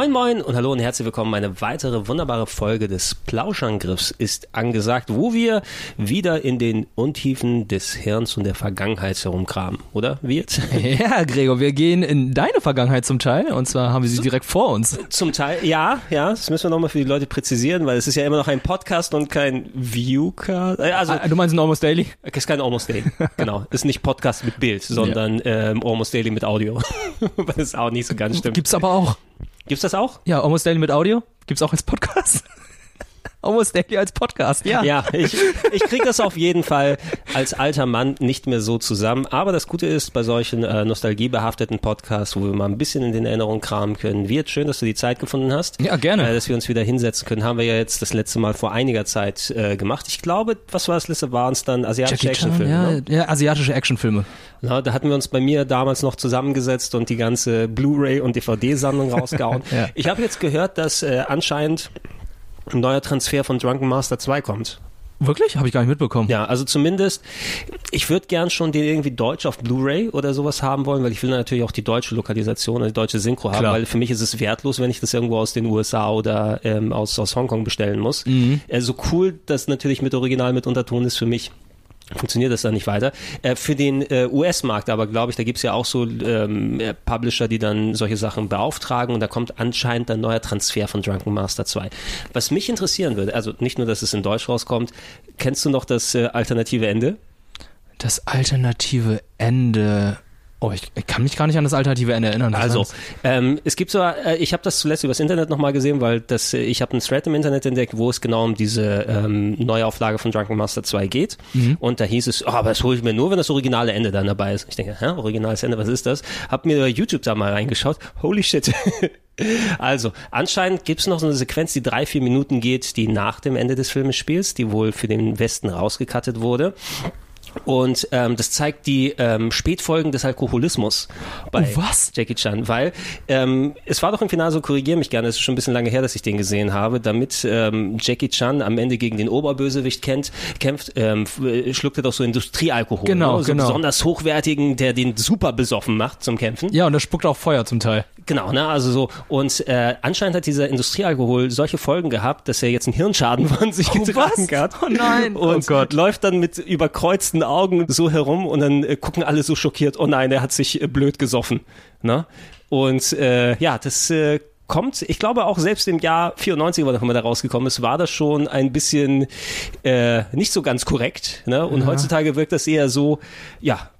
Moin Moin und hallo und herzlich willkommen. Eine weitere wunderbare Folge des Plauschangriffs ist angesagt, wo wir wieder in den Untiefen des Hirns und der Vergangenheit herumkramen, oder? Wie jetzt? Ja, Gregor, wir gehen in deine Vergangenheit zum Teil und zwar haben wir sie direkt vor uns. Zum Teil, ja, ja, das müssen wir nochmal für die Leute präzisieren, weil es ist ja immer noch ein Podcast und kein Viewcast. Äh, Also, Ah, du meinst ein Almost Daily? es ist kein Almost Daily, genau. Es ist nicht Podcast mit Bild, sondern ähm, Almost Daily mit Audio. das ist auch nicht so ganz stimmt. Gibt's aber auch. Gibt's das auch? Ja, Almost Daily mit Audio. Gibt's auch als Podcast. Almost Daily als Podcast, ja. Ja, ich, ich kriege das auf jeden Fall als alter Mann nicht mehr so zusammen. Aber das Gute ist, bei solchen äh, nostalgiebehafteten Podcasts, wo wir mal ein bisschen in den Erinnerungen kramen können, wird schön, dass du die Zeit gefunden hast. Ja, gerne. Äh, dass wir uns wieder hinsetzen können, haben wir ja jetzt das letzte Mal vor einiger Zeit äh, gemacht. Ich glaube, was war das letzte? Waren es dann asiatische Jackie Chan, Actionfilme? ja, Ne? ja, asiatische Actionfilme. Na, da hatten wir uns bei mir damals noch zusammengesetzt und die ganze Blu-ray und DVD-Sammlung rausgehauen. Ja. Ich habe jetzt gehört, dass äh, anscheinend ein neuer Transfer von Drunken Master 2 kommt. Wirklich? Habe ich gar nicht mitbekommen. Ja, also zumindest, ich würde gern schon den irgendwie deutsch auf Blu-ray oder sowas haben wollen, weil ich will natürlich auch die deutsche Lokalisation oder die deutsche Synchro haben, Klar. weil für mich ist es wertlos, wenn ich das irgendwo aus den USA oder ähm, aus, aus Hongkong bestellen muss. Äh, so cool das natürlich mit Original mit Unterton ist für mich, funktioniert das dann nicht weiter. Äh, für den äh, US-Markt aber, glaube ich, da gibt's ja auch so ähm, äh, Publisher, die dann solche Sachen beauftragen und da kommt anscheinend ein neuer Transfer von Drunken Master 2. Was mich interessieren würde, also nicht nur, dass es in Deutsch rauskommt, kennst du noch das äh, alternative Ende? Das alternative Ende. Oh, ich, ich kann mich gar nicht an das alternative Ende erinnern. Also, ähm, es gibt so, äh, ich habe das zuletzt übers Internet nochmal gesehen, weil das, äh, ich habe einen Thread im Internet entdeckt, wo es genau um diese ähm, Neuauflage von Drunken Master 2 geht. Und da hieß es, oh, aber das hole ich mir nur, wenn das originale Ende dann dabei ist. Ich denke, hä, originales Ende, was ist das? Hab mir YouTube da mal reingeschaut. Holy shit. Also, anscheinend gibt's noch so eine Sequenz, die drei, vier Minuten geht, die nach dem Ende des Filmes spielt, die wohl für den Westen rausgekattet wurde. Und ähm, das zeigt die ähm, Spätfolgen des Alkoholismus bei Oh, was? Jackie Chan, weil ähm, es war doch im Finale so, korrigiere mich gerne, es ist schon ein bisschen lange her, dass ich den gesehen habe, damit ähm, Jackie Chan am Ende gegen den Oberbösewicht kennt, kämpft, ähm, äh, schluckt er doch so Industriealkohol, Genau, ne? so genau. besonders hochwertigen, der den super besoffen macht zum Kämpfen. Ja, und das spuckt auch Feuer zum Teil. Genau, ne, also so und äh, anscheinend hat dieser Industriealkohol solche Folgen gehabt, dass er jetzt einen Hirnschaden von sich Oh, getragen was? hat. Oh nein. Und Oh Gott. läuft dann mit überkreuzten Augen so herum und dann äh, gucken alle so schockiert, oh nein, er hat sich äh, blöd gesoffen. Ne? Und äh, ja, das äh, kommt, ich glaube auch selbst im Jahr 94, wann auch immer da rausgekommen ist, war das schon ein bisschen äh, nicht so ganz korrekt. Ne? Und heutzutage wirkt das eher so, ja,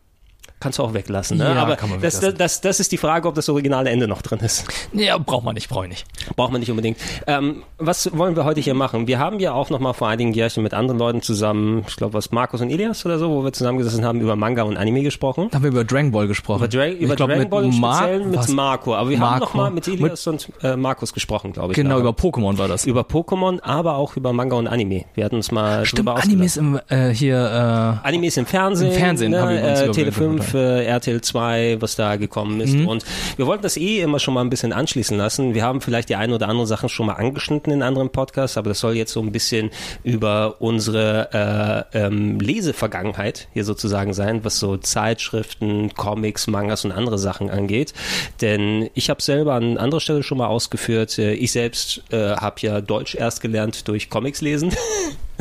kannst du auch weglassen. Ne? Ja, Aber kann man das, das, das, das ist die Frage, ob das originale Ende noch drin ist. Ja, braucht man nicht, brauche ich nicht. Braucht man nicht unbedingt. Ähm, was wollen wir heute hier machen? Wir haben ja auch nochmal vor einigen Jährchen mit anderen Leuten zusammen, ich glaube, was Markus und Elias oder so, wo wir zusammengesessen haben, über Manga und Anime gesprochen. Da haben wir über Dragon Ball gesprochen. Über, Dra über glaub, Dragon Ball Mar speziell mit? Marco. Aber wir Marco. haben nochmal mit Elias mit und äh, Markus gesprochen, glaube ich. Genau, aber. über Pokémon war das. Über Pokémon, aber auch über Manga und Anime. Wir hatten uns mal Stimmt, Animes im, äh, hier... Äh, Animes im Fernsehen. Im Fernsehen ne? haben wir uns äh, Tele5 ZDF, RTL 2, was da gekommen ist. Mhm. Und wir wollten das eh immer schon mal ein bisschen anschließen lassen. Wir haben vielleicht die ein oder andere Sachen schon mal angeschnitten in anderen Podcasts, aber das soll jetzt so ein bisschen über unsere äh, ähm, Lesevergangenheit hier sozusagen sein, was so Zeitschriften, Comics, Mangas und andere Sachen angeht. Denn ich habe selber an anderer Stelle schon mal ausgeführt, äh, ich selbst äh, habe ja Deutsch erst gelernt durch Comics lesen.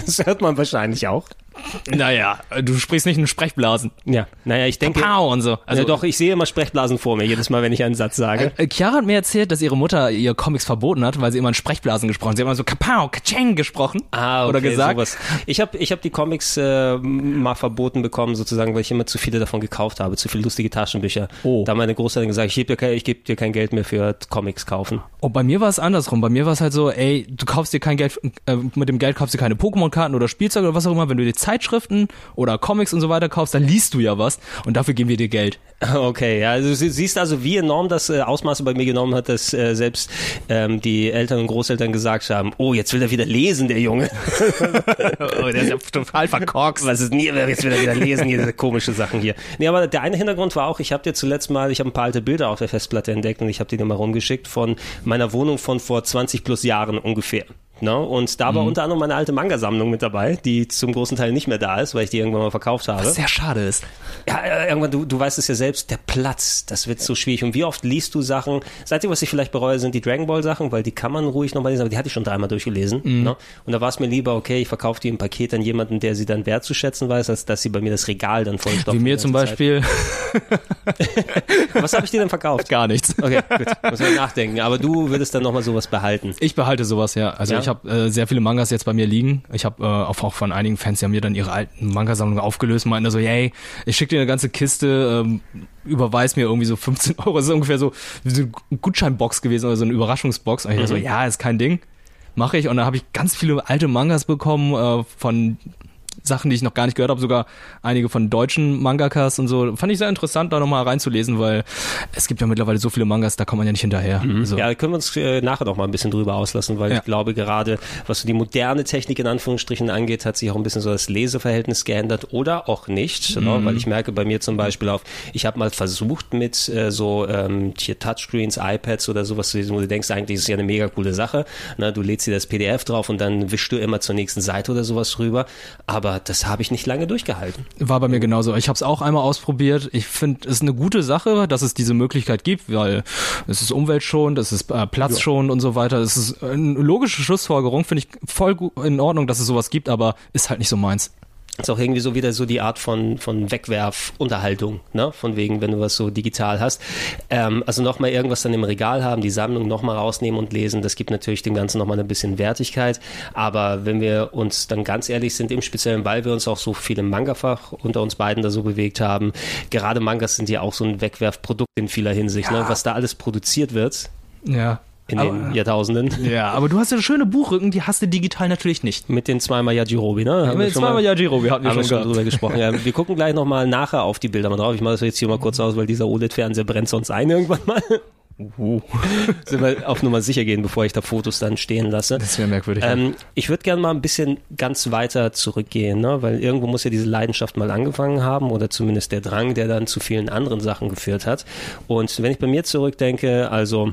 Das hört man wahrscheinlich auch. äh, naja, du sprichst nicht in Sprechblasen. Ja, naja, ich denke. Pow und so. Also doch, ich sehe immer Sprechblasen vor mir, jedes Mal, wenn ich einen Satz sage. Äh, Chiara hat mir erzählt, dass ihre Mutter ihr Comics verboten hat, weil sie immer in Sprechblasen gesprochen hat. Sie hat immer so Kapow, Kacheng gesprochen. Ah, okay, Oder gesagt. Sowas. Ich habe ich hab die Comics äh, mal verboten bekommen, sozusagen, weil ich immer zu viele davon gekauft habe, zu viele lustige Taschenbücher. Oh. Da meine Großeltern gesagt, ich gebe dir, kein- ich geb dir kein Geld mehr für Comics kaufen. Oh, bei mir war es andersrum. Bei mir war es halt so, ey, du kaufst dir kein Geld, äh, mit dem Geld kaufst du keine Pokémon-Karten oder Spielzeug oder was auch immer. Wenn du dir Zeitschriften oder Comics und so weiter kaufst, dann liest du ja was und dafür geben wir dir Geld. Okay, ja, also du siehst also, wie enorm das äh, Ausmaße bei mir genommen hat, dass äh, selbst ähm, die Eltern und Großeltern gesagt haben, oh, jetzt will er wieder lesen, der Junge. oh, der ist ja total verkorkst. Was ist nie, jetzt will er wieder lesen, diese komische Sachen hier. Nee, aber der eine Hintergrund war auch, ich habe dir zuletzt mal, ich habe ein paar alte Bilder auf der Festplatte entdeckt und ich habe die dir mal rumgeschickt von meiner Wohnung von vor 20 plus Jahren ungefähr. Ne? Und da war Mhm. unter anderem meine alte Manga-Sammlung mit dabei, die zum großen Teil nicht mehr da ist, weil ich die irgendwann mal verkauft habe. Was sehr schade ist. Ja, äh, irgendwann, du, du weißt es ja selbst, der Platz, das wird so schwierig. Und wie oft liest du Sachen? Das Einzige, was ich vielleicht bereue, sind die Dragon Ball Sachen, weil die kann man ruhig nochmal lesen, aber die hatte ich schon dreimal durchgelesen. Mhm. Ne? Und da war es mir lieber, okay, ich verkaufe die im Paket an jemanden, der sie dann wertzuschätzen weiß, als dass sie bei mir das Regal dann vollstopfen. Wie mir zum Beispiel. Was habe ich dir denn verkauft? gar nichts. Okay, gut, muss man nachdenken. Aber du würdest dann nochmal sowas behalten. Ich behalte sowas, ja. Also Ja? ich habe äh, sehr viele Mangas jetzt bei mir liegen. Ich habe äh, auch, auch von einigen Fans, die haben mir dann ihre alten Manga-Sammlungen aufgelöst und meinten so, yay, ich schicke dir eine ganze Kiste, ähm, überweis mir irgendwie so 15 Euro. Das ist ungefähr so, wie so eine Gutscheinbox gewesen oder so eine Überraschungsbox. Und ich dachte so, ja, ist kein Ding. Mache ich. Und dann habe ich ganz viele alte Mangas bekommen äh, von Sachen, die ich noch gar nicht gehört habe, sogar einige von deutschen Mangakas und so. Fand ich sehr interessant, da nochmal reinzulesen, weil es gibt ja mittlerweile so viele Mangas, da kommt man ja nicht hinterher. So. Ja, können wir uns äh, nachher noch mal ein bisschen drüber auslassen, weil Ja. ich glaube, gerade was so die moderne Technik in Anführungsstrichen angeht, hat sich auch ein bisschen so das Leseverhältnis geändert oder auch nicht, Mhm. ne? weil ich merke bei mir zum Beispiel auf, ich habe mal versucht mit äh, so ähm, hier Touchscreens, iPads oder sowas zu lesen, wo du denkst, eigentlich ist es ja eine mega coole Sache. Ne? Du lädst dir das PDF drauf und dann wischst du immer zur nächsten Seite oder sowas rüber, aber das habe ich nicht lange durchgehalten. War bei mir genauso. Ich habe es auch einmal ausprobiert. Ich finde, es ist eine gute Sache, dass es diese Möglichkeit gibt, weil es ist umweltschonend, es ist äh, platzschonend und so weiter. Es ist eine logische Schlussfolgerung, finde ich voll in Ordnung, dass es sowas gibt, aber ist halt nicht so meins. Ist auch irgendwie so wieder so die Art von, von Wegwerfunterhaltung, ne? Von wegen, wenn du was so digital hast. Ähm, also nochmal irgendwas dann im Regal haben, die Sammlung nochmal rausnehmen und lesen, das gibt natürlich dem Ganzen nochmal ein bisschen Wertigkeit. Aber wenn wir uns dann ganz ehrlich sind, im Speziellen, weil wir uns auch so viel im Manga-Fach unter uns beiden da so bewegt haben, gerade Mangas sind ja auch so ein Wegwerfprodukt in vieler Hinsicht, ne? Was da alles produziert wird Ja. In aber, den Jahrtausenden. ja, aber du hast ja schöne Buchrücken, die hast du digital natürlich nicht. Mit den zweimal Yajirobe, ne? Wir Mit schon zweimal mal- Yajiro, wir hatten wir haben wir schon schon drüber gesprochen. Ja, wir gucken gleich nochmal nachher auf die Bilder mal drauf. Ich mache das jetzt hier mal kurz aus, weil dieser OLED-Fernseher brennt sonst ein irgendwann mal. Uh. Sind wir auf Nummer sicher gehen, bevor ich da Fotos dann stehen lasse. Das wäre merkwürdig. Ähm, ich würde gerne mal ein bisschen ganz weiter zurückgehen, ne? weil irgendwo muss ja diese Leidenschaft mal angefangen haben oder zumindest der Drang, der dann zu vielen anderen Sachen geführt hat. Und wenn ich bei mir zurückdenke, also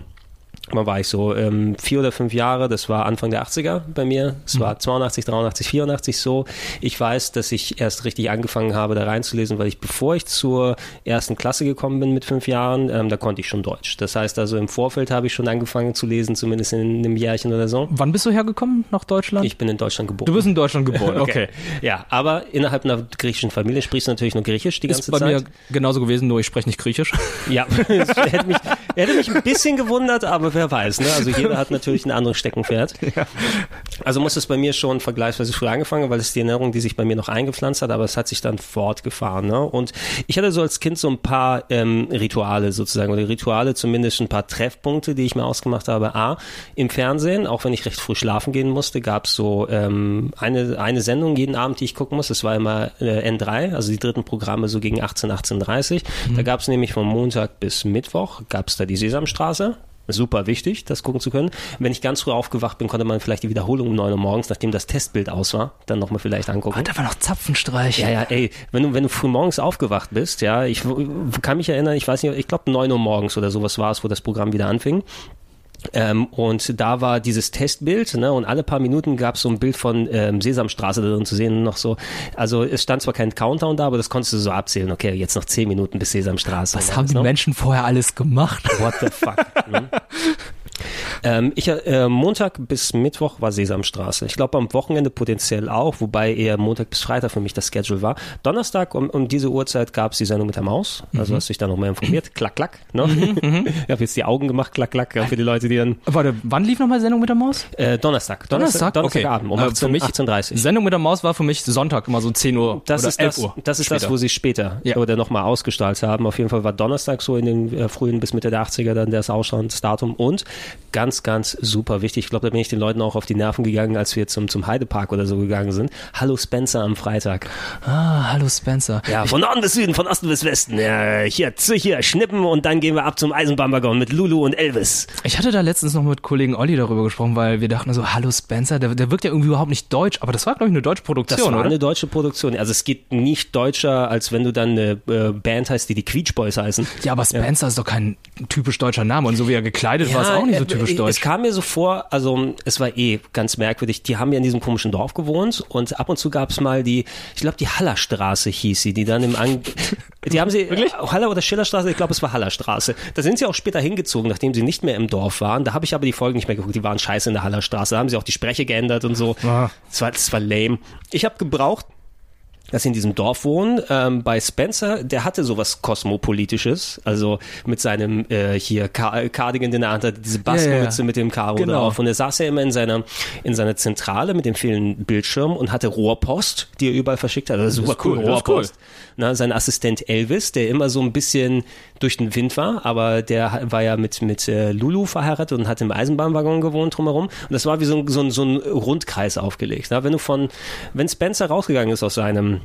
Wann war ich so? Ähm, vier oder fünf Jahre, das war Anfang der 80er bei mir. Es war 82, 83, 84 so. Ich weiß, dass ich erst richtig angefangen habe, da reinzulesen, weil ich, bevor ich zur ersten Klasse gekommen bin mit fünf Jahren, ähm, da konnte ich schon Deutsch. Das heißt also, im Vorfeld habe ich schon angefangen zu lesen, zumindest in einem Jährchen oder so. Wann bist du hergekommen nach Deutschland? Ich bin in Deutschland geboren. du bist in Deutschland geboren, okay. Ja, aber innerhalb einer griechischen Familie sprichst du natürlich nur Griechisch die ganze Ist bei Zeit. mir genauso gewesen, nur ich spreche nicht Griechisch. Ja, hätte mich, hätte mich ein bisschen gewundert, aber wer weiß. Ne? Also jeder hat natürlich ein anderes Steckenpferd. Also muss es bei mir schon vergleichsweise früh angefangen, weil es die Erinnerung, die sich bei mir noch eingepflanzt hat, aber es hat sich dann fortgefahren. Ne? Und ich hatte so als Kind so ein paar ähm, Rituale sozusagen, oder Rituale zumindest ein paar Treffpunkte, die ich mir ausgemacht habe. A, im Fernsehen, auch wenn ich recht früh schlafen gehen musste, gab es so ähm, eine, eine Sendung jeden Abend, die ich gucken muss. Das war immer äh, N3, also die dritten Programme so gegen 18, 18.30 Da gab es nämlich von Montag bis Mittwoch, gab es da die Sesamstraße. Super wichtig, das gucken zu können. Wenn ich ganz früh aufgewacht bin, konnte man vielleicht die Wiederholung um 9 Uhr morgens, nachdem das Testbild aus war, dann nochmal vielleicht angucken. Da war noch Zapfenstreich. Ja, ja, ey, wenn du, wenn du früh morgens aufgewacht bist, ja, ich kann mich erinnern, ich weiß nicht, ich glaube 9 Uhr morgens oder sowas war es, wo das Programm wieder anfing. Ähm, und da war dieses Testbild, ne, und alle paar Minuten gab es so ein Bild von ähm, Sesamstraße da drin zu sehen, noch so, also es stand zwar kein Countdown da, aber das konntest du so abzählen, okay, jetzt noch 10 Minuten bis Sesamstraße. Was Und haben die ne? Menschen vorher alles gemacht? What the fuck? ne? ähm, ich, äh, Montag bis Mittwoch war Sesamstraße. Ich glaube am Wochenende potenziell auch, wobei eher Montag bis Freitag für mich das Schedule war. Donnerstag um, um diese Uhrzeit gab es die Sendung mit der Maus. Also hast du dich da noch mal informiert. Klack, klack. Ne? ich habe jetzt die Augen gemacht, klack, klack. Ja, für die Leute, die dann Warte, wann lief nochmal Sendung mit der Maus? äh, Donnerstag. Donnerstag, Donnerstagabend um Äh, 18, für mich, 18.30 Sendung mit der Maus war für mich Sonntag, immer so 10 Uhr Das oder ist 11 das, Uhr. das ist das, später. wo sie später Ja. oder nochmal ausgestaltet haben. Auf jeden Fall war Donnerstag so in den äh, frühen bis Mitte der 80er dann das Ausstandsdatum. Und ganz ganz, ganz super wichtig. Ich glaube, da bin ich den Leuten auch auf die Nerven gegangen, als wir zum, zum Heidepark oder so gegangen sind. Hallo Spencer am Freitag. Ah, hallo Spencer. Ja, von Norden bis Süden, von Osten bis Westen. Ja, hier, hier, schnippen und dann gehen wir ab zum Eisenbahnwaggon mit Lulu und Elvis. Ich hatte da letztens noch mit Kollegen Olli darüber gesprochen, weil wir dachten so, hallo Spencer, der, der wirkt ja irgendwie überhaupt nicht deutsch, aber das war, glaube ich, eine deutsche Produktion, Das war oder? eine deutsche Produktion. Also es geht nicht deutscher, als wenn du dann eine äh, Band heißt, die die Quietsch Boys heißen. ja, aber Spencer ist doch kein typisch deutscher Name und so wie er gekleidet war, ist auch nicht so äh, typisch Es deutsch. kam mir so vor, also es war eh ganz merkwürdig. Die haben ja in diesem komischen Dorf gewohnt und ab und zu gab es mal die, ich glaube die Hallerstraße hieß sie, die dann im An die haben sie Wirklich? Haller oder Schillerstraße, ich glaube es war Hallerstraße. Da sind sie auch später hingezogen, nachdem sie nicht mehr im Dorf waren. Da habe ich aber die Folgen nicht mehr geguckt. Die waren scheiße in der Hallerstraße. Da haben sie auch die Spreche geändert und so. Ah. Das war, das war lame. Ich habe gebraucht dass sie in diesem Dorf wohnen. Ähm, bei Spencer, der hatte sowas kosmopolitisches, also mit seinem äh, hier Cardigan, den er hatte, diese Baskenmütze Ja, ja. mit dem Karo Genau. drauf. Und er saß ja immer in seiner in seiner Zentrale mit dem vielen Bildschirm und hatte Rohrpost, die er überall verschickt hat. Also super cool, cool, das Rohrpost. Na, sein Assistent Elvis, der immer so ein bisschen durch den Wind war, aber der war ja mit mit äh, Lulu verheiratet und hat im Eisenbahnwaggon gewohnt drumherum. Und das war wie so ein, so ein, so ein Rundkreis aufgelegt. Na, wenn du von, wenn Spencer rausgegangen ist aus seinem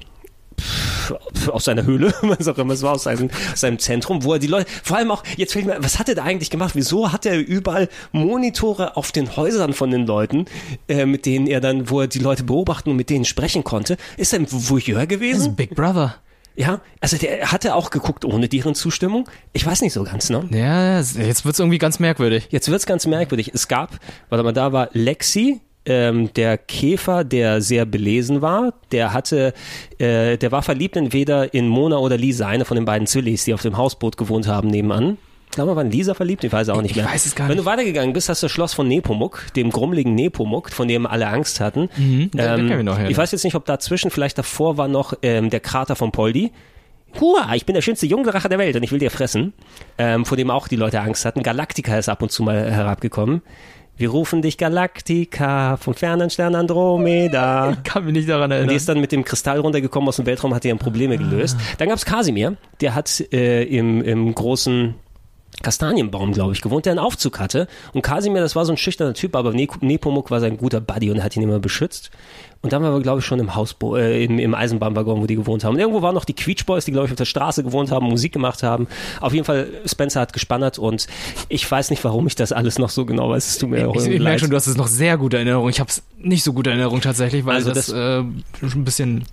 aus seiner Höhle, was auch immer es war, aus seinem, aus seinem Zentrum, wo er die Leute, vor allem auch, jetzt fällt mir, was hat er da eigentlich gemacht? Wieso hat er überall Monitore auf den Häusern von den Leuten, äh, mit denen er dann, wo er die Leute beobachten und mit denen sprechen konnte? Ist er ein Voyeur Das ist gewesen? Big Brother. Ja, also der hatte auch geguckt ohne deren Zustimmung. Ich weiß nicht so ganz, ne? Ja, jetzt wird's irgendwie ganz merkwürdig. Jetzt wird's ganz merkwürdig. Es gab, warte mal, da war Lexi, ähm, der Käfer, der sehr belesen war, der hatte, äh, der war verliebt entweder in Mona oder Lisa, eine von den beiden Zwillis, die auf dem Hausboot gewohnt haben nebenan. Ich glaube, waren Lisa verliebt? Ich weiß auch nicht Ich mehr. weiß es gar Wenn nicht. du weitergegangen bist, hast du das Schloss von Nepomuk, dem grummeligen Nepomuk, von dem alle Angst hatten. den ähm, wir noch, ja. ich weiß jetzt nicht, ob dazwischen, vielleicht davor war noch ähm, der Krater von Poldi. Hua, ich bin der schönste Jungdrache der Welt und ich will dir fressen. Ähm, vor dem auch die Leute Angst hatten. Galactica ist ab und zu mal herabgekommen. Wir rufen dich Galactica vom fernen Stern Andromeda. Ich kann mich nicht daran Und die erinnern. ist dann mit dem Kristall runtergekommen aus dem Weltraum, hat ihren Probleme gelöst. Dann gab's Kasimir, der hat äh, im, im großen Kastanienbaum, glaube ich, gewohnt, der einen Aufzug hatte. Und Kasimir, das war so ein schüchterner Typ, aber Ne- Nepomuk war sein guter Buddy und hat ihn immer beschützt. Und dann waren wir, glaube ich, schon im Hausbo äh, im, im Eisenbahnwaggon, wo die gewohnt haben. Und irgendwo waren noch die Quietsch Boys, die, glaube ich, auf der Straße gewohnt haben, Musik gemacht haben. Auf jeden Fall, Spencer hat gespannert und ich weiß nicht, warum ich das alles noch so genau weiß. Es tut mir Ich, ich leid. merke schon, du hast es noch sehr gute Erinnerung. Ich habe es nicht so gute Erinnerung tatsächlich, weil Also das, das- äh, schon ein bisschen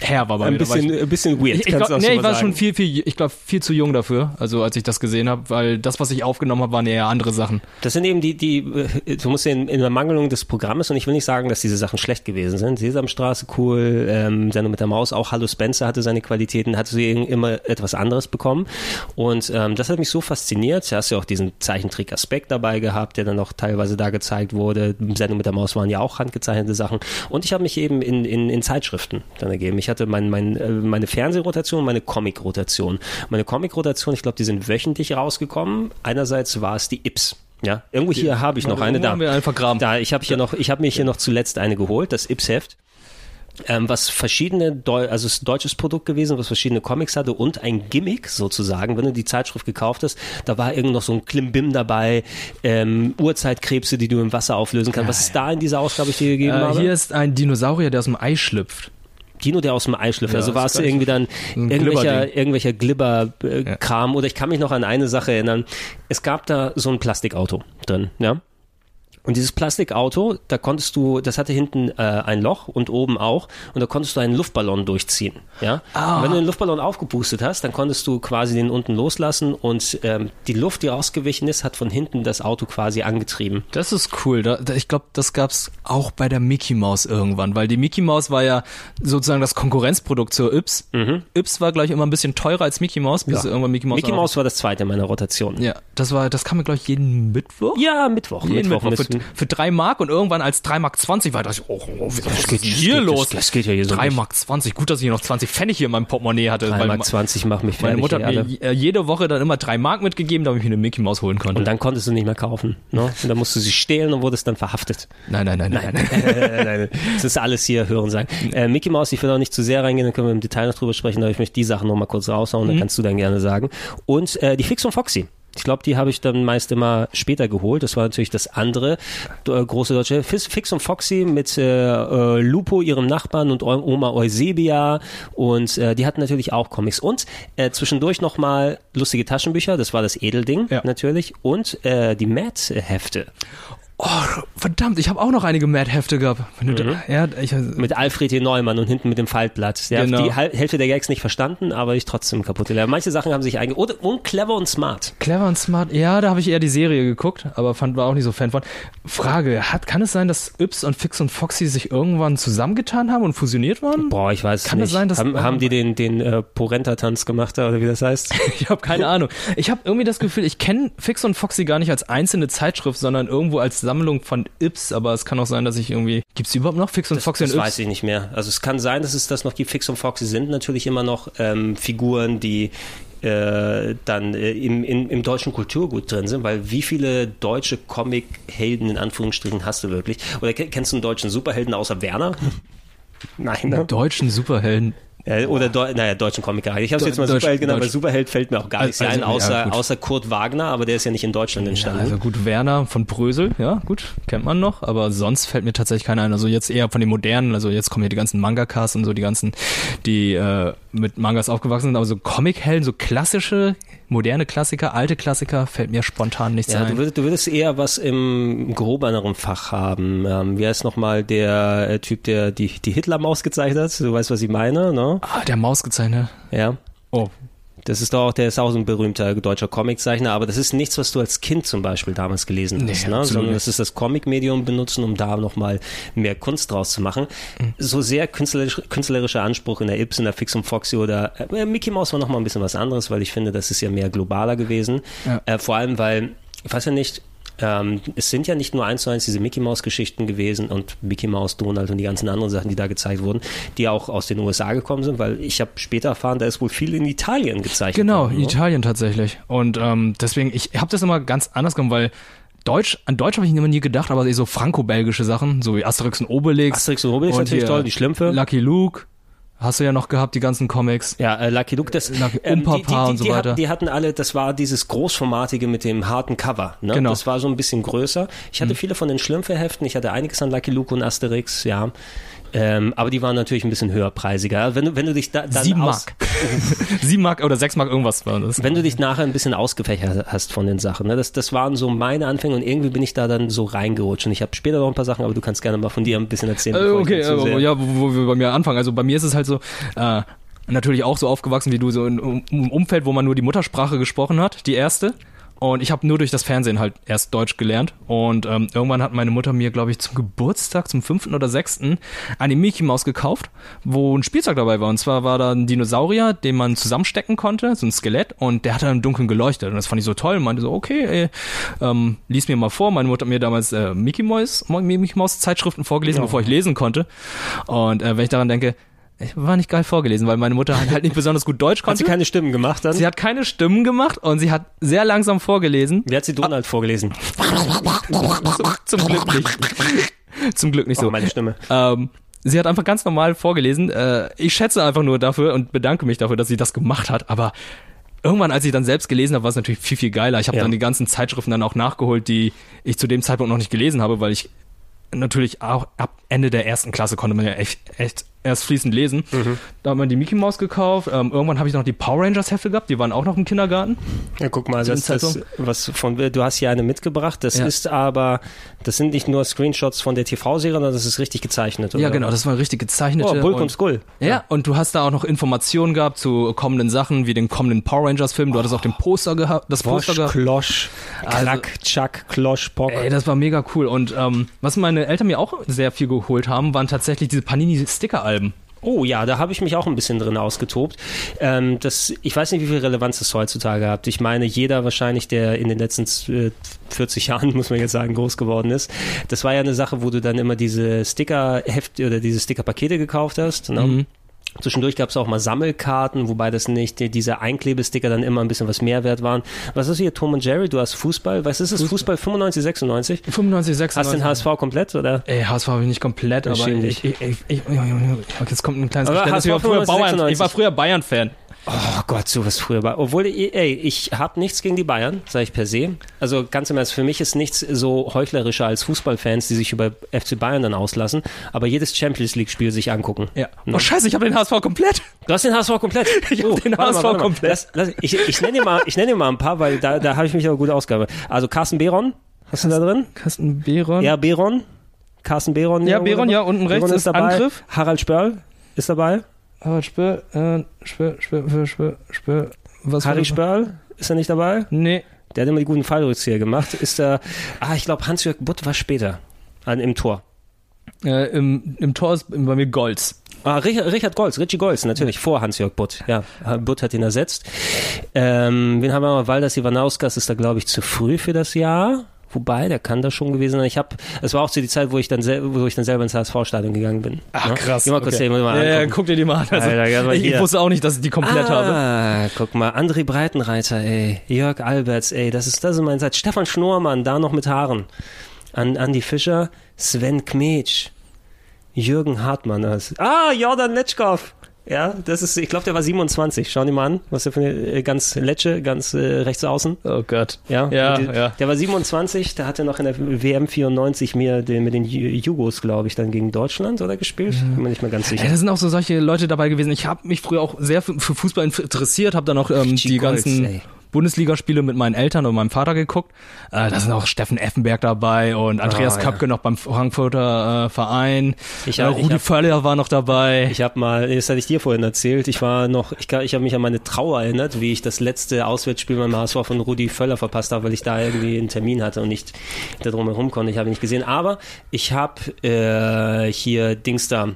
her war bei ein mir. Bisschen, ich, ein bisschen weird. ich, ich, glaub, nee, ich war mal schon sagen. viel, viel, ich glaube, viel zu jung dafür, also als ich das gesehen habe, weil das, was ich aufgenommen habe, waren eher andere Sachen. Das sind eben die, die, äh, du musst in, in der Mangelung des Programmes, und ich will nicht sagen, dass diese Sachen schlecht gewesen sind. Sesamstraße cool, ähm, Sendung mit der Maus, auch Hallo Spencer hatte seine Qualitäten, hatte sie immer etwas anderes bekommen. Und ähm, das hat mich so fasziniert. Du hast ja auch diesen Zeichentrick-Aspekt dabei gehabt, der dann auch teilweise da gezeigt wurde. Sendung mit der Maus waren ja auch handgezeichnete Sachen. Und ich habe mich eben in, in, in Zeitschriften dann ergeben. Ich hatte mein, mein, äh, meine Fernsehrotation, meine Comic-Rotation. Meine Comic-Rotation, ich glaube, die sind wöchentlich rausgekommen. Einerseits war es die Ips. Ja, irgendwo hier habe ich noch eine da. haben wir einfach vergraben. Da, ich habe hier noch, ich habe mir hier noch zuletzt eine geholt, das Ips-Heft. Ähm, was verschiedene, Deu also es ist ein deutsches Produkt gewesen, was verschiedene Comics hatte und ein Gimmick sozusagen, wenn du die Zeitschrift gekauft hast, da war irgend noch so ein Klimbim dabei, ähm, Urzeitkrebse, die du im Wasser auflösen kannst. was ist da in dieser Ausgabe ich dir gegeben Äh, habe? hier ist ein Dinosaurier, der aus dem Ei schlüpft. Dino, der aus dem Ei schlüpft. Ja, also war es irgendwie dann irgendwelcher, irgendwelcher Glibber-Kram. Oder ich kann mich noch an eine Sache erinnern. Es gab da so ein Plastikauto drin, ja. Und dieses Plastikauto, da konntest du, das hatte hinten äh, ein Loch und oben auch, und da konntest du einen Luftballon durchziehen. Ja? Ah. Und wenn du den Luftballon aufgepustet hast, dann konntest du quasi den unten loslassen und ähm, die Luft, die rausgewichen ist, hat von hinten das Auto quasi angetrieben. Das ist cool. Da, da, ich glaube, das gab's auch bei der Mickey Mouse irgendwann, weil die Mickey Mouse war ja sozusagen das Konkurrenzprodukt zur Yps. Yps war gleich immer ein bisschen teurer als Mickey Mouse, bis Ja. irgendwann Mickey Mouse. Mickey Mouse war das zweite in meiner Rotation. Ja, das war, das kam mir gleich jeden Mittwoch. Ja, Mittwoch. Jeden Mittwoch. Mittwoch. Mittwoch. Für, für drei Mark und irgendwann als drei Mark 20 war das, oh, oh was ist geht- hier geht- los? das- das geht ja hier so Drei nicht. Mark 20. Gut, dass ich hier noch 20 Pfennig hier in meinem Portemonnaie hatte. 3 weil Mark ma- 20 macht mich meine fertig. Mutter hat mir alle. äh, jede Woche dann immer drei Mark mitgegeben, damit ich mir eine Mickey Maus holen konnte. Und dann konntest du nicht mehr kaufen. Ne? Und dann musst du sie stehlen und wurdest dann verhaftet. nein, nein, nein, nein, nein. Nein, das ist alles hier hören sagen. Äh, Mickey Mouse, ich will auch nicht zu sehr reingehen, dann können wir im Detail noch drüber sprechen, aber ich möchte die Sachen noch mal kurz raushauen, dann kannst du dann gerne sagen. Und äh, die Fix und Foxy. Ich glaube, die habe ich dann meist immer später geholt. Das war natürlich das andere äh, große deutsche. Fix, und Foxy mit äh, äh, Lupo, ihrem Nachbarn und Oma Eusebia. Und äh, die hatten natürlich auch Comics. Und äh, zwischendurch nochmal lustige Taschenbücher. Das war das Edelding Ja. natürlich. Und äh, die Mad-Hefte. Oh, verdammt, ich habe auch noch einige Mad-Hefte gehabt. Mhm. ja, ich, Mit Alfred E. Neumann und hinten mit dem Faltblatt. Der Genau. die Hälfte der Gags nicht verstanden, aber ich trotzdem kaputt gelernt. Manche Sachen haben sich einge... Und, und clever und smart. Clever und smart. Ja, da habe ich eher die Serie geguckt, aber fand war auch nicht so Fan von. Frage, hat, kann es sein, dass Yps und Fix und Foxy sich irgendwann zusammengetan haben und fusioniert waren? Boah, ich weiß Kann nicht. es sein, dass- haben, haben die den, den äh, Porenta-Tanz gemacht oder wie das heißt? Ich habe keine Ahnung. Ich habe irgendwie das Gefühl, ich kenne Fix und Foxy gar nicht als einzelne Zeitschrift, sondern irgendwo als Sammlung von Yps, aber es kann auch sein, dass ich irgendwie Gibt's die überhaupt noch Fix und Foxy das und weiß Yps? ich nicht mehr. Also es kann sein, dass es das noch gibt. Fix und Foxy sind natürlich immer noch ähm, Figuren, die äh, dann äh, im, in, im deutschen Kulturgut drin sind, weil wie viele deutsche Comic-Helden in Anführungsstrichen hast du wirklich? Oder ke- kennst du einen deutschen Superhelden außer Werner? Nein, ne? Deutschen Superhelden. Ja, oder Deu naja, deutschen Comic Ich habe es jetzt mal Deutsch- Superheld genannt, weil Superheld fällt mir auch gar nichts Also, ein, ja, außer, gut. außer Kurt Wagner, aber der ist ja nicht in Deutschland Ja, entstanden. also gut, Werner von Brösel, ja, gut, kennt man noch, aber sonst fällt mir tatsächlich keiner ein. Also jetzt eher von den modernen, also jetzt kommen hier die ganzen Mangakas und so, die ganzen, die äh, mit Mangas aufgewachsen sind, aber so Comic-Helden, so klassische, moderne Klassiker, alte Klassiker, fällt mir spontan nichts Ja, ein. du würdest, du würdest eher was im gehobeneren Fach haben. Ähm, wie heißt nochmal der äh, Typ, der die, die Hitler-Maus gezeichnet hat? Du weißt, was ich meine, ne? ah, der Mausgezeichner. Ja. Oh, Das ist doch auch, der ist auch so ein berühmter deutscher Comiczeichner, aber das ist nichts, was du als Kind zum Beispiel damals gelesen Nee, hast, ne? sondern das ist das Comic-Medium benutzen, um da nochmal mehr Kunst draus zu machen. Mhm. So sehr künstlerisch, künstlerischer Anspruch in der Ips, in der Fix und Foxy oder äh, Mickey Mouse war nochmal ein bisschen was anderes, weil ich finde, das ist ja mehr globaler gewesen. Ja. Äh, vor allem, weil, ich weiß ja nicht, ähm, es sind ja nicht nur eins zu eins diese Mickey Mouse Geschichten gewesen und Mickey Mouse, Donald und die ganzen anderen Sachen, die da gezeigt wurden, die auch aus den USA gekommen sind, weil ich habe später erfahren, da ist wohl viel in Italien gezeichnet Genau, worden, ne? Italien tatsächlich. Und ähm, deswegen, ich habe das immer ganz anders gemacht, weil Deutsch, an Deutsch habe ich immer nie gedacht, aber so franco-belgische Sachen, so wie Asterix und Obelix. Asterix und Obelix und natürlich toll, die Schlümpfe. Lucky Luke, hast du ja noch gehabt, die ganzen Comics. Ja, äh, Lucky Luke, das Lucky ähm, die, die, die, und so die weiter. Hatten, die hatten alle, das war dieses großformatige mit dem harten Cover. Ne? Genau. Mhm. Das war so ein bisschen größer. Ich hatte viele von den Schlümpfe-Heften, ich hatte einiges an Lucky Luke und Asterix, ja. Ähm, aber die waren natürlich ein bisschen höherpreisiger. Wenn du, wenn du dich da, dann Sieben Mark. Sieben Mark oder sechs Mark irgendwas war das. wenn du dich nachher ein bisschen ausgefächert hast von den Sachen, ne? das, das waren so meine Anfänge und irgendwie bin ich da dann so reingerutscht und ich habe später noch ein paar Sachen, aber du kannst gerne mal von dir ein bisschen erzählen. Äh, okay, äh, ja, wo, wo wir bei mir anfangen. Also bei mir ist es halt so, äh, natürlich auch so aufgewachsen wie du, so in einem Umfeld, wo man nur die Muttersprache gesprochen hat, die erste. Und ich habe nur durch das Fernsehen halt erst Deutsch gelernt. Und ähm, irgendwann hat meine Mutter mir, glaube ich, zum Geburtstag, zum fünften oder sechsten, eine Mickey Maus gekauft, wo ein Spielzeug dabei war. Und zwar war da ein Dinosaurier, den man zusammenstecken konnte, so ein Skelett, und der hat dann im Dunkeln geleuchtet. Und das fand ich so toll. Und meinte so, okay, ey, ähm, lies mir mal vor. Meine Mutter hat mir damals äh, Mickey Maus, Mickey Maus Zeitschriften vorgelesen, bevor ich lesen konnte. Und äh, wenn ich daran denke, ich war nicht geil vorgelesen, weil meine Mutter halt nicht besonders gut Deutsch Hat konnte. sie keine Stimmen gemacht dann? Sie hat keine Stimmen gemacht und sie hat sehr langsam vorgelesen. Wie hat sie Donald vorgelesen? Zum, zum Glück nicht. Zum Glück nicht So, so. meine Stimme. Ähm, sie hat einfach ganz normal vorgelesen. Äh, ich schätze einfach nur dafür und bedanke mich dafür, dass sie das gemacht hat. Aber irgendwann, als ich dann selbst gelesen habe, war es natürlich viel, viel geiler. Ich habe Ja. dann die ganzen Zeitschriften dann auch nachgeholt, die ich zu dem Zeitpunkt noch nicht gelesen habe, weil ich natürlich auch ab Ende der ersten Klasse konnte man ja echt, echt erst fließend lesen. Mhm. Da hat man die Mickey Maus gekauft. Ähm, irgendwann habe ich noch die Power Rangers Hefte gehabt. Die waren auch noch im Kindergarten. Ja, guck mal, das, das, was von, du hast hier eine mitgebracht. Das Ja. ist aber, das sind nicht nur Screenshots von der TV-Serie, sondern das ist richtig gezeichnet. Oder? Ja, genau. Das war richtig gezeichnete. Oh, Bulk und- und Skull. Ja, und du hast da auch noch Informationen gehabt zu kommenden Sachen, wie den kommenden Power Rangers Film. Du hattest auch den Poster gehabt, das Poster gehabt. Klosch, Also- Klack, Chuck, Klosch, Pock. Ey, das war mega cool. Und ähm, was meine Eltern mir auch sehr viel geholt haben, waren tatsächlich diese Panini-Sticker-Alben. Oh ja, da habe ich mich auch ein bisschen drin ausgetobt. Ähm, das, ich weiß nicht, wie viel Relevanz das heutzutage hat. Ich meine, jeder wahrscheinlich, der in den letzten äh, 40 Jahren, muss man jetzt sagen, groß geworden ist, das war ja eine Sache, wo du dann immer diese Sticker-Hefte oder diese Sticker-Pakete gekauft hast. Ne? Mhm. Zwischendurch gab es auch mal Sammelkarten, wobei das nicht, die- diese Einklebesticker dann immer ein bisschen was mehr wert waren. Was ist hier, Tom und Jerry? Du hast Fußball. Was ist es? Fußball 95, 96? 95, 96. Hast du den HSV komplett, oder? Ey, HSV habe ich nicht komplett, aber ich, ich, ich, ich, ich, jetzt kommt ein kleines Aber Geständnis. Ich war, HSV früher 95, Bayern, ich war früher Bayern-Fan. Oh Gott, so was früher war. Obwohl, ey, ich habe nichts gegen die Bayern, sage ich per se. Also ganz im Ernst, für mich ist nichts so heuchlerischer als Fußballfans, die sich über FC Bayern dann auslassen, aber jedes Champions League-Spiel sich angucken. Ja. Oh scheiße, ich habe den HSV komplett. Du hast den HSV komplett. Ich hab den warte HSV mal, komplett. Lass, lass, ich ich nenne dir, mal- ich nenn dir mal ein paar, weil da, da habe ich mich aber gut ausgabe. Also Carsten Behron, hast du da drin? Carsten Behron. Ja, Behron. Carsten Behron. Ja, Behron, ja, unten rechts Behron ist dabei. Angriff. Harald Spörl ist dabei. Aber Spür, äh, Spür, Spür, Spür, Spür. Was Harry das? Spörl ist er nicht dabei? Nee. Der hat immer die guten Fallrückzieher gemacht. Ist da, ah, ich glaube, Hans-Jörg Butt war später an, im Tor. Äh, im, Im Tor ist bei mir Golds. Ah, Richard, Richard Golz, Richie Golz, natürlich, vor Hans-Jörg Butt. Ja, Butt hat ihn ersetzt. Ähm, wen haben wir noch? Waldas Ivanauskas ist da, glaube ich, zu früh für das Jahr. Wobei, der kann da schon gewesen sein. Ich habe, es war auch zu die Zeit, wo ich dann, sel wo ich dann selber ins HSV-Stadion gegangen bin. Ach, krass. Geh mal kurz okay. hier, mal ja, ja, guck dir die mal an. Also, Alter, mal ich, ich wusste auch nicht, dass ich die komplett habe. ah, guck mal, André Breitenreiter, ey, Jörg Alberts, ey, das ist, das ist mein Satz. Stefan Schnormann, da noch mit Haaren. An, Andi Fischer, Sven Kmetsch, Jürgen Hartmann. Das, ah, Jordan Letschkow. Ja, das ist, ich glaube, der war 27. Schau dir mal an, was der für eine äh, ganz Letsche, ganz äh, rechts außen. Oh Gott. Ja, Ja, die, ja. Der war 27, der hatte noch in der WM 94 mir den, mit den Ju- Jugos, glaube ich, dann gegen Deutschland oder gespielt. Bin mir nicht mehr ganz sicher. Ja, da sind auch so solche Leute dabei gewesen. Ich habe mich früher auch sehr für, für Fußball interessiert, habe dann auch ähm, die Golds, ganzen ey. Bundesligaspiele mit meinen Eltern und meinem Vater geguckt. Äh, da sind auch Steffen Effenberg dabei und Andreas Ah, ja. Köpke noch beim Frankfurter äh, Verein. Ich äh, Rudi Völler war noch dabei. Ich habe mal, das hatte ich dir vorhin erzählt, ich war noch, ich, kann- ich habe mich an meine Trauer erinnert, wie ich das letzte Auswärtsspiel beim HSV von Rudi Völler verpasst habe, weil ich da irgendwie einen Termin hatte und nicht da drum herum konnte. Ich habe ihn nicht gesehen, aber ich habe äh, hier Dings da,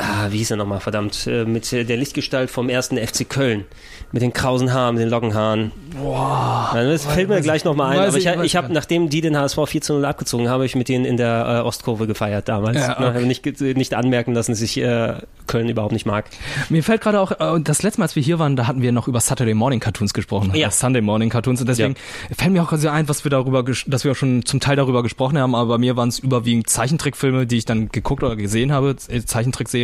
ah, wie hieß er nochmal, verdammt, äh, mit der Lichtgestalt vom ersten FC Köln, mit den krausen Haaren, mit den Lockenhaaren. Boah. Das fällt mir gleich nochmal ein, aber ich, ich- habe, nachdem die den HSV 4 zu 0 abgezogen habe, ich mit denen in der äh, Ostkurve gefeiert damals. Ja, okay. habe nicht, nicht anmerken lassen, dass ich äh, Köln überhaupt nicht mag. Mir fällt gerade auch, äh, das letzte Mal, als wir hier waren, da hatten wir noch über Saturday Morning Cartoons gesprochen. Ja. äh, Sunday Morning Cartoons. Und deswegen fällt mir auch quasi ein, was wir darüber, dass wir auch schon zum Teil darüber gesprochen haben, aber bei mir waren es überwiegend Zeichentrickfilme, die ich dann geguckt oder gesehen habe, äh,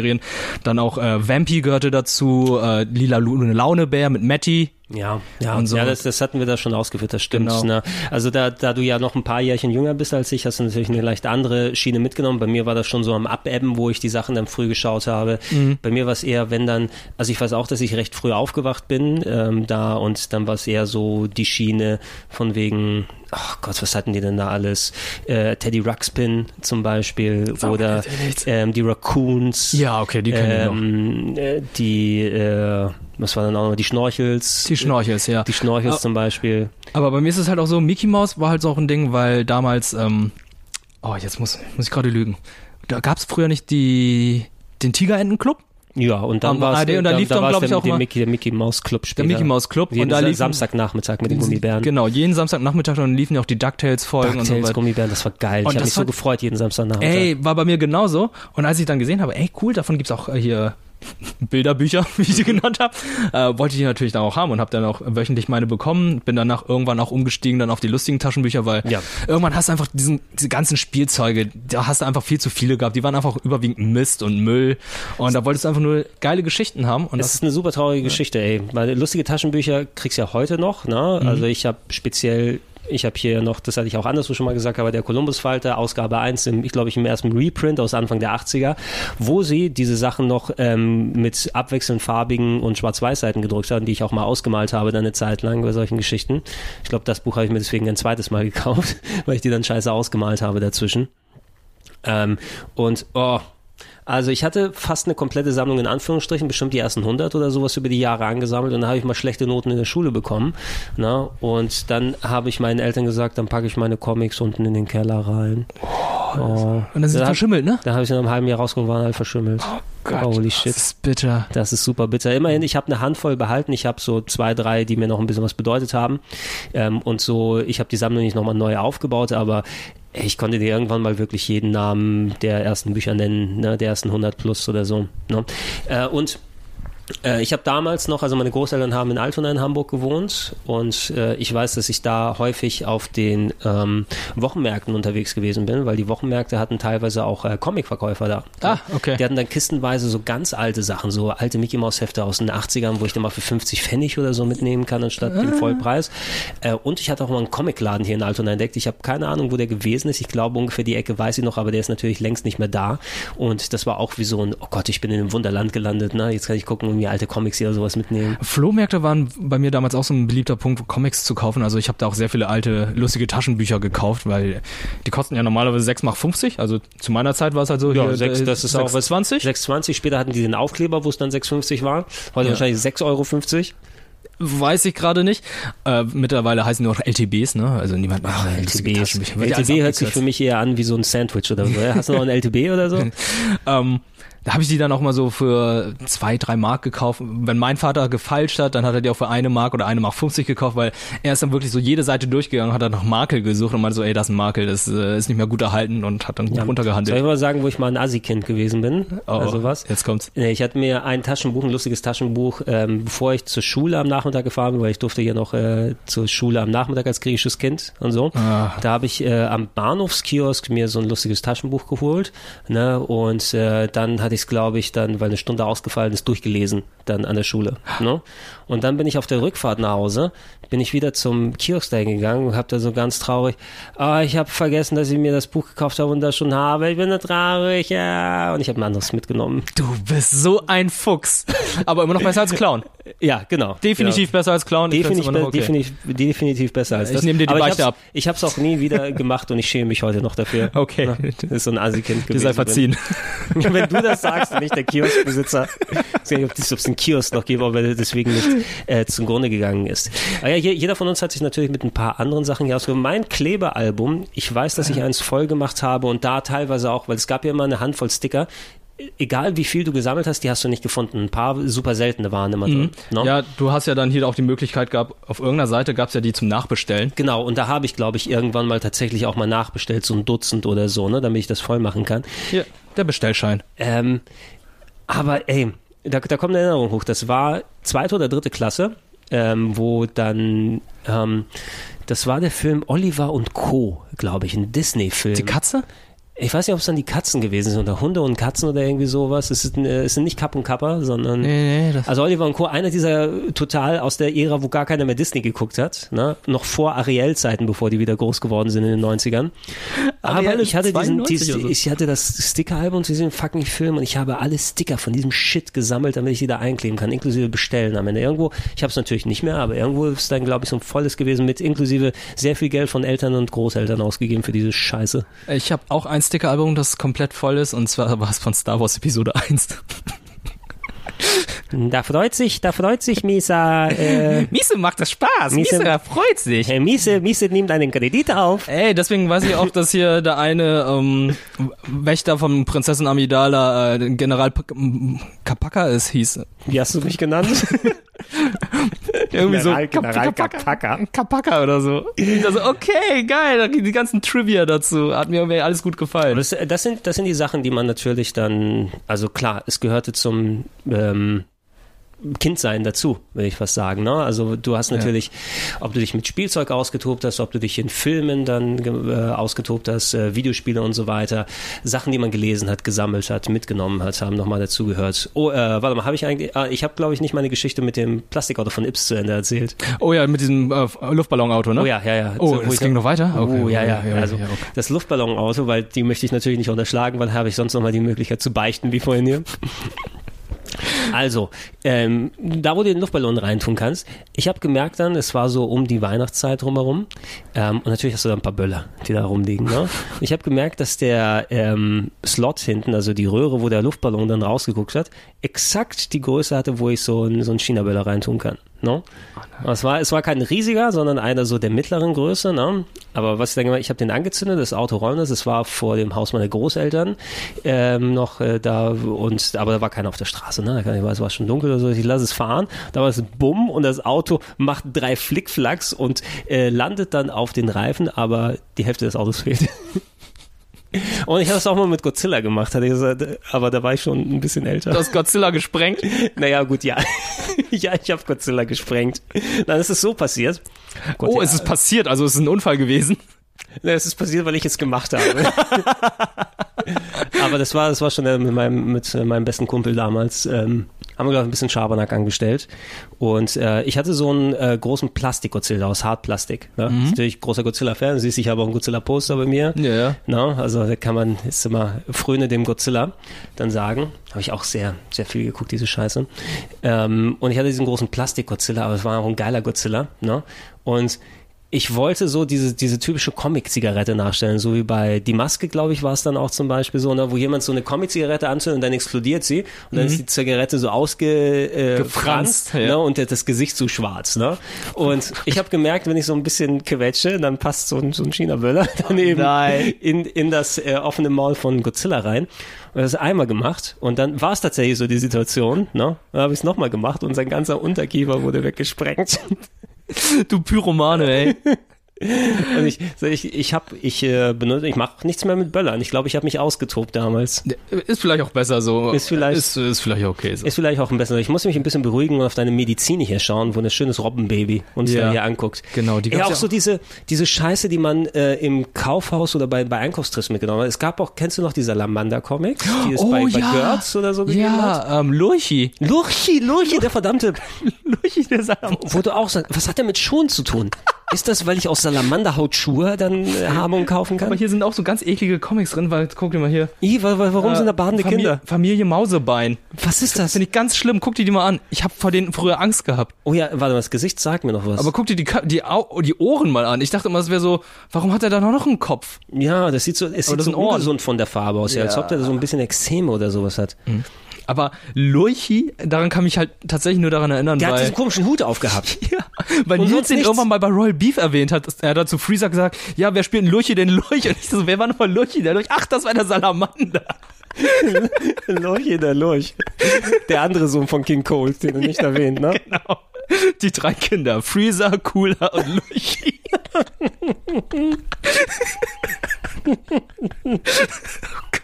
Zeichentrickserien. Dann auch äh, Vampy gehörte dazu, äh, Lila Lune Launebär mit Matty. Ja, ja, Und so. ja das, das hatten wir da schon ausgeführt, das stimmt. Genau. Ne? Also da, da du ja noch ein paar Jährchen jünger bist als ich, hast du natürlich eine leicht andere Schiene mitgenommen. Bei mir war das schon so am Abebben, wo ich die Sachen dann früh geschaut habe. Mhm. Bei mir war es eher, wenn dann, also ich weiß auch, dass ich recht früh aufgewacht bin ähm, da und dann war es eher so die Schiene von wegen, ach Gott, was hatten die denn da alles? Äh, Teddy Ruxpin zum Beispiel Sag oder nichts. ähm, die Raccoons. Ja, okay, die kenne ich noch. ähm, äh, die, äh, was war dann auch noch, die Schnorchels. Die Schnorchels, ja. Die Schnorchels Ah. zum Beispiel. Aber bei mir ist es halt auch so, Mickey Mouse war halt so auch ein Ding, weil damals, ähm, oh, jetzt muss, muss ich gerade lügen. Da gab es früher nicht die, den Tigerentenclub? Ja, und dann war es und da lief dann, war's glaub ich, auch mal- Mickey, der Mickey Mouse Club später. Der Mickey Mouse Club. Jeden und da liefen, Samstagnachmittag mit den Gummibären. Genau, jeden Samstagnachmittag dann liefen ja auch die DuckTales-Folgen und so DuckTales, weiter. Gummibären, das war geil. Und ich habe mich so gefreut jeden Samstagnachmittag. Ey, war bei mir genauso. Und als ich dann gesehen habe, ey, cool, davon gibt's auch äh, hier Bilderbücher, wie ich sie genannt habe, äh, wollte ich die natürlich dann auch haben und habe dann auch wöchentlich meine bekommen. Bin danach irgendwann auch umgestiegen dann auf die lustigen Taschenbücher, weil Ja. irgendwann hast du einfach diesen, diese ganzen Spielzeuge, da hast du einfach viel zu viele gehabt. Die waren einfach überwiegend Mist und Müll. Und da wolltest du einfach nur geile Geschichten haben. Und Das das, ist eine super traurige Geschichte, ey. Weil lustige Taschenbücher kriegst du ja heute noch, ne? Mhm. Also ich habe speziell, ich habe hier noch, das hatte ich auch anderswo schon mal gesagt, aber der Columbus-Falter, Ausgabe 1, im, ich glaube ich im ersten Reprint aus Anfang der 80er, wo sie diese Sachen noch ähm, mit abwechselnd farbigen und Schwarz-Weiß-Seiten gedruckt haben, die ich auch mal ausgemalt habe dann eine Zeit lang bei solchen Geschichten. Ich glaube, das Buch habe ich mir deswegen ein zweites Mal gekauft, weil ich die dann scheiße ausgemalt habe dazwischen. Ähm, und, oh, also ich hatte fast eine komplette Sammlung in Anführungsstrichen, bestimmt die ersten 100 oder sowas über die Jahre angesammelt und dann habe ich mal schlechte Noten in der Schule bekommen. Na? Und dann habe ich meinen Eltern gesagt, dann packe ich meine Comics unten in den Keller rein. Oh, und dann sind sie verschimmelt, ne? da habe ich in einem halben Jahr rausgekommen, waren halt verschimmelt. Holy shit. Das ist bitter. Das ist super bitter. Immerhin, ich habe eine Handvoll behalten. Ich habe so zwei, drei, die mir noch ein bisschen was bedeutet haben. Ähm, und so, ich habe die Sammlung nicht nochmal neu aufgebaut, aber ich konnte dir irgendwann mal wirklich jeden Namen der ersten Bücher nennen, ne, der ersten 100 plus oder so. Ne? Äh, und ich habe damals noch, also meine Großeltern haben in Altona in Hamburg gewohnt und äh, ich weiß, dass ich da häufig auf den ähm, Wochenmärkten unterwegs gewesen bin, weil die Wochenmärkte hatten teilweise auch äh, Comicverkäufer da. Ah, okay. Die hatten dann kistenweise so ganz alte Sachen, so alte Mickey Mouse Hefte aus den 80ern, wo ich dann mal für 50 Pfennig oder so mitnehmen kann anstatt dem Vollpreis. Äh, und ich hatte auch mal einen Comicladen hier in Altona entdeckt. Ich habe keine Ahnung, wo der gewesen ist. Ich glaube ungefähr die Ecke weiß ich noch, aber der ist natürlich längst nicht mehr da. Und das war auch wie so ein, oh Gott, ich bin in einem Wunderland gelandet. Ne? Jetzt kann ich gucken, irgendwie alte Comics hier oder sowas mitnehmen. Flohmärkte waren bei mir damals auch so ein beliebter Punkt, Comics zu kaufen. Also ich habe da auch sehr viele alte, lustige Taschenbücher gekauft, weil die kosten ja normalerweise 6,50 Mark. Also zu meiner Zeit war es halt so, Ja, hier, sechs, äh, das ist auch was. 6,20. 6,20. Später hatten die den Aufkleber, wo es dann 6,50 war. Heute Ja. wahrscheinlich 6,50 Euro. Weiß ich gerade nicht. Äh, mittlerweile heißen die auch LTBs, ne? Also niemand macht lustige LTB, ist, Taschenbücher. Wird ja alles LTB hört sich für mich eher an wie so ein Sandwich oder so. Hast du noch ein LTB oder so? Ähm, da habe ich die dann auch mal so für zwei, drei Mark gekauft. Wenn mein Vater gefalscht hat, dann hat er die auch für eine Mark oder eine Mark 50 gekauft, weil er ist dann wirklich so jede Seite durchgegangen, hat dann nach Makel gesucht und meinte so, ey, das ist ein Makel, das äh, ist nicht mehr gut erhalten und hat dann gut Soll runtergehandelt. ich mal sagen, wo ich mal ein Assi-Kind gewesen bin? Oh, also was? Jetzt kommt's. Ich hatte mir ein Taschenbuch, ein lustiges Taschenbuch, ähm, bevor ich zur Schule am Nachmittag gefahren bin, weil ich durfte ja noch äh, zur Schule am Nachmittag als griechisches Kind und so. Ah. Da habe ich äh, am Bahnhofskiosk mir so ein lustiges Taschenbuch geholt. Ne? Und äh, dann hatte ich es, glaube ich, dann, weil eine Stunde ausgefallen ist, durchgelesen dann an der Schule. Ne? Und dann bin ich auf der Rückfahrt nach Hause, bin ich wieder zum Kiosk da gegangen und habe da so ganz traurig, ah, ich habe vergessen, dass ich mir das Buch gekauft habe und das schon habe. Ich bin da traurig, ja. Und ich habe ein anderes mitgenommen. Du bist so ein Fuchs. Aber immer noch besser als Clown. Ja, genau. Definitiv besser als Clown. Ich Definitiv, noch okay. definitiv, definitiv besser als Ich das. nehm dir die Aber Beichte ich ab. hab's, Ich habe es auch nie wieder gemacht und ich schäme mich heute noch dafür. Okay. Das ist so ein Assi-Kind Dir gewesen. sei verziehen. Bin. Wenn du das sagst und nicht der Kioskbesitzer. Ich weiß nicht, ob es einen Kiosk noch gibt, aber deswegen nicht äh, zum Grunde gegangen ist. Aber ja, je- jeder von uns hat sich natürlich mit ein paar anderen Sachen hier ausgegeben. Mein Klebealbum, ich weiß, dass ich eins voll gemacht habe und da teilweise auch, weil es gab ja immer eine Handvoll Sticker. Egal wie viel du gesammelt hast, die hast du nicht gefunden. Ein paar super seltene waren immer drin. ne? Ja, du hast ja dann hier auch die Möglichkeit gehabt, auf irgendeiner Seite gab's ja die zum Nachbestellen. Genau, und da habe ich, glaube ich, irgendwann mal tatsächlich auch mal nachbestellt, so ein Dutzend oder so, ne, damit ich das voll machen kann. Hier, der Bestellschein. Ähm, aber ey, da, da kommt eine Erinnerung hoch. Das war zweite oder dritte Klasse, ähm, wo dann, ähm, das war der Film Oliver und Co., glaube ich, ein Disney-Film. Die Katze? Ich weiß nicht, ob es dann die Katzen gewesen sind oder Hunde und Katzen oder irgendwie sowas. Es, ist, äh, es sind nicht Kapp und Kappa, sondern Nee, nee, das also Oliver und Co. einer dieser total aus der Ära, wo gar keiner mehr Disney geguckt hat, ne? noch vor Ariel-Zeiten, bevor die wieder groß geworden sind in den 90ern. Aber Ariel ich hatte diesen, 92 diesen so. ich hatte das Sticker-Album zu diesem fucking Film und ich habe alle Sticker von diesem Shit gesammelt, damit ich die da einkleben kann, inklusive bestellen am Ende. Irgendwo, ich habe es natürlich nicht mehr, aber irgendwo ist dann, glaube ich, so ein volles gewesen mit inklusive sehr viel Geld von Eltern und Großeltern ausgegeben für diese Scheiße. Ich habe auch ein Sticker-Album, das komplett voll ist, und zwar war es von Star Wars Episode 1. Da freut sich, da freut sich Misa, äh, Miese macht das Spaß. Miese- Miese, freut sich. Herr Miese, Miese nimmt einen Kredit auf. Ey, deswegen weiß ich auch, dass hier der eine ähm, Wächter von Prinzessin Amidala äh, General Kapaka ist, hieß. Wie hast du mich genannt? Irgendwie General- so General Kapaka. Kapaka. Oder so. Ich dachte so, okay, geil, die ganzen Trivia dazu. Hat mir irgendwie alles gut gefallen. Das, das, sind, das sind die Sachen, die man natürlich dann, also klar, es gehörte zum ähm, Kindsein dazu, will ich fast sagen. Ne? Also du hast natürlich, ob du dich mit Spielzeug ausgetobt hast, ob du dich in Filmen dann äh, ausgetobt hast, äh, Videospiele und so weiter, Sachen, die man gelesen hat, gesammelt hat, mitgenommen hat, haben nochmal dazugehört. Oh, äh, warte mal, habe ich eigentlich, ah, ich habe glaube ich nicht meine Geschichte mit dem Plastikauto von Ips zu Ende erzählt. Oh ja, mit diesem äh, Luftballonauto, ne? Oh ja, ja, ja. Oh, So, ich ging noch- weiter? Okay, oh, ja, ja. okay, Also okay, okay. das Luftballonauto, weil die möchte ich natürlich nicht unterschlagen, weil habe ich sonst nochmal die Möglichkeit zu beichten, wie vorhin hier. Also, ähm, da wo du den Luftballon reintun kannst, ich habe gemerkt dann, es war so um die Weihnachtszeit drumherum ähm, und natürlich hast du da ein paar Böller, die da rumliegen. Ne? Ich habe gemerkt, dass der ähm, Slot hinten, also die Röhre, wo der Luftballon dann rausgeguckt hat, exakt die Größe hatte, wo ich so einen so einen China-Böller reintun kann. Ne? Es war, es war kein riesiger, sondern einer so der mittleren Größe. Ne? Aber was ich dann gemacht ich habe den angezündet, das Auto rollen. Es war vor dem Haus meiner Großeltern ähm, noch äh, da und aber da war keiner auf der Straße. Ne? Ich es war schon dunkel oder so. Ich lasse es fahren. Da war es Bumm und das Auto macht drei Flickflacks und äh, landet dann auf den Reifen, aber die Hälfte des Autos fehlt. Und ich habe es auch mal mit Godzilla gemacht, hatte ich gesagt, aber da war ich schon ein bisschen älter. Du hast Godzilla gesprengt. Naja, gut, ja. ja, ich habe Godzilla gesprengt. Dann ist es so passiert. Gott, Oh, ja, es ist passiert, also es ist ein Unfall gewesen. Nee, es ist passiert, weil ich es gemacht habe. Aber das war, das war schon äh, mit meinem, mit äh, meinem besten Kumpel damals. Ähm, haben wir, glaube ich, ein bisschen Schabernack angestellt. Und äh, ich hatte so einen äh, großen Plastik-Godzilla aus Hartplastik. Ne? Mhm. Natürlich großer Godzilla-Fan. Siehst, ich habe auch einen Godzilla-Poster bei mir. Ja, ja. Na, also da kann man, ist immer Fröne dem Godzilla dann sagen. Habe ich auch sehr, sehr viel geguckt, diese Scheiße. Ähm, und ich hatte diesen großen Plastik-Godzilla, aber es war auch ein geiler Godzilla. Ne? Und ich wollte so diese, diese typische Comic-Zigarette nachstellen, so wie bei Die Maske, glaube ich, war es dann auch zum Beispiel so, ne, wo jemand so eine Comic-Zigarette anzündet und dann explodiert sie und dann ist die Zigarette so ausge, äh, franzt, ja. ne, und das Gesicht so schwarz. Ne? Und ich habe gemerkt, wenn ich so ein bisschen quetsche, dann passt so ein, so ein China-Böller daneben in, in das äh, offene Maul von Godzilla rein. Und das einmal gemacht und dann war es tatsächlich so die Situation. Ne? Dann habe ich es nochmal gemacht und sein ganzer Unterkiefer wurde weggesprengt. Du Pyromane, ey. Und ich, so ich, ich habe, ich äh, benutze, ich mache nichts mehr mit Böllern. Ich glaube, ich habe mich ausgetobt damals. Ist vielleicht auch besser so. Ist vielleicht- Ist, ist vielleicht okay so. Ist vielleicht auch ein bisschen. Ich muss mich ein bisschen beruhigen und auf deine Medizin hier schauen, wo ein schönes Robbenbaby uns Ja. hier anguckt. Genau, die ja, gab's auch ja so auch. diese diese Scheiße, die man äh, im Kaufhaus oder bei bei Einkaufstrips mitgenommen hat. Es gab auch, kennst du noch die Salamander Comics, die es bei, bei Gertz oder so gegeben hat? Oh, Ja, ähm, Lurchi. Lurchi, Lurchi, der verdammte, Lurchi, der Salam. wo du auch sagst, was hat der mit Schuhen zu tun? Ist das, weil ich aus Salamanderhaut Schuhe dann äh, habe und kaufen kann? Aber hier sind auch so ganz eklige Comics drin, weil guck dir mal hier. I, wa- wa- warum Äh, sind da badende Familie, Kinder? Familie Mausebein. Was ist das? Finde ich ganz schlimm. Guck dir die mal an. Ich habe vor denen früher Angst gehabt. Oh ja, warte mal, das Gesicht sagt mir noch was. Aber guck dir die, die, Au die Ohren mal an. Ich dachte immer, es wäre so, warum hat er da noch einen Kopf? ja, das sieht so, es Aber sieht so ungesund von der Farbe aus, ja. als ob der so ein bisschen Extreme oder sowas hat. Aber Lurchi, daran kann mich halt tatsächlich nur daran erinnern, Der hat weil, diesen komischen Hut aufgehabt. ja, weil Und Nils den nichts. irgendwann mal bei Royal Beef erwähnt hat. Er hat dazu Freezer gesagt, ja, wer spielt denn Lurchi denn Lurchi? Und ich so, wer war nochmal Lurchi? Der Lurchi? Ach, das war der Salamander. Lurch in der Lurch. Der andere Sohn von King Cole, den du nicht erwähnt, ne? Genau. Die drei Kinder. Freezer, Cooler und Lurchi. oh Gott.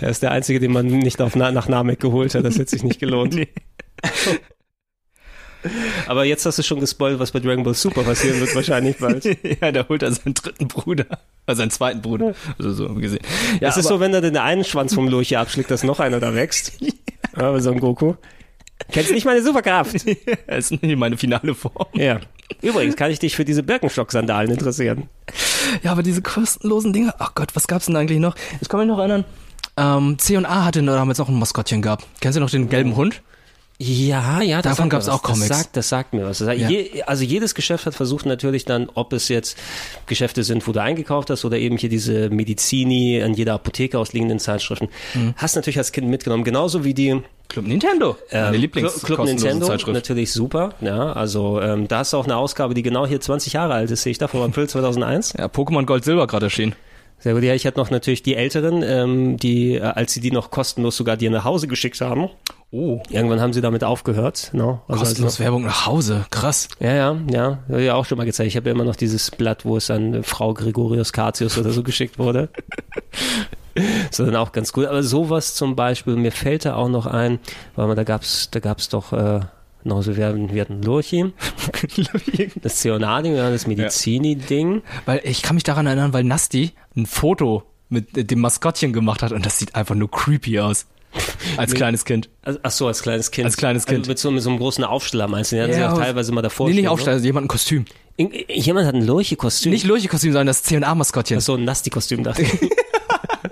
Er ist der Einzige, den man nicht auf Na nach Namek geholt hat. Das hätte sich nicht gelohnt. Nee. Aber jetzt hast du schon gespoilt, was bei Dragon Ball Super passieren wird, wahrscheinlich bald. ja, da holt er seinen dritten Bruder. Also seinen zweiten Bruder. Also so gesehen. Ja, es ist so, wenn er den einen Schwanz vom Lurch hier abschlägt, dass noch einer da wächst. Ja, bei Son Goku. Kennst nicht meine Superkraft? Das ist nicht meine finale Form. Ja. Übrigens kann ich dich für diese Birkenstock-Sandalen interessieren. Ja, aber diese kostenlosen Dinge, ach Gott, was gab's denn eigentlich noch? Ich kann mich noch erinnern, ähm, C&A hatte damals auch ein Maskottchen gehabt. Kennst du noch den gelben Hund? Ja, ja, Davon gab's was. auch Comics. Das sagt, das sagt mir was. Sagt, Ja. je, also jedes Geschäft hat versucht natürlich dann, ob es jetzt Geschäfte sind, wo du eingekauft hast oder eben hier diese Medizini an jeder Apotheke ausliegenden Zeitschriften. Mhm. Hast natürlich als Kind mitgenommen. Genauso wie die Club Nintendo. Meine ähm, Lieblings Club, Nintendo, Zeitschrift. natürlich super. Ja, also ähm, da hast du auch eine Ausgabe, die genau hier 20 Jahre alt ist, sehe ich da, vom April 2001. Ja, Pokémon Gold Silber gerade erschienen. Sehr gut. Ja, ich hatte noch natürlich die Älteren, ähm, die, äh, als sie die noch kostenlos sogar dir nach Hause geschickt haben. Oh. Irgendwann haben sie damit aufgehört. No? Also Kostenlos Werbung nach Hause. Krass. Ja, ja, ja, hab ich ja auch schon mal gezeigt. Ich habe ja immer noch dieses Blatt, wo es an Frau Gregorius Catius oder so geschickt wurde. Dann auch ganz gut. Aber sowas zum Beispiel, mir fällt da auch noch ein, weil man, da gab's, da gab's doch, äh, noch so, wir hatten, wir hatten Lurchi, das Zeonading, wir hatten das Medizini-Ding. weil ich kann mich daran erinnern, weil Nasti ein Foto mit äh, dem Maskottchen gemacht hat und das sieht einfach nur creepy aus. Als kleines Kind. Also, ach so, als kleines Kind. Als kleines Kind. Also mit, so, mit so einem großen Aufsteller meinst du? Den hatten Ja, sie auch teilweise mal davor Nee, nicht Aufsteller, also jemand ein Kostüm. In- Jemand hat ein Lurchi-Kostüm. Nicht Lurchi-Kostüm, sondern das C&A-Maskottchen. Ach so, ein Nasti-Kostüm dachte ich.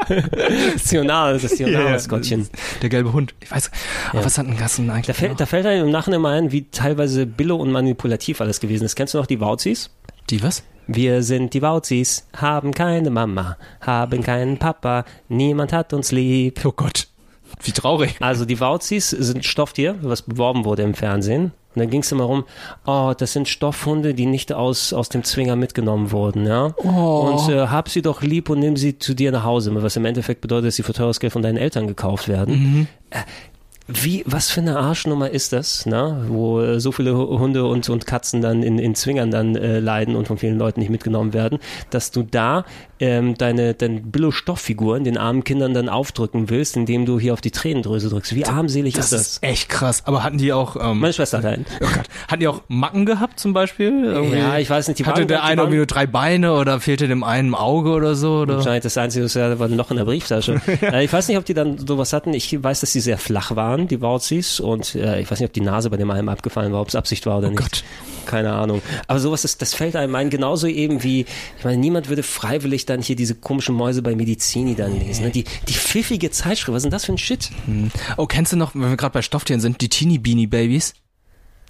das Tional, das Tional-Maskottchen. Der gelbe Hund. Ich weiß. Aber was hat denn das denn eigentlich? Da fällt, noch? da fällt einem im Nachhinein mal ein, wie teilweise billo und manipulativ alles gewesen ist. Kennst du noch die Wauzis? Die was? Wir sind die Wauzis, haben keine Mama, haben keinen Papa, niemand hat uns lieb. Oh Gott. Wie traurig. Also die Wauzis sind Stofftier, was beworben wurde im Fernsehen. Und dann ging es immer rum, oh, das sind Stoffhunde, die nicht aus, aus dem Zwinger mitgenommen wurden, ja. Oh. Und äh, hab sie doch lieb und nimm sie zu dir nach Hause, was im Endeffekt bedeutet, dass sie für teures Geld von deinen Eltern gekauft werden. Äh, Wie, was für eine Arschnummer ist das, ne? wo äh, so viele Hunde und, und Katzen dann in, in Zwingern dann äh, leiden und von vielen Leuten nicht mitgenommen werden, dass du da ähm, deine, deine Billo-Stofffiguren den armen Kindern dann aufdrücken willst, indem du hier auf die Tränendrüse drückst. Wie armselig Das ist das? ist echt krass. Aber hatten die auch, ähm, Meine Schwester hat einen. oh Gott, hatten die auch Macken gehabt zum Beispiel? Irgendwie? Ja, ich weiß nicht, die Hatte der eine irgendwie nur drei Beine oder fehlte dem einen Auge oder so? Oder? Wahrscheinlich das Einzige, was ja, war ein Loch in der Brieftasche. äh, ich weiß nicht, ob die dann sowas hatten. Ich weiß, dass die sehr flach waren, die Wauzis. Und äh, ich weiß nicht, ob die Nase bei dem einen abgefallen war, ob es Absicht war oder nicht. Oh Gott. Keine Ahnung. Aber sowas, das, das fällt einem ein. Genauso eben wie, ich meine, niemand würde freiwillig dann hier diese komischen Mäuse bei Medizini dann lesen. Ne? Die, die pfiffige Zeitschrift, was ist denn das für ein Shit? Oh, kennst du noch, wenn wir gerade bei Stofftieren sind, die Teeny Beanie Babies?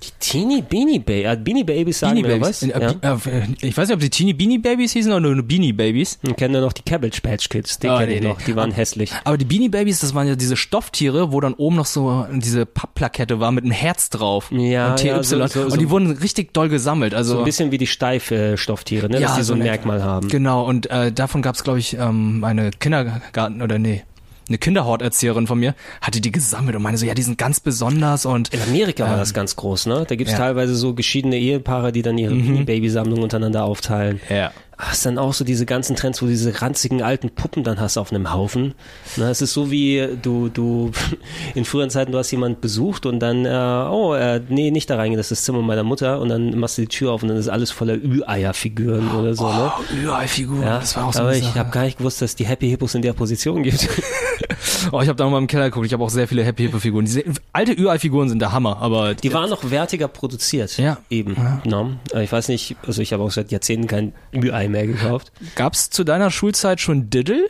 Die Teeny Beanie Baby. Äh, Beanie Babies sagen Beanie mir was. Babies. Äh, Ja. äh, ich weiß nicht, ob die Teeny Beanie Babies hießen oder nur Beanie Babies. Ich kenne noch die Cabbage Patch Kids. Die Oh, kenne nee, ich nee. noch. Die waren hässlich. Aber die Beanie Babies, das waren ja diese Stofftiere, wo dann oben noch so diese Pappplakette war mit einem Herz drauf. Ja, und TY. ja, so- so- und die wurden richtig doll gesammelt. Also So ein bisschen wie die steife Stofftiere, ne? dass die so ein in Merkmal haben. Genau, und äh, davon gab es, glaube ich, ähm, eine Kindergarten oder nee, eine Kinderhorterzieherin von mir, hatte die gesammelt und meine so, ja, die sind ganz besonders und In Amerika war Ähm, das ganz groß, ne? Da gibt's ja. teilweise so geschiedene Ehepaare, die dann ihre Babysammlung untereinander aufteilen. ja. Hast dann auch so diese ganzen Trends, wo du diese ranzigen alten Puppen dann hast auf einem Haufen. Na, es ist so wie du, du in früheren Zeiten, du hast jemand besucht und dann, äh, oh, äh, nee, nicht da reingehen, das ist das Zimmer meiner Mutter und dann machst du die Tür auf und dann ist alles voller Ü-Eier-Figuren oder so, ne? Oh, Ü-Ei-Figur, Ja, das war auch so aber ich habe gar nicht gewusst, dass die Happy Hippos in der Position gibt. Oh, ich habe da mal im Keller geguckt, ich habe auch sehr viele Happy Hippo Figuren. Diese alte Ü-Ei-Figuren sind der Hammer, aber Die waren noch wertiger produziert. Ja. Eben. No? Äh, Ich weiß nicht, also ich habe auch seit Jahrzehnten kein Ü-Ei mehr gekauft. gab's zu deiner Schulzeit schon Diddle?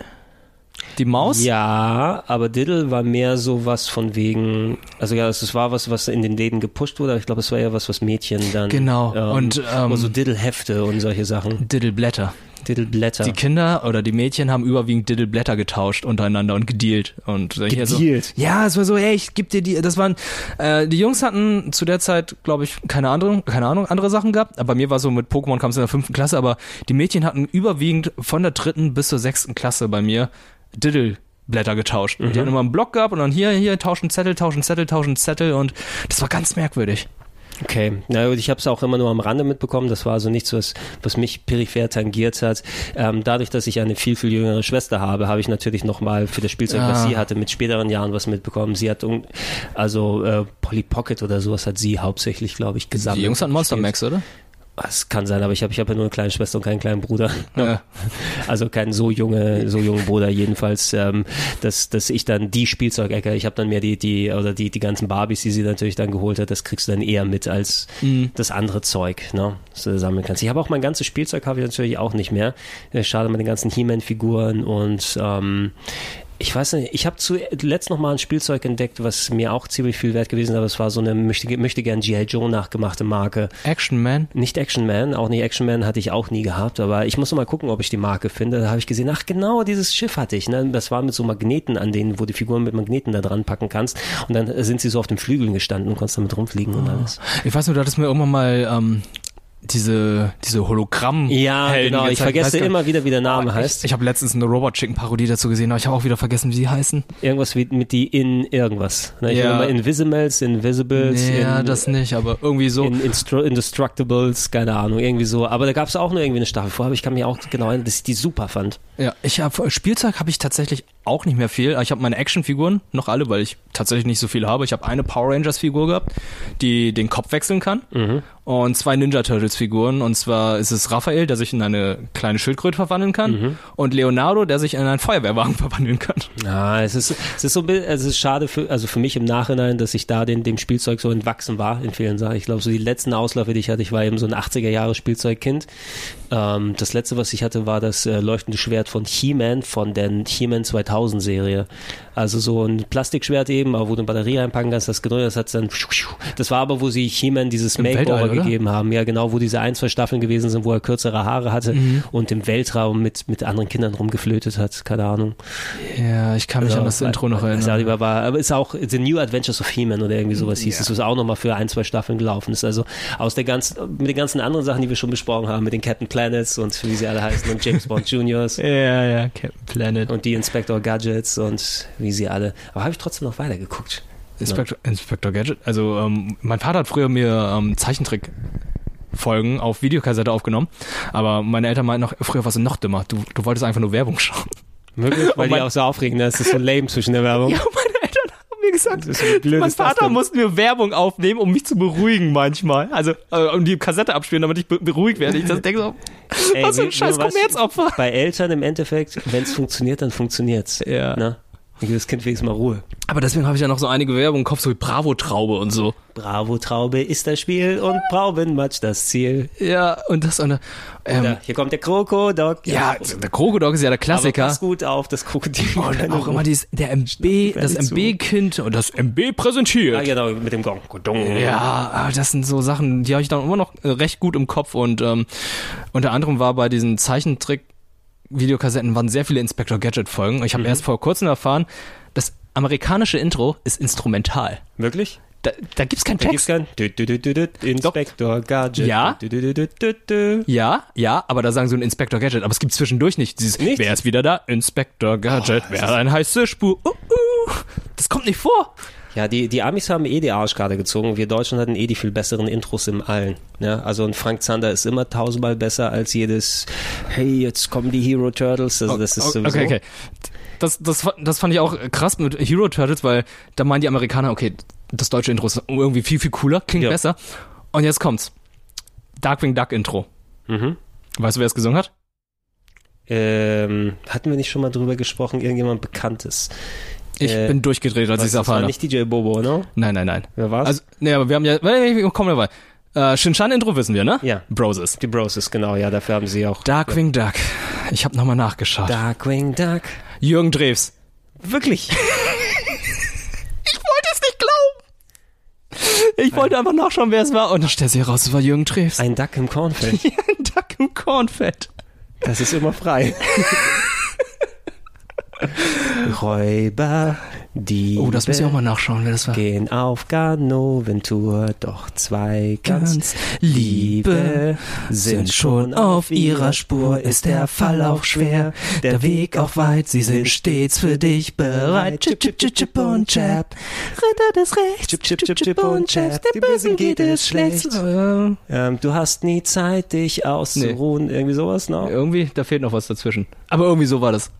Die Maus? Ja, aber Diddle war mehr so was von wegen, also ja, es war was, was in den Läden gepusht wurde, aber ich glaube, es war ja was, was Mädchen dann. Genau. Ähm, Und, ähm, so Diddle-Hefte und solche Sachen. Diddle-Blätter. Diddle-Blätter. Die Kinder oder die Mädchen haben überwiegend Diddle-Blätter getauscht untereinander und gedealt. Und so- hier so, Gedealt? Ja, es war so, hey, ich geb dir die, das waren, äh, die Jungs hatten zu der Zeit, glaube ich, keine andere, keine Ahnung, andere Sachen gehabt. Aber bei mir war so mit Pokémon kam es in der fünften Klasse, aber die Mädchen hatten überwiegend von der dritten bis zur sechsten Klasse bei mir Diddle Blätter getauscht. Und die hatten immer einen Block gehabt und dann hier, hier, tauschen Zettel, tauschen Zettel, tauschen Zettel und das war ganz merkwürdig. Okay, na gut, ich habe es auch immer nur am Rande mitbekommen. Das war also nichts, was, was mich peripher tangiert hat. Ähm, dadurch, dass ich eine viel, viel jüngere Schwester habe, habe ich natürlich nochmal für das Spielzeug, was Ah. sie hatte, mit späteren Jahren was mitbekommen. Sie hat, also äh, Polly Pocket oder sowas hat sie hauptsächlich, glaube ich, gesammelt. Die Jungs hatten Monster. Max, oder? Das kann sein, aber ich habe ich hab ja nur eine kleine Schwester und keinen kleinen Bruder. Ja. Also keinen so junge, so jungen Bruder jedenfalls, ähm, dass, dass ich dann die Spielzeugecke, ich habe dann mehr die, die, oder die, die ganzen Barbies, die sie natürlich dann geholt hat, das kriegst du dann eher mit als das andere Zeug, ne, das du sammeln kannst. Ich habe auch mein ganzes Spielzeug habe ich natürlich auch nicht mehr. Äh, Schade mit den ganzen He-Man-Figuren und ähm, ich weiß nicht, ich habe zuletzt noch mal ein Spielzeug entdeckt, was mir auch ziemlich viel wert gewesen ist, aber es war so eine möchte, möchte gern G.I. Joe nachgemachte Marke. Action Man. Nicht Action Man, auch nicht Action Man hatte ich auch nie gehabt, aber ich muss noch mal gucken, ob ich die Marke finde. Da habe ich gesehen, ach genau, dieses Schiff hatte ich. Ne? Das war mit so Magneten an denen, wo du Figuren mit Magneten da dran packen kannst. Und dann sind sie so auf den Flügeln gestanden und konntest damit rumfliegen und alles. Ich weiß nur, du hattest mir irgendwann mal ähm, diese, diese Hologramm. Ja, genau. Ich vergesse gar- immer wieder, wie der Name Oh, heißt. Ich, ich habe letztens eine Robot Chicken Parodie dazu gesehen, aber ich habe auch wieder vergessen, wie die heißen. Irgendwas wie mit die in irgendwas. Ne? Ich Ja. immer Invisimals, Invisibles, ja, in, das nicht, aber irgendwie so. in Instru Indestructibles, keine Ahnung, irgendwie so. Aber da gab es auch nur irgendwie eine Staffel vor, aber ich kann mich auch genau erinnern, dass ich die super fand. Ja, ich habe Spielzeug habe ich tatsächlich auch nicht mehr viel. Ich habe meine Actionfiguren noch alle, weil ich tatsächlich nicht so viel habe. Ich habe eine Power Rangers Figur gehabt, die den Kopf wechseln kann und zwei Ninja Turtles Figuren und zwar ist es Raphael, der sich in eine kleine Schildkröte verwandeln kann und Leonardo, der sich in einen Feuerwehrwagen verwandeln kann. Ja, es ist, es ist so, es ist schade für, also für mich im Nachhinein, dass ich da den, dem Spielzeug so entwachsen war in vielen Sachen. Ich glaube, so die letzten Ausläufe, die ich hatte, ich war eben so ein 80er Jahre Spielzeugkind. Ähm, das letzte, was ich hatte, war das äh, leuchtende Schwert von He-Man, von der He-Man 2000 Serie. Also so ein Plastikschwert eben, aber wo du eine Batterie reinpacken kannst, das gedrückt, das hat dann, das war aber, wo sie He-Man dieses Im Makeover Weltall, gegeben haben. Ja, genau, wo diese ein, zwei Staffeln gewesen sind, wo er kürzere Haare hatte Mhm. und im Weltraum mit, mit anderen Kindern rumgeflötet hat. Keine Ahnung. Ja, ich kann mich an das Intro noch weiß erinnern. war, aber ist auch The New Adventures of He-Man oder irgendwie sowas hieß Ja. es, was auch nochmal für ein, zwei Staffeln gelaufen ist. Also aus der ganzen, mit den ganzen anderen Sachen, die wir schon besprochen haben, mit den Captain Planets und wie sie alle heißen und James Bond Juniors Ja, ja, Captain Planet. und die Inspector Gadgets und wie sie alle. Aber habe ich trotzdem noch weitergeguckt. Inspector, Inspector Gadget. Also ähm, mein Vater hat früher mir ähm, Zeichentrick Folgen auf Videokassette aufgenommen, aber meine Eltern meinten noch, früher warst du noch dümmer. Du, du wolltest einfach nur Werbung schauen. Wirklich? Weil mein- die auch so aufregen, ne? Es ist so lame zwischen der Werbung. Ja, meine Eltern haben mir gesagt, Das blöd mein das Vater musste mir Werbung aufnehmen, um mich zu beruhigen manchmal. Also äh, um die Kassette abspielen, damit ich be beruhigt werde. Ich das denke so, Ey, was für wie- ein scheiß Kommerzopfer. Bei Eltern im Endeffekt, wenn es funktioniert, dann funktioniert's. Ja. Ne? Dann gibt das Kind wenigstens mal Ruhe. Aber deswegen habe ich ja noch so einige Werbung im Kopf, so wie Bravo-Traube und so. Bravo Traube ist das Spiel und Braubenmatsch das Ziel. Ja, und das und ähm, Oder hier kommt der Krokodok. ja, der Krokodok ist ja der aber Klassiker. pass gut auf, das Krokodil. Und auch immer dieses, der MB, das. MB-Kind und das MB Ah, präsentiert. genau, mit dem Gong. Ja, aber das sind so Sachen, die habe ich dann immer noch äh, recht gut im Kopf und ähm, unter anderem war bei diesen Zeichentrick Videokassetten waren sehr viele Inspector Gadget Folgen. Ich habe erst vor kurzem erfahren, das amerikanische Intro ist instrumental. Wirklich? Da, da gibt's keinen Da gibt's Text. kein dü, dü, dü, dü, dü, Inspector Gadget. Ja. Ja, ja, aber da sagen sie ein Inspector Gadget, aber es gibt zwischendurch nicht dieses Nicht? Wer ist wieder da? Inspector Gadget, wer hat eine heiße Spur? Uh, uh. Das kommt nicht vor. Ja, die, die Amis haben eh die Arschkarte gezogen. Wir Deutschen hatten eh die viel besseren Intros im Allen. Ja, also ein Frank Zander ist immer tausendmal besser als jedes Hey, jetzt kommen die Hero Turtles. Also das ist sowieso. okay, okay. Das, das, das fand ich auch krass mit Hero Turtles, weil da meinen die Amerikaner, okay, das deutsche Intro ist irgendwie viel, viel cooler, klingt Ja. besser. Und jetzt kommt's. Darkwing Duck Intro. Mhm. Weißt du, wer es gesungen hat? Ähm, hatten wir nicht schon mal drüber gesprochen, irgendjemand Bekanntes? Ich Äh, bin durchgedreht, als ich es das war erfahren habe. nicht DJ Bobo, ne? Nein, nein, nein. Wer war's? Also, nee, aber wir haben ja, komm dabei. Äh, Shinshan Intro wissen wir, ne? Ja. Broses. die Broses, genau, ja, dafür haben sie auch. Darkwing Duck. Ich habe nochmal nachgeschaut. Darkwing Duck. Jürgen Drews. Wirklich? Ich wollte es nicht glauben. Ich wollte einfach nachschauen, wer es war. Und dann stellt sich heraus, es war Jürgen Drews. Ein Duck im Kornfeld. Ein Duck im Kornfett. Das ist immer frei. Räuber, die Oh, das muss ich auch mal nachschauen, wer das war. gehen auf Ganoventur, doch zwei ganz, Ganz Liebe sind schon auf ihrer Spur, ist der Fall auch schwer, der Weg auch weit, sie sind stets für dich bereit. Chip, chip, chip, chip und chap, Ritter des Rechts. chip, chip, chip, chip und chap, dem Bösen geht es schlecht. Äh, Ähm, du hast nie Zeit, dich auszuruhen, irgendwie sowas, ne? irgendwie, da fehlt noch was dazwischen. Aber irgendwie so war das.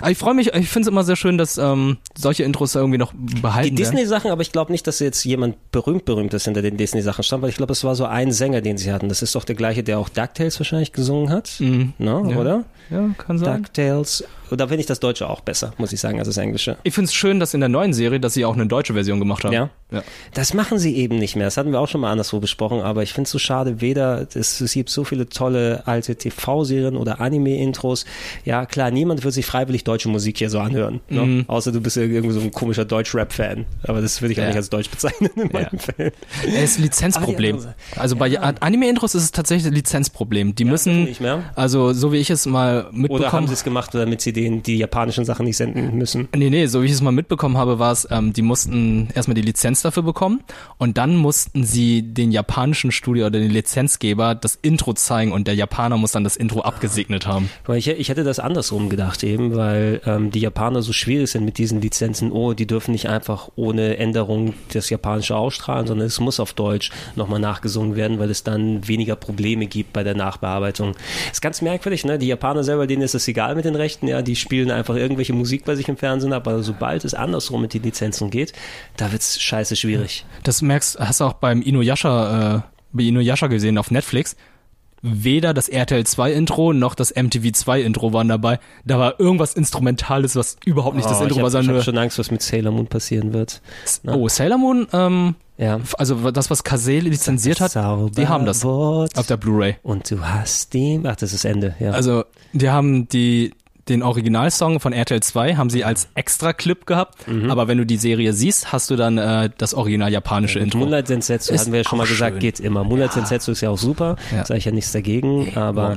Aber ich freue mich, ich finde es immer sehr schön, dass ähm, solche Intros irgendwie noch behalten Die werden. Disney-Sachen, aber ich glaube nicht, dass jetzt jemand berühmt berühmt ist hinter den Disney-Sachen stand, weil ich glaube, es war so ein Sänger, den sie hatten. Das ist doch der gleiche, der auch DuckTales wahrscheinlich gesungen hat, Mhm. ne? Ja. oder? Ja, kann sein. DuckTales. Da finde ich das Deutsche auch besser, muss ich sagen, als das Englische. Ich finde es schön, dass in der neuen Serie, dass sie auch eine deutsche Version gemacht haben. Ja. ja. Das machen sie eben nicht mehr. Das hatten wir auch schon mal anderswo besprochen, aber ich finde es so schade, weder, es, es gibt so viele tolle alte TV-Serien oder Anime-Intros. Ja, klar, niemand wird sich freiwillig deutsche Musik hier so anhören. Ne? Mhm. Außer du bist ja irgendwie so ein komischer Deutsch-Rap-Fan. Aber das würde ich auch Ja. nicht als Deutsch bezeichnen in Ja. meinem Fall. Es ist ein Lizenzproblem. Also bei Anime-Intros ist es tatsächlich ein Lizenzproblem. Die müssen, Nicht mehr. also so wie ich es mal Oder haben mitbekommen sie es gemacht, damit sie den, die japanischen Sachen nicht senden müssen? Nee, nee, so wie ich es mal mitbekommen habe, war es, ähm, die mussten erstmal die Lizenz dafür bekommen und dann mussten sie den japanischen Studio oder den Lizenzgeber das Intro zeigen und der Japaner muss dann das Intro abgesegnet haben. Ich, ich hätte das andersrum gedacht eben, weil ähm, die Japaner so schwierig sind mit diesen Lizenzen. Oh, die dürfen nicht einfach ohne Änderung das Japanische ausstrahlen, sondern es muss auf Deutsch nochmal nachgesungen werden, weil es dann weniger Probleme gibt bei der Nachbearbeitung. Ist ganz merkwürdig, ne? Die Japaner selber, denen ist es egal mit den Rechten, ja, die spielen einfach irgendwelche Musik bei sich im Fernsehen ab, aber sobald es andersrum mit den Lizenzen geht, da wird's scheiße schwierig. Das merkst, hast du auch beim Inuyasha, äh, bei Inuyasha gesehen auf Netflix. Weder das RTL 2 Intro noch das MTV 2 Intro waren dabei. Da war irgendwas Instrumentales, was überhaupt nicht das Oh, Intro ich war, habe sondern hab nur, schon Angst, was mit Sailor Moon passieren wird. ne? oh, Sailor Moon, ähm, Ja. also das, was Kase lizenziert hat, die haben das Zauberwort. auf der Blu-ray. Und du hast die. Ach, das ist Ende, ja. Also, die haben die, den Originalsong von RTL 2 haben sie als extra Clip gehabt, Mhm. aber wenn du die Serie siehst, hast du dann äh, das original japanische Intro. Moonlight Sensetsu Ist hatten wir ja schon mal gesagt, schön. geht immer. Moonlight Sensetsu ist ja auch super, Ja. sage ich ja nichts dagegen, aber?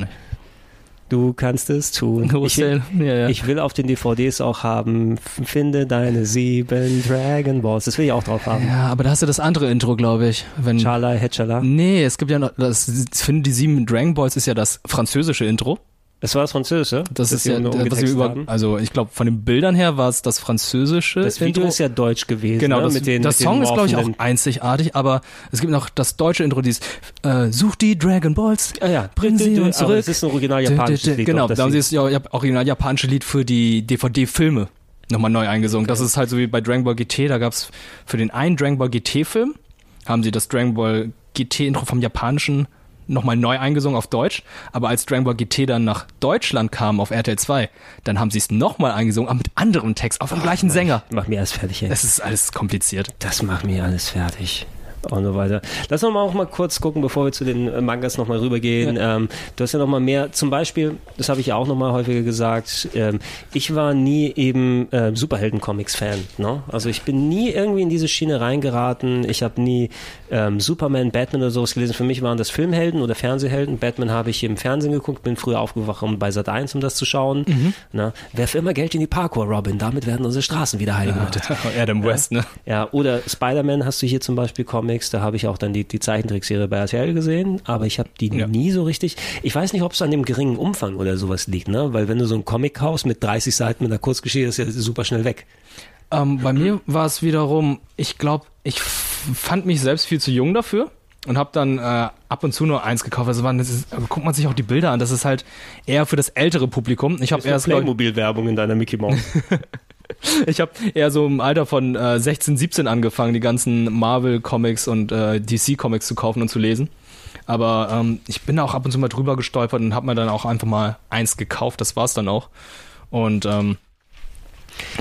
Du kannst es tun. Ich ja, ja. ich will auf den DVDs auch haben, finde deine sieben Dragon Balls. Das will ich auch drauf haben. ja, aber da hast du das andere Intro, glaube ich. Wenn, Chala, Hetchala. nee, es gibt ja noch, das, ich finde, die sieben Dragon Balls ist ja das französische Intro. Das war das Französische? Das, ist sie ja, was wir über, also ich glaube, von den Bildern her war es das französische. Das Video Intro. ist ja deutsch gewesen. Genau, ne? das, mit den, das mit den Song ist, glaube ich, auch einzigartig, aber es gibt noch das deutsche Intro, dieses äh, Such die Dragon Balls, Ah ja, bringen sie uns zurück. Das ist ein original japanisches Lied. Genau, das da haben sie das ja, original japanische Lied für die DVD-Filme nochmal neu eingesungen. Das ist halt so wie bei Dragon Ball GT, da gab's für den einen Dragon Ball GT-Film, haben sie das Dragon Ball GT-Intro vom japanischen nochmal neu eingesungen auf Deutsch, aber als Dragon Ball GT dann nach Deutschland kam auf RTL 2, dann haben sie es nochmal eingesungen, aber mit anderem Text, auf dem gleichen Sänger. Mach mir alles fertig, ey. Es ist alles kompliziert. Das macht mir alles fertig. Und so weiter. Lass uns mal auch mal kurz gucken, bevor wir zu den äh, Mangas nochmal rübergehen. Ähm, du hast ja nochmal mehr, zum Beispiel, das habe ich ja auch nochmal häufiger gesagt, ähm, ich war nie eben äh, Superhelden-Comics-Fan. Ne? Also ich bin nie irgendwie in diese Schiene reingeraten. Ich habe nie ähm, Superman, Batman oder sowas gelesen. Für mich waren das Filmhelden oder Fernsehhelden. Batman habe ich im Fernsehen geguckt, bin früher aufgewacht um bei Sat 1, um das zu schauen. Ne? Werf immer Geld in die Parkour, Robin. Damit werden unsere Straßen wieder heil gemacht. Adam West, ne? Ja, oder Spider-Man hast du hier zum Beispiel Comics, da habe ich auch dann die, die Zeichentrickserie bei RTL gesehen, aber ich habe die Ja. nie so richtig. Ich weiß nicht, ob es an dem geringen Umfang oder sowas liegt, ne? Weil wenn du so ein Comic kaufst mit 30 Seiten mit einer Kurzgeschichte, ist ja super schnell weg. Ähm, bei mir war es wiederum, ich glaube, ich fand mich selbst viel zu jung dafür und habe dann äh, ab und zu nur eins gekauft. Also man, ist, aber guckt man sich auch die Bilder an, das ist halt eher für das ältere Publikum. Ich habe erst, Playmobil-Werbung in deiner Mickey Mouse. ich habe eher so im Alter von äh, 16, 17 angefangen, die ganzen Marvel-Comics und äh, DC-Comics zu kaufen und zu lesen. Aber ähm, ich bin auch ab und zu mal drüber gestolpert und habe mir dann auch einfach mal eins gekauft. Das war's dann auch. Und ähm,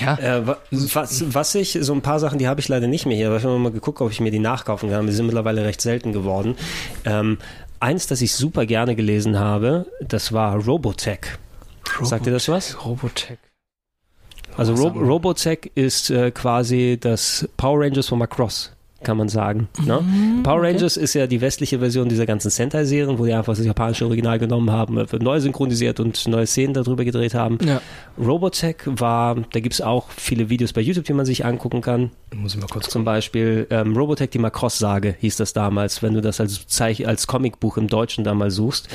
ja, Äh, wa- was, was ich, so ein paar Sachen, die habe ich leider nicht mehr hier, aber ich habe mal geguckt, ob ich mir die nachkaufen kann. Die sind mittlerweile recht selten geworden. Ähm, eins, das ich super gerne gelesen habe, das war Robotech. Sagt ihr das was? Robotech. Also Ro? Robotech ist äh, quasi das Power Rangers von Macross, kann man sagen. Ne? Mhm, Power Rangers ist ja die westliche Version dieser ganzen Sentai-Serien, wo die einfach das japanische Original genommen haben, äh, neu synchronisiert und neue Szenen darüber gedreht haben. Ja. Robotech war, da gibt's auch viele Videos bei YouTube, die man sich angucken kann. Muss ich mal kurz Zum Beispiel ähm, Robotech, die Macross-Sage hieß das damals, wenn du das als, Zeich als Comicbuch im Deutschen da mal suchst.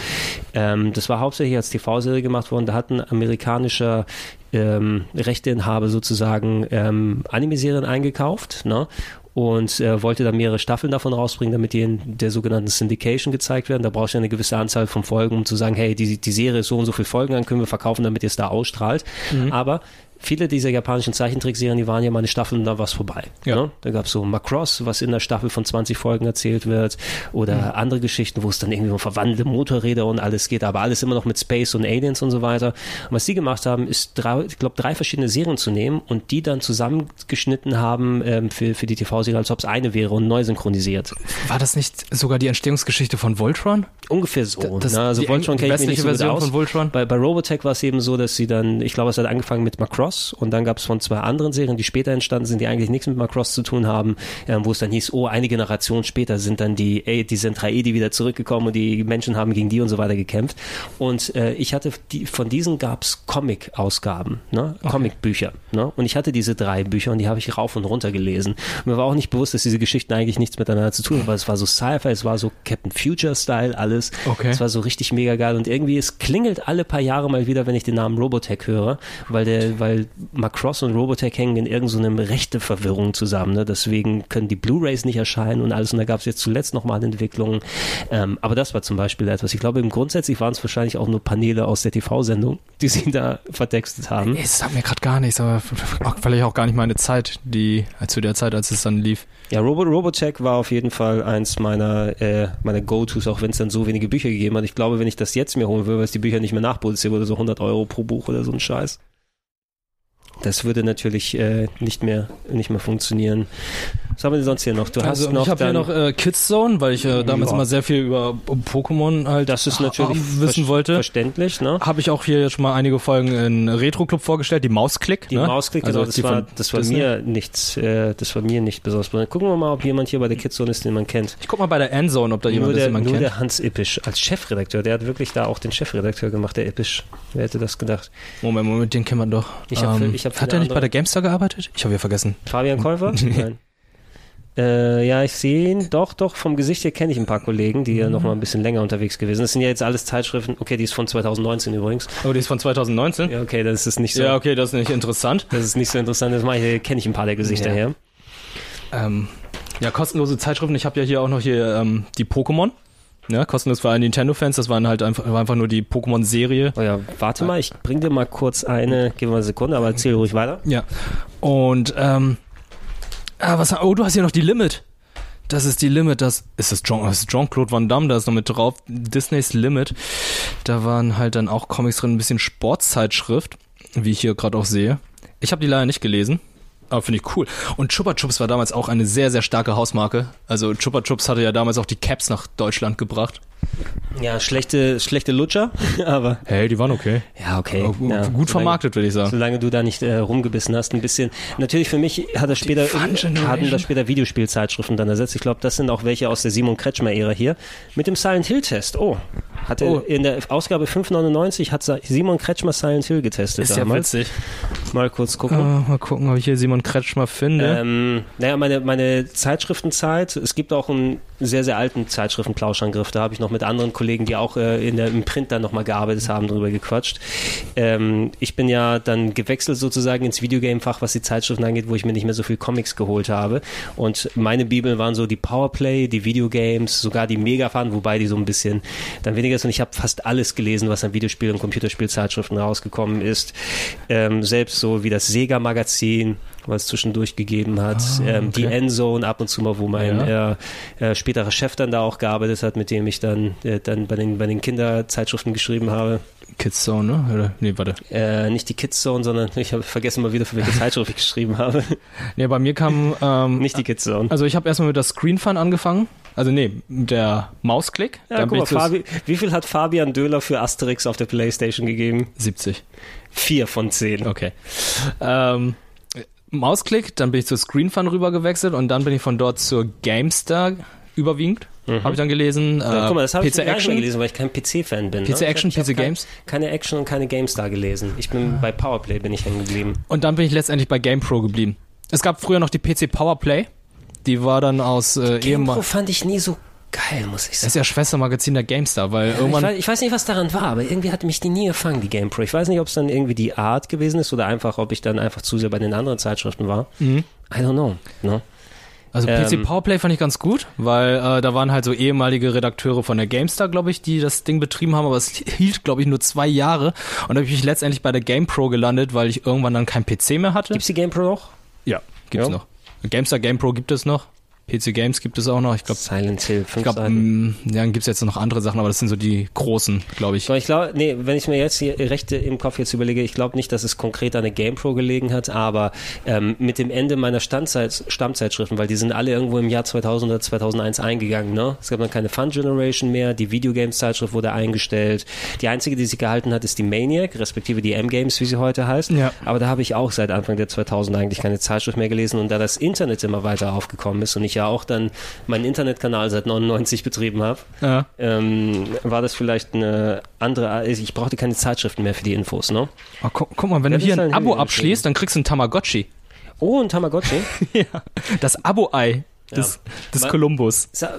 Ähm, das war hauptsächlich als TV-Serie gemacht worden. Da hat ein amerikanischer ähm, Rechteinhaber sozusagen ähm, Anime-Serien eingekauft ne? und äh, wollte da mehrere Staffeln davon rausbringen, damit die in der sogenannten Syndication gezeigt werden. Da brauchst du eine gewisse Anzahl von Folgen, um zu sagen, hey, die, die Serie ist so und so viele Folgen, dann können wir verkaufen, damit ihr es da ausstrahlt. Aber viele dieser japanischen Zeichentrickserien, die waren ja mal eine Staffel und da war es vorbei. Ja. Ne? Da gab es so Macross, was in der Staffel von 20 Folgen erzählt wird oder andere Geschichten, wo es dann irgendwie um verwandelte Motorräder und alles geht, aber alles immer noch mit Space und Aliens und so weiter. Und was die gemacht haben, ist, drei, ich glaube, drei verschiedene Serien zu nehmen und die dann zusammengeschnitten haben ähm, für, für die TV-Serie, als ob es eine wäre und neu synchronisiert. War das nicht sogar die Entstehungsgeschichte von Voltron? Ungefähr so. Das- ne? Also Voltron kenne ich mir nicht so Version aus. von Voltron? Bei, bei Robotech war es eben so, dass sie dann, ich glaube, es hat angefangen mit Macross und dann gab es von zwei anderen Serien, die später entstanden sind, die eigentlich nichts mit Macross zu tun haben, ähm, wo es dann hieß, oh, eine Generation später sind dann die, ey, die Zentraedi wieder zurückgekommen und die Menschen haben gegen die und so weiter gekämpft. Und äh, ich hatte, die, von diesen gab es Comic-Ausgaben, ne? Comic-Bücher. Ne? Und ich hatte diese drei Bücher und die habe ich rauf und runter gelesen. Und mir war auch nicht bewusst, dass diese Geschichten eigentlich nichts miteinander zu tun haben, weil es war so Sci-Fi, es war so Captain Future-Style, alles. Okay. Es war so richtig mega geil und irgendwie es klingelt alle paar Jahre mal wieder, wenn ich den Namen Robotech höre, weil der, weil Macross und Robotech hängen in irgendeiner rechte Verwirrung zusammen. Ne? Deswegen können die Blu-rays nicht erscheinen und alles. Und da gab es jetzt zuletzt nochmal Entwicklungen. Ähm, aber das war zum Beispiel etwas. Ich glaube, im grundsätzlich waren es wahrscheinlich auch nur Paneele aus der TV-Sendung, die sie da vertextet haben. Es sagt mir gerade gar nichts, aber vielleicht auch gar nicht meine Zeit, die zu der Zeit, als es dann lief. Ja, Robo Robotech war auf jeden Fall eins meiner, äh, meiner Go-Tos, auch wenn es dann so wenige Bücher gegeben hat. Ich glaube, wenn ich das jetzt mir holen würde, weil es die Bücher nicht mehr nachproduzieren würde, so 100 Euro pro Buch oder so ein Scheiß. Das würde natürlich äh, nicht mehr nicht mehr funktionieren. Was haben wir denn sonst hier noch? Du hast Also noch ich habe hier noch äh, Kids Zone, weil ich äh, damals Ja. immer sehr viel über Pokémon halt das ist natürlich wissen wollte. verständlich, ne? Habe ich auch hier schon mal einige Folgen in Retro Club vorgestellt, die Mausklick. Die ne? Mausklick, Also genau, das war, das war Disney. mir nichts, äh, das war mir nicht besonders. Gucken wir mal, ob jemand hier bei der Kidzone ist, den man kennt. Ich guck mal bei der Endzone, ob da jemand nur ist, der, den man nur kennt. der Hans Ippisch als Chefredakteur, der hat wirklich da auch den Chefredakteur gemacht, der Ippisch. Wer hätte das gedacht? Moment, Moment, den kennt man doch. Ich hab- ähm, hab hat er nicht bei der GameStar gearbeitet? Ich habe ja vergessen. Fabian Käufer? Nein. Äh, ja, ich sehe ihn. Doch, doch, vom Gesicht her kenne ich ein paar Kollegen, die Mhm. ja noch mal ein bisschen länger unterwegs gewesen sind. Das sind ja jetzt alles Zeitschriften. Okay, die ist von 2019 übrigens. Oh, die ist von 2019? Ja, okay, das ist nicht so, Ja, okay, das ist nicht interessant. das ist nicht so interessant. Das mache ich, kenne ich ein paar der Gesichter Ja. her. Ähm, ja, kostenlose Zeitschriften. Ich habe ja hier auch noch hier ähm, die Pokémon. Ja, kostenlos für alle Nintendo-Fans. Das waren halt einfach, war einfach nur die Pokémon-Serie. Oh ja, warte mal, ich bring dir mal kurz eine, gib mir mal eine Sekunde, aber erzähl ruhig weiter. Ja. Und, ähm, ah, was, oh, du hast hier noch die Limit. Das ist die Limit, das ist das Jean-Claude Van Damme, da ist noch mit drauf. Disneys Limit. Da waren halt dann auch Comics drin, ein bisschen Sportzeitschrift, wie ich hier gerade auch sehe. Ich habe die leider nicht gelesen. Aber finde ich cool. Und Chupa Chups war damals auch eine sehr, sehr starke Hausmarke. Also Chupa Chups hatte ja damals auch die Caps nach Deutschland gebracht. Ja, schlechte, schlechte Lutscher, aber Hey, die waren okay. ja, okay. Aber gu- ja, gut vermarktet, würde ich sagen. Solange du da nicht äh, rumgebissen hast, ein bisschen. Natürlich für mich hat das später hatten das später Videospielzeitschriften dann ersetzt. Ich glaube, das sind auch welche aus der Simon Kretschmer Ära hier mit dem Silent Hill Test. Oh, hatte Oh. in der Ausgabe 599 hat Simon Kretschmer Silent Hill getestet Ist ja damals. witzig. Mal kurz gucken. Äh, mal gucken, ob ich hier Simon Kretschmer finde. Ähm, naja, meine, meine Zeitschriftenzeit, es gibt auch einen sehr, sehr alten Zeitschriftenplauschangriff, da habe ich noch mit anderen Kollegen, die auch äh, in der, im Print dann nochmal gearbeitet haben, drüber gequatscht. Ähm, ich bin ja dann gewechselt sozusagen ins Videogame-Fach, was die Zeitschriften angeht, wo ich mir nicht mehr so viel Comics geholt habe. Und meine Bibeln waren so die Powerplay, die Videogames, sogar die Megafan, wobei die so ein bisschen dann weniger sind. Ich habe fast alles gelesen, was an Videospiel- und Computerspielzeitschriften rausgekommen ist. Ähm, selbst so wie das Sega-Magazin, was es zwischendurch gegeben hat. ähm, Die Ah. Endzone ab und zu mal, wo mein äh, äh, späterer Chef dann da auch gearbeitet hat, mit dem ich dann, äh, dann bei, den, bei den Kinderzeitschriften geschrieben habe. Kids Zone, ne? Oder, nee, warte. Äh, nicht die Kids Zone, sondern ich habe vergessen mal wieder, für welche Zeitschrift ich geschrieben habe. Nee, bei mir kam, ähm, nicht die Kids Zone. also ich habe erstmal mit der Screen Fun angefangen. Also nee, mit der Mausklick. Ja, guck mal, Fabi, wie viel hat Fabian Döhler für Asterix auf der Playstation gegeben? 70. Vier von zehn. Okay. Ähm, Mausklick, dann bin ich zur Screen Fun rüber gewechselt und dann bin ich von dort zur GameStar überwiegend. Habe ich dann gelesen. Ja, äh, guck mal, das habe ich PC gar nicht mehr gelesen, weil ich kein PC-Fan bin. PC ne? Action, hab PC kein- Games? Keine Action und keine GameStar gelesen. Ich bin bei Powerplay bin ich hängen geblieben. Und dann bin ich letztendlich bei GamePro geblieben. Es gab früher noch die PC Powerplay. Die war dann aus äh, GamePro ehemals. fand ich nie so geil, muss ich Das sagen. ist ja Schwestermagazin der GameStar, weil Ich irgendwann. weiß, ich weiß nicht, was daran war, aber irgendwie hat mich die nie gefangen, die GamePro. Ich weiß nicht, ob es dann irgendwie die Art gewesen ist oder einfach, ob ich dann einfach zu sehr bei den anderen Zeitschriften war. Mhm. I don't know. Ne? Also Ähm, PC Powerplay fand ich ganz gut, weil äh, da waren halt so ehemalige Redakteure von der GameStar, glaube ich, die das Ding betrieben haben, aber es hielt, glaube ich, nur zwei Jahre. Und da habe ich mich letztendlich bei der GamePro gelandet, weil ich irgendwann dann kein PC mehr hatte. Gibt's die GamePro noch? ja, gibt's Ja. noch. GameStar GamePro gibt es noch. PC Games gibt es auch noch. Ich glaube, Silent Hill, fünf ich glaub, mm, ja, dann gibt's jetzt noch andere Sachen, aber das sind so die großen, glaube ich. Ich glaube, nee, wenn ich mir jetzt die Rechte im Kopf jetzt überlege, ich glaube nicht, dass es konkret an der GamePro gelegen hat, aber ähm, mit dem Ende meiner Standzeit, Stammzeitschriften, weil die sind alle irgendwo im Jahr 2000 oder 2001 eingegangen, ne? Es gab dann keine Fun Generation mehr, die Videogames-Zeitschrift wurde eingestellt. Die einzige, die sich gehalten hat, ist die Maniac, respektive die M-Games, wie sie heute heißt. Ja. Aber da habe ich auch seit Anfang der 2000 eigentlich keine Zeitschrift mehr gelesen und da das Internet immer weiter aufgekommen ist und ich ja auch dann meinen Internetkanal seit 99 betrieben habe, Ja. ähm, war das vielleicht eine andere, also ich brauchte keine Zeitschriften mehr für die Infos, ne? Oh, guck, guck mal, wenn Ja, du hier ist ein halt Abo abschließt, dann kriegst du ein Tamagotchi. Oh, ein Tamagotchi. ja. Das Abo-Ei des, des Ma- Kolumbus. Ja,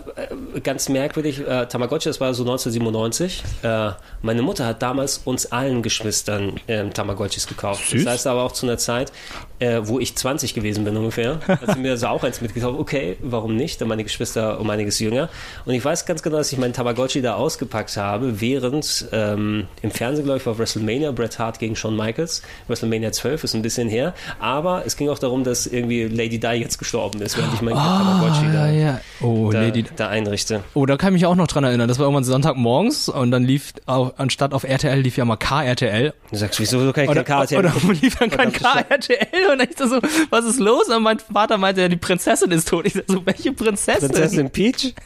äh, ganz merkwürdig, äh, Tamagotchi, das war so 1997. Äh, meine Mutter hat damals uns allen Geschwistern ähm, Tamagotchis gekauft. Süß. Das heißt aber auch zu einer Zeit, äh, wo ich 20 gewesen bin ungefähr, hat sie mir also auch eins mitgekauft. Okay, warum nicht? Dann meine Geschwister um einiges jünger. Und ich weiß ganz genau, dass ich meinen Tamagotchi da ausgepackt habe, während ähm, im Fernsehen, glaube ich, war WrestleMania, Bret Hart gegen Shawn Michaels. WrestleMania 12 ist ein bisschen her. Aber es ging auch darum, dass irgendwie Lady Di jetzt gestorben ist, während ich meinen Tamagotchi ja, da, ja. Oh, da, Lady. da einrichte. Oh, da kann ich mich auch noch dran erinnern. Das war irgendwann Sonntagmorgens und dann lief, auf, anstatt auf RTL lief ja mal KRTL. Du sagst, wieso kann ich Oder, kein KTM? oder lief dann kein KRTL und ich so, was ist los? Und mein Vater meinte, ja, die Prinzessin ist tot. Ich so, welche Prinzessin? Prinzessin Peach?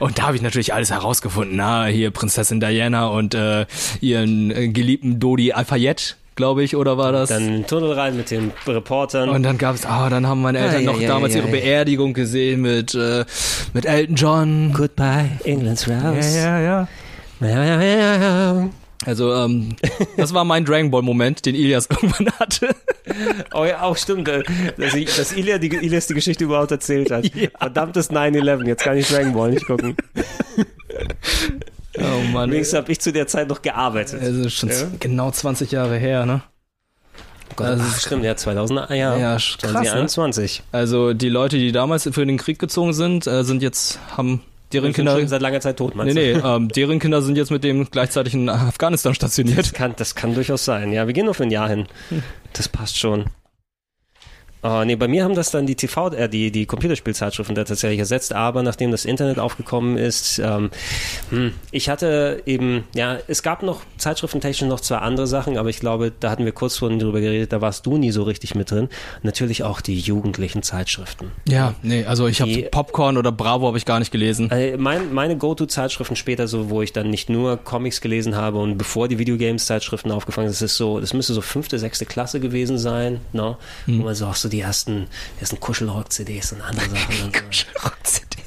Und da habe ich natürlich alles herausgefunden. Na, hier Prinzessin Diana und äh, ihren äh, geliebten Dodi Alfayette, glaube ich, oder war das? Dann Tunnel rein mit den Reportern. und dann gab's, ah, dann haben meine Eltern Ja, ja, noch ja, damals ihre. Beerdigung gesehen mit äh, mit Elton John. Goodbye, England's Ja, Rose. ja, ja. Ja, ja. Also, ähm, das war mein Dragon Ball Moment, den Ilias irgendwann hatte. Oh ja, auch stimmt, äh, dass, ich, dass Ilya die, Ilias die Geschichte überhaupt erzählt hat. Verdammtes 9-11, jetzt kann ich Dragon Ball nicht gucken. Oh Mann. Wenigstens habe ich zu der Zeit noch gearbeitet. Es ist schon Ja. genau 20 Jahre her, ne? Oh Gott, das ach, ist- stimmt, ja, 2000, ah, ja, Ja, sch- krass, ne? 2021. Also die Leute, die damals für den Krieg gezogen sind, äh, sind jetzt, haben deren Kinder. schon seit langer Zeit tot, Nee, meinst nee, du? ähm, deren Kinder sind jetzt mit dem gleichzeitig in Afghanistan stationiert. Das kann, das kann durchaus sein. Ja, wir gehen nur für ein Jahr hin. Das passt schon. Oh, nee, bei mir haben das dann die TV, äh, die, die Computerspielzeitschriften da tatsächlich ersetzt, aber nachdem das Internet aufgekommen ist, ähm, hm, ich hatte eben, ja, es gab noch zeitschriftentechnisch noch zwei andere Sachen, aber ich glaube, da hatten wir kurz vorhin drüber geredet, da warst du nie so richtig mit drin. Natürlich auch die jugendlichen Zeitschriften. Ja, nee, also ich habe Popcorn oder Bravo habe ich gar nicht gelesen. Äh, mein, meine Go-To-Zeitschriften später, so wo ich dann nicht nur Comics gelesen habe und bevor die Videogames-Zeitschriften aufgefangen sind, das ist so, das müsste so fünfte, sechste Klasse gewesen sein, ne? Wo man so auch so die ersten, die ersten Kuschelrock-CDs und andere Sachen. So.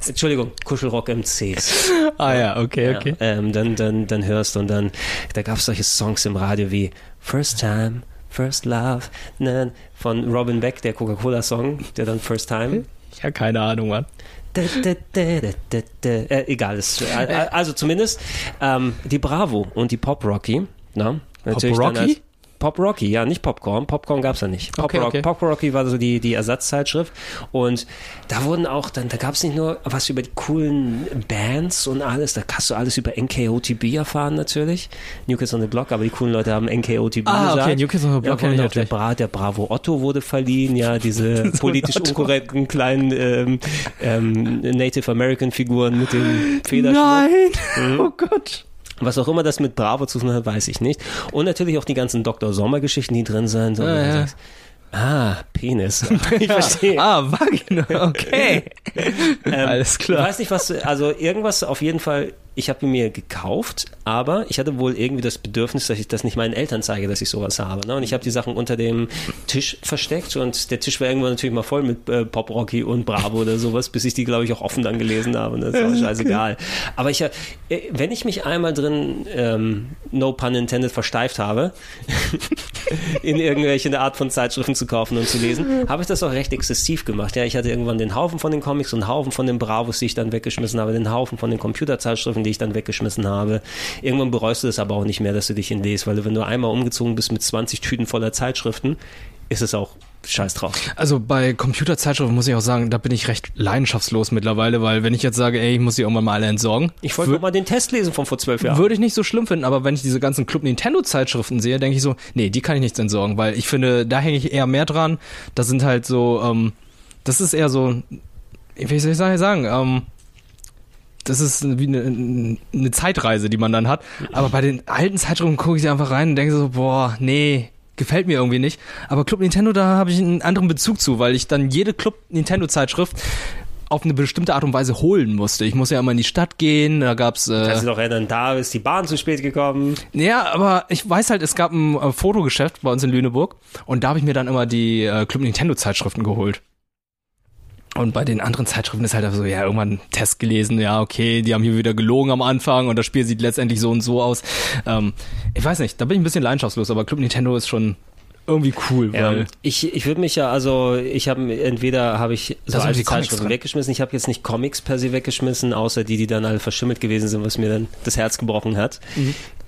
Entschuldigung, Kuschelrock-MCs. ah ja, okay, okay. Ja, ähm, dann, dann, dann hörst du und dann, da gab es solche Songs im Radio wie First Time, First Love, ne, von Robin Beck, der Coca-Cola-Song, der dann First Time. Ja, keine Ahnung, Mann. Da, da, da, da, da, da. Äh, egal, ist, äh, also zumindest ähm, die Bravo und die Pop Rocky. Na, natürlich dann Rocky? Pop Rocky, ja, nicht Popcorn. Popcorn gab's ja nicht. Pop, Okay, Rock, okay. Pop Rocky war so die, die Ersatzzeitschrift. Und da wurden auch, dann, da gab's nicht nur was über die coolen Bands und alles, da hast du alles über NKOTB erfahren natürlich. New Kids on the Block, aber die coolen Leute haben NKOTB Ah, okay, gesagt. New Kids on the Block ja, und auch der. Bra, der Bravo Otto wurde verliehen, ja, diese politisch unkorrekten kleinen ähm, ähm, Native American Figuren mit dem Federschmuck. Nein! Oh Gott. Was auch immer das mit Bravo zu tun hat, weiß ich nicht. Und natürlich auch die ganzen Dr. Sommer-Geschichten, die drin sind. So, Ja, ja. sagst, Ah, Penis. Ich verstehe. Ah, Vagina, okay. Ähm, Alles Ich klar. weiß nicht, was, also irgendwas auf jeden Fall, ich habe ihn mir gekauft, aber ich hatte wohl irgendwie das Bedürfnis, dass ich das nicht meinen Eltern zeige, dass ich sowas habe. Ne? Und ich habe die Sachen unter dem Tisch versteckt und der Tisch war irgendwann natürlich mal voll mit äh, Pop Rocky und Bravo oder sowas, bis ich die, glaube ich, auch offen dann gelesen habe. Und das ist auch scheißegal. Aber ich, äh, wenn ich mich einmal drin, ähm, no pun intended, versteift habe, in irgendwelche Art von Zeitschriften zu kaufen und zu lesen, habe ich das auch recht exzessiv gemacht. Ja, ich hatte irgendwann den Haufen von den Comics und Haufen von den Bravos, die ich dann weggeschmissen habe, den Haufen von den Computerzeitschriften, die ich dann weggeschmissen habe. Irgendwann bereust du es aber auch nicht mehr, dass du dich hinlegst, weil wenn du einmal umgezogen bist mit 20 Tüten voller Zeitschriften, ist es auch scheiß drauf. Also bei Computerzeitschriften muss ich auch sagen, da bin ich recht leidenschaftslos mittlerweile, weil wenn ich jetzt sage, ey, ich muss die irgendwann mal alle entsorgen, Ich wollte mal den Test lesen von vor zwölf Jahren. würde ich nicht so schlimm finden, aber wenn ich diese ganzen Club Nintendo Zeitschriften sehe, denke ich so, nee, die kann ich nicht entsorgen, weil ich finde, da hänge ich eher mehr dran. Das sind halt so, ähm, das ist eher so, wie soll ich sagen, ähm, das ist wie eine, eine Zeitreise, die man dann hat. Aber bei den alten Zeitschriften gucke ich einfach rein und denke so, boah, nee, gefällt mir irgendwie nicht. Aber Club Nintendo, da habe ich einen anderen Bezug zu, weil ich dann jede Club Nintendo Zeitschrift auf eine bestimmte Art und Weise holen musste. Ich muss ja immer in die Stadt gehen, da gab's äh, Kannst du doch erinnern, da ist die Bahn zu spät gekommen. ja, aber ich weiß halt, es gab ein äh, Fotogeschäft bei uns in Lüneburg und da habe ich mir dann immer die äh, Club Nintendo Zeitschriften geholt. Und bei den anderen Zeitschriften ist halt einfach so, ja, irgendwann Test gelesen, ja, okay, die haben hier wieder gelogen am Anfang und das Spiel sieht letztendlich so und so aus. Ähm, ich weiß nicht, da bin ich ein bisschen leidenschaftslos, aber Club Nintendo ist schon irgendwie cool, Ja, weil ich, ich würde mich ja, also ich habe entweder habe ich so alte Zeitschriften weggeschmissen, ich habe jetzt nicht Comics per se weggeschmissen, außer die, die dann alle verschimmelt gewesen sind, was mir dann das Herz gebrochen hat.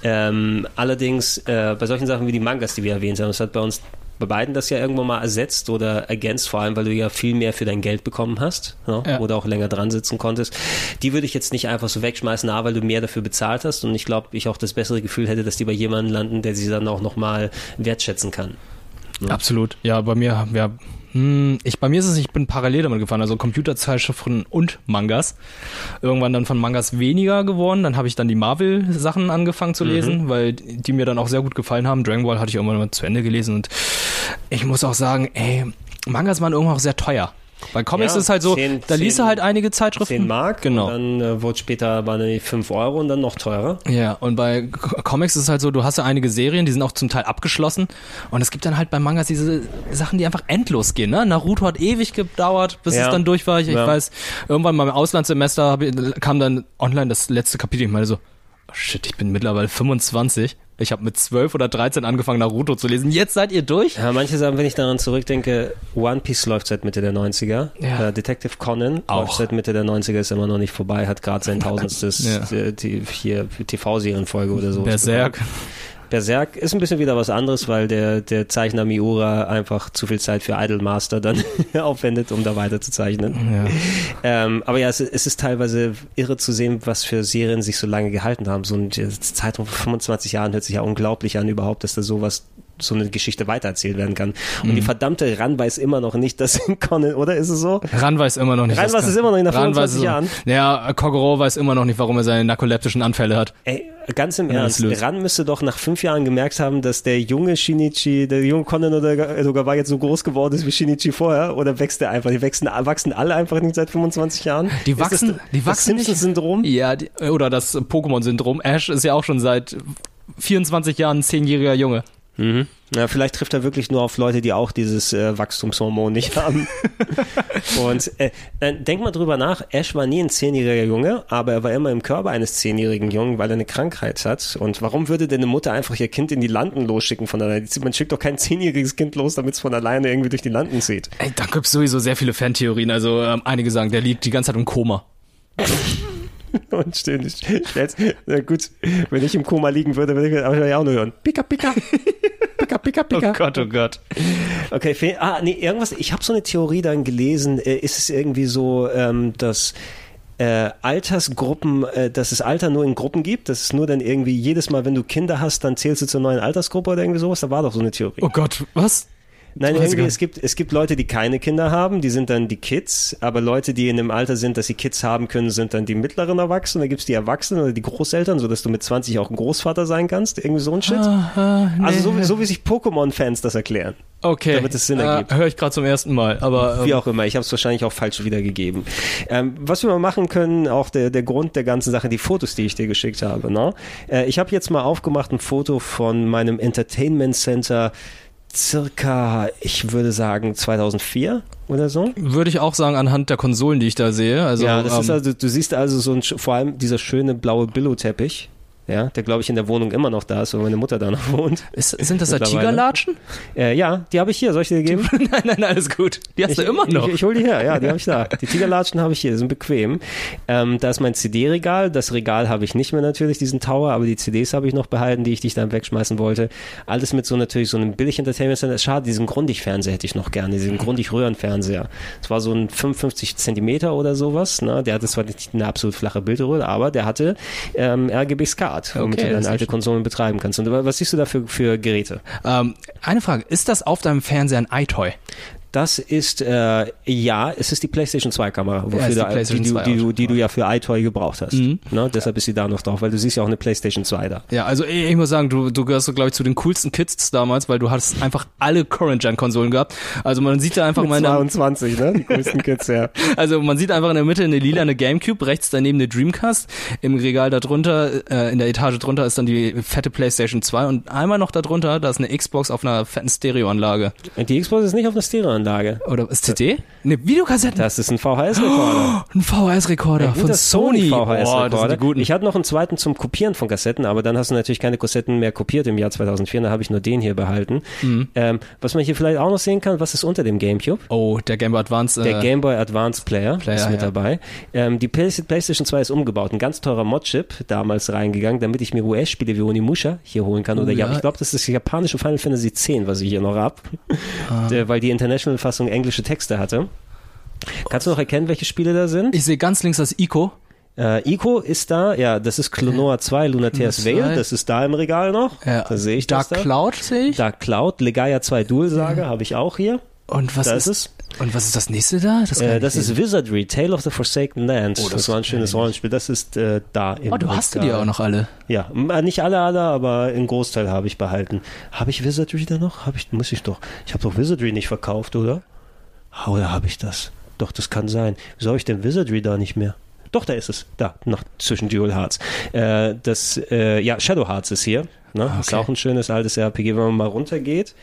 Ähm, allerdings äh, bei solchen Sachen wie die Mangas, die wir erwähnt haben, das hat bei uns bei beiden das ja irgendwann mal ersetzt oder ergänzt, vor allem, weil du ja viel mehr für dein Geld bekommen hast ne? Ja. oder auch länger dran sitzen konntest. Die würde ich jetzt nicht einfach so wegschmeißen, A, weil du mehr dafür bezahlt hast und ich glaube, ich auch das bessere Gefühl hätte, dass die bei jemandem landen, der sie dann auch nochmal wertschätzen kann. Ja. Absolut. Ja, bei mir, ja, ich, bei mir ist es, ich bin parallel damit gefahren, also Computerzeitschriften und Mangas. Irgendwann dann von Mangas weniger geworden, dann habe ich dann die Marvel-Sachen angefangen zu lesen, weil die mir dann auch sehr gut gefallen haben. Dragon Ball hatte ich irgendwann mal zu Ende gelesen und ich muss auch sagen, ey, Mangas waren irgendwann auch sehr teuer. Bei Comics Ja, ist halt so, zehn- da liest du halt einige Zeitschriften. 10 Mark. Genau. Und dann äh, wurde später die 5 Euro und dann noch teurer. Ja, und bei Co- Comics ist es halt so, du hast ja einige Serien, die sind auch zum Teil abgeschlossen. Und es gibt dann halt bei Mangas diese Sachen, die einfach endlos gehen. Ne? Naruto hat ewig gedauert, bis Ja. es dann durch war. Ich, ich Ja. weiß, irgendwann mal im Auslandssemester ich, kam dann online das letzte Kapitel. Ich meine so, Oh, shit, ich bin mittlerweile 25. Ich habe mit 12 oder 13 angefangen, Naruto zu lesen. Jetzt seid ihr durch? Ja, manche sagen, wenn ich daran zurückdenke, One Piece läuft seit Mitte der 90er. Ja. Äh, Detective Conan Auch. läuft seit Mitte der 90er, ist immer noch nicht vorbei, hat gerade sein tausendstes Ja. äh, die, hier TV-Serienfolge oder so. Berserk. Berserk ist ein bisschen wieder was anderes, weil der, der Zeichner Miura einfach zu viel Zeit für Idolmaster dann aufwendet, um da weiter zu zeichnen. Ja. Ähm, aber ja, es, es ist teilweise irre zu sehen, was für Serien sich so lange gehalten haben. So ein Zeitraum von 25 Jahren hört sich ja unglaublich an überhaupt, dass da sowas so eine Geschichte weitererzählt werden kann. Und Mhm. die verdammte Ran weiß immer noch nicht, dass Conan, oder ist es so? Ran weiß immer noch nicht. Ran weiß es immer noch nicht nach Ran weiß 25 es- Jahren. Ja, Kogoro weiß immer noch nicht, warum er seine narkoleptischen Anfälle hat. Ey, ganz im Ernst, das. Ran müsste doch nach fünf Jahren gemerkt haben, dass der junge Shinichi, der junge Conan oder sogar war jetzt so groß geworden ist wie Shinichi vorher, oder wächst der einfach? Die wachsen, wachsen alle einfach nicht seit 25 Jahren? Die wachsen, das, die das wachsen nicht. Simpsons-Syndrom? Ja, die, oder das Pokémon-Syndrom. Ash ist ja auch schon seit 24 Jahren ein zehnjähriger Junge. Mhm. Ja, vielleicht trifft er wirklich nur auf Leute, die auch dieses äh, Wachstumshormon nicht haben. Und äh, äh, denk mal drüber nach, Ash war nie ein zehnjähriger Junge, aber er war immer im Körper eines zehnjährigen Jungen, weil er eine Krankheit hat. Und warum würde denn eine Mutter einfach ihr Kind in die Landen losschicken von alleine? Man schickt doch kein zehnjähriges Kind los, damit es von alleine irgendwie durch die Landen zieht. Ey, da gibt's sowieso sehr viele Fantheorien. Also ähm, einige sagen, der liegt die ganze Zeit im Koma. Und stell's, na gut, wenn ich im Koma liegen würde, würde ich aber ja auch nur hören. Pika, pika. Pika, pika, pika. Gott, oh Gott. Okay, ah, nee, irgendwas, ich habe so eine Theorie dann gelesen, äh, ist es irgendwie so, ähm, dass äh, Altersgruppen, äh, dass es Alter nur in Gruppen gibt, dass es nur dann irgendwie jedes Mal, wenn du Kinder hast, dann zählst du zur neuen Altersgruppe oder irgendwie sowas, da war doch so eine Theorie. Oh Gott, was? Nein, irgendwie, es gibt, es gibt Leute, die keine Kinder haben, die sind dann die Kids, aber Leute, die in dem Alter sind, dass sie Kids haben können, sind dann die mittleren Erwachsenen, da gibt's die Erwachsenen oder die Großeltern, sodass du mit 20 auch ein Großvater sein kannst, irgendwie so ein Shit. Aha, nee. Also so, so wie sich Pokémon-Fans das erklären. okay. damit es Sinn ergibt. Äh, Höre ich gerade zum ersten Mal. Aber Wie ähm, auch immer, ich habe es wahrscheinlich auch falsch wiedergegeben. Ähm, was wir mal machen können, auch der, der Grund der ganzen Sache, die Fotos, die ich dir geschickt habe. Ne? Äh, ich habe jetzt mal aufgemacht ein Foto von meinem Entertainment Center circa, ich würde sagen 2004 oder so. würde ich auch sagen, anhand der Konsolen, die ich da sehe. Also, ja, das ähm, ist also, du siehst also so ein, vor allem dieser schöne blaue Billo-Teppich. Ja, der glaube ich in der Wohnung immer noch da ist, wo meine Mutter da noch wohnt. ist, sind das da. Tigerlatschen? Äh, ja, die habe ich hier. Soll ich dir geben? nein, nein, alles gut. Die hast du immer noch. Ich, ich hol die her, ja, die habe ich da. Die Tigerlatschen habe ich hier, die sind bequem. Ähm, da ist mein CD-Regal. Das Regal habe ich nicht mehr natürlich, diesen Tower, aber die CDs habe ich noch behalten, die ich dich dann wegschmeißen wollte. Alles mit so natürlich so einem billig Entertainment Center. Schade, diesen Grundig-Fernseher hätte ich noch gerne, diesen Grundig-Röhrenfernseher. Es war so ein 55 Zentimeter oder sowas. Ne? Der hatte zwar nicht eine absolut flache Bildröhre, aber der hatte ähm, RGB SCART, womit Okay, du ist alte Konsolen betreiben kannst. Und was siehst du da für, für Geräte? Ähm, eine Frage, ist das auf deinem Fernseher ein iToy? Das ist, äh, ja, es ist die PlayStation 2 Kamera, wofür ist die du, PlayStation die, du, 2 die, du, die du ja für iToy gebraucht hast. Mhm. Ne? Deshalb ist sie da noch drauf, weil du siehst ja auch eine PlayStation 2 da. Ja, also ich, ich muss sagen, du, du gehörst, glaube ich, zu den coolsten Kids damals, weil du hast einfach alle Current-Gen-Konsolen gehabt. Also man sieht da einfach Mit mal in der, 22, ne? Die größten Kids, ja. also man sieht einfach in der Mitte eine lila eine Gamecube, rechts daneben eine Dreamcast, im Regal darunter, äh, in der Etage drunter ist dann die fette PlayStation 2 und einmal noch darunter, da ist eine Xbox auf einer fetten Stereoanlage. Die Xbox ist nicht auf einer Stereoanlage. Oder ist CD? Ne, Videokassetten. Das ist ein VHS-Rekorder. Ein VHS-Rekorder von Sony. VHS-Rekorder. guten. Ich hatte noch einen zweiten zum Kopieren von Kassetten, aber dann hast du natürlich keine Kassetten mehr kopiert im Jahr 2004, da habe ich nur den hier behalten. Mhm. Ähm, was man hier vielleicht auch noch sehen kann, was ist unter dem Gamecube? oh, der Game Boy Advance. Der äh, Game Boy Advance Player, Player, ist mit ja. dabei. Ähm, die Play- PlayStation 2 ist umgebaut. Ein ganz teurer Mod-Chip damals reingegangen, damit ich mir US-Spiele wie Onimusha hier holen kann. Oder Oh, ja, ja. ich glaube, das ist das japanische Final Fantasy X, was ich hier noch hab. Ah. Der, weil die International-Fassung englische Texte hatte. Kannst du noch erkennen, welche Spiele da sind? Ich sehe ganz links das Ico. Äh, Ico ist da, ja, das ist Klonoa 2, Lunatea's Veil, 2. das ist da im Regal noch. Ja. Da sehe ich Dark das da. Cloud sehe ich. Dark Cloud, Legaia 2 Dual Saga habe ich auch hier. Und was Da ist, ist es. Und was ist das nächste da? Das, Äh, das ist Wizardry, Tale of the Forsaken Lands. Oh, das, das war ein schönes Rollenspiel. Das ist äh, da im. Oh, du hast die auch noch alle. Ja, äh, nicht alle, alle, aber einen Großteil habe ich behalten. Habe ich Wizardry da noch? Habe ich, muss ich doch. Ich habe doch Wizardry nicht verkauft, oder? Ah, Oder habe ich das? Doch, das kann sein. Wieso habe ich denn Wizardry da nicht mehr? Doch, da ist es. Da, noch zwischen Dual Hearts. Äh, das, äh, ja, Shadow Hearts ist hier. Ne? Ist Okay. auch ein schönes altes RPG, wenn man mal runtergeht.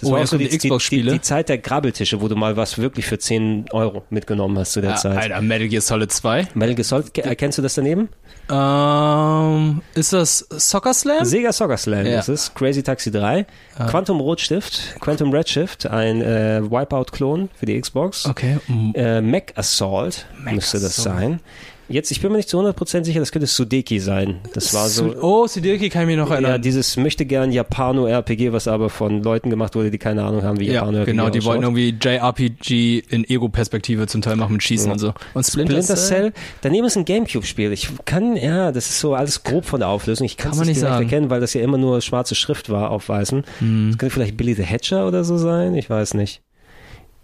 Das Oh, war auch so die die, die, die, Xbox-Spiele. die Zeit der Grabbeltische, wo du mal was wirklich für 10 Euro mitgenommen hast zu der Ja, Zeit. Alter, Metal Gear Solid 2. Metal Gear Solid, ke- kennst du das daneben? Ähm, ist das Soccer Slam? Sega Soccer Slam Ja. ist es, Crazy Taxi 3, Quantum Rotstift, Quantum Redshift, ein äh, Wipeout-Klon für die Xbox, Okay. mm, äh, Mech Assault Mech müsste das Assault. sein. Jetzt, ich bin mir nicht zu 100% sicher, das könnte Sudeki sein. Das war so... Oh, Sideki kann ich mich noch Ja, erinnern. dieses möchte gern Japano-RPG, was aber von Leuten gemacht wurde, die keine Ahnung haben, wie Ja, Japano-RPG genau, die wollten irgendwie JRPG in Ego-Perspektive zum Teil machen mit Schießen Ja. und so. Und Splinter, Splinter Cell. Daneben ist ein Gamecube-Spiel. Ich kann, ja, das ist so alles grob von der Auflösung. Ich kann es nicht direkt sagen. Hm. erkennen, weil das ja immer nur schwarze Schrift war auf weißem. Das könnte vielleicht Billy the Hatcher oder so sein. Ich weiß nicht.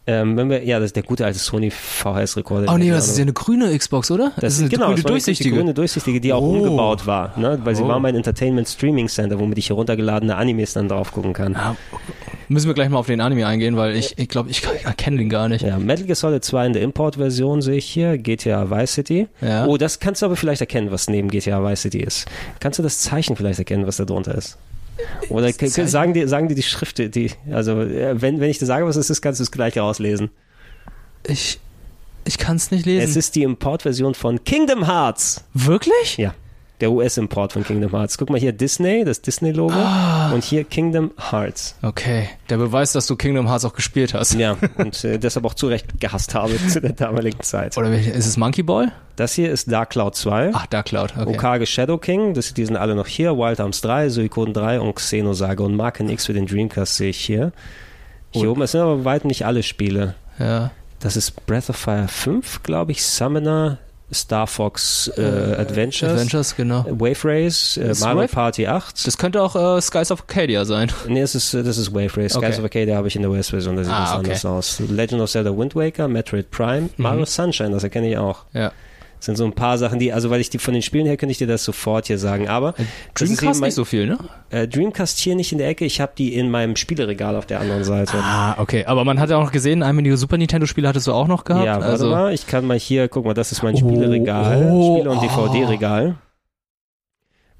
Ähm, wenn wir, ja, das ist der gute alte Sony VHS-Rekorder. Oh nee, das ist ja eine grüne Xbox, oder? Das, ist eine genau, grüne das durchsichtige. Die grüne durchsichtige, die auch Oh. umgebaut war, ne? weil sie Oh. war mein Entertainment Streaming Center, womit ich heruntergeladene Animes dann drauf gucken kann. Ja, müssen wir gleich mal auf den Anime eingehen, weil ich ich, glaube, ich erkenne den gar nicht. Ja, Metal Gear Solid 2 in der Import-Version sehe ich hier, GTA Vice City. Ja. Oh, das kannst du aber vielleicht erkennen, was neben GTA Vice City ist. Kannst du das Zeichen vielleicht erkennen, was da drunter ist? Oder sagen dir, sagen dir die Schrift, die, also äh, wenn, wenn ich dir sage, was es ist, kannst du es gleich rauslesen. Ich ich kann es nicht lesen. Es ist die Import-Version von Kingdom Hearts. Wirklich? Ja, der US-Import von Kingdom Hearts. Guck mal hier Disney, das Disney-Logo. Ah. Und hier Kingdom Hearts. Okay, der Beweis, dass du Kingdom Hearts auch gespielt hast. Ja, und äh, deshalb auch zu Recht gehasst habe zu der damaligen Zeit. Oder ist es Monkey Ball? Das hier ist Dark Cloud 2. Ach, Dark Cloud. Okay. Okage Shadow King, das, die sind alle noch hier. Wild Arms 3, Suikoden 3 und Xenosaga und Marken X für den Dreamcast sehe ich hier. Hier oben, es sind aber weit nicht alle Spiele. Ja. Das ist Breath of Fire 5, glaube ich, Summoner, Star Fox äh, Adventures, Adventures, genau. Wave Race, äh, Mario Wave- Party 8. Das könnte auch äh, Skies of Arcadia sein. nee, das ist, äh, das ist Wave Race. Okay. Skies of Arcadia habe ich in der US-Version, da sieht Ah, das okay. anders aus. Legend of Zelda Wind Waker, Metroid Prime, Mario Sunshine, das erkenne ich auch. Ja. Das sind so ein paar Sachen, die, also weil ich die von den Spielen her könnte ich dir das sofort hier sagen, aber eben Dreamcast mein- nicht so viel, ne? Äh, Dreamcast hier nicht in der Ecke, ich habe die in meinem Spieleregal auf der anderen Seite. Ah, okay. Aber man hat ja auch noch gesehen, einige Super Nintendo-Spiele hattest du auch noch gehabt. ja, warte also, mal, ich kann mal hier, guck mal, das ist mein Oh, Spieleregal, oh, Spiele- und oh. DVD-Regal.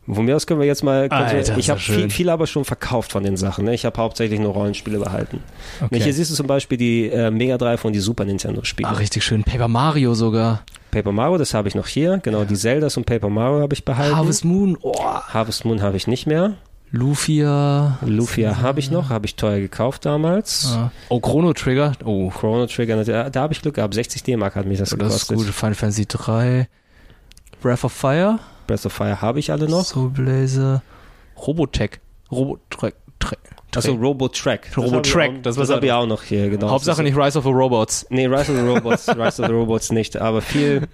Von mir aus können wir jetzt mal, Alter, ich habe viel, viel aber schon verkauft von den Sachen. Ne? Ich habe hauptsächlich nur Rollenspiele behalten. okay. Hier siehst du zum Beispiel die äh, Mega Drive und die Super Nintendo Spiele. Ah, richtig schön. Paper Mario sogar. Paper Mario, das habe ich noch hier. Genau, die Zeldas und Paper Mario habe ich behalten. Harvest Moon. Oh. Harvest Moon habe ich nicht mehr. Lufia. Lufia habe ich noch, habe ich teuer gekauft damals. Ah. Oh, Chrono Trigger. Oh, Chrono Trigger, da, da habe ich Glück gehabt. 60 D-Mark hat mich das das ist gekostet. gut. Final Fantasy 3. Breath of Fire. Breath of Fire habe ich alle noch. Soul Blazer. Robotech. Robotech. Also Robotrack. Robotrack, das das habe ich auch noch hier, genau. Hauptsache ist- nicht Rise of the Robots. Nee, Rise of the Robots, Rise of the Robots nicht, aber viel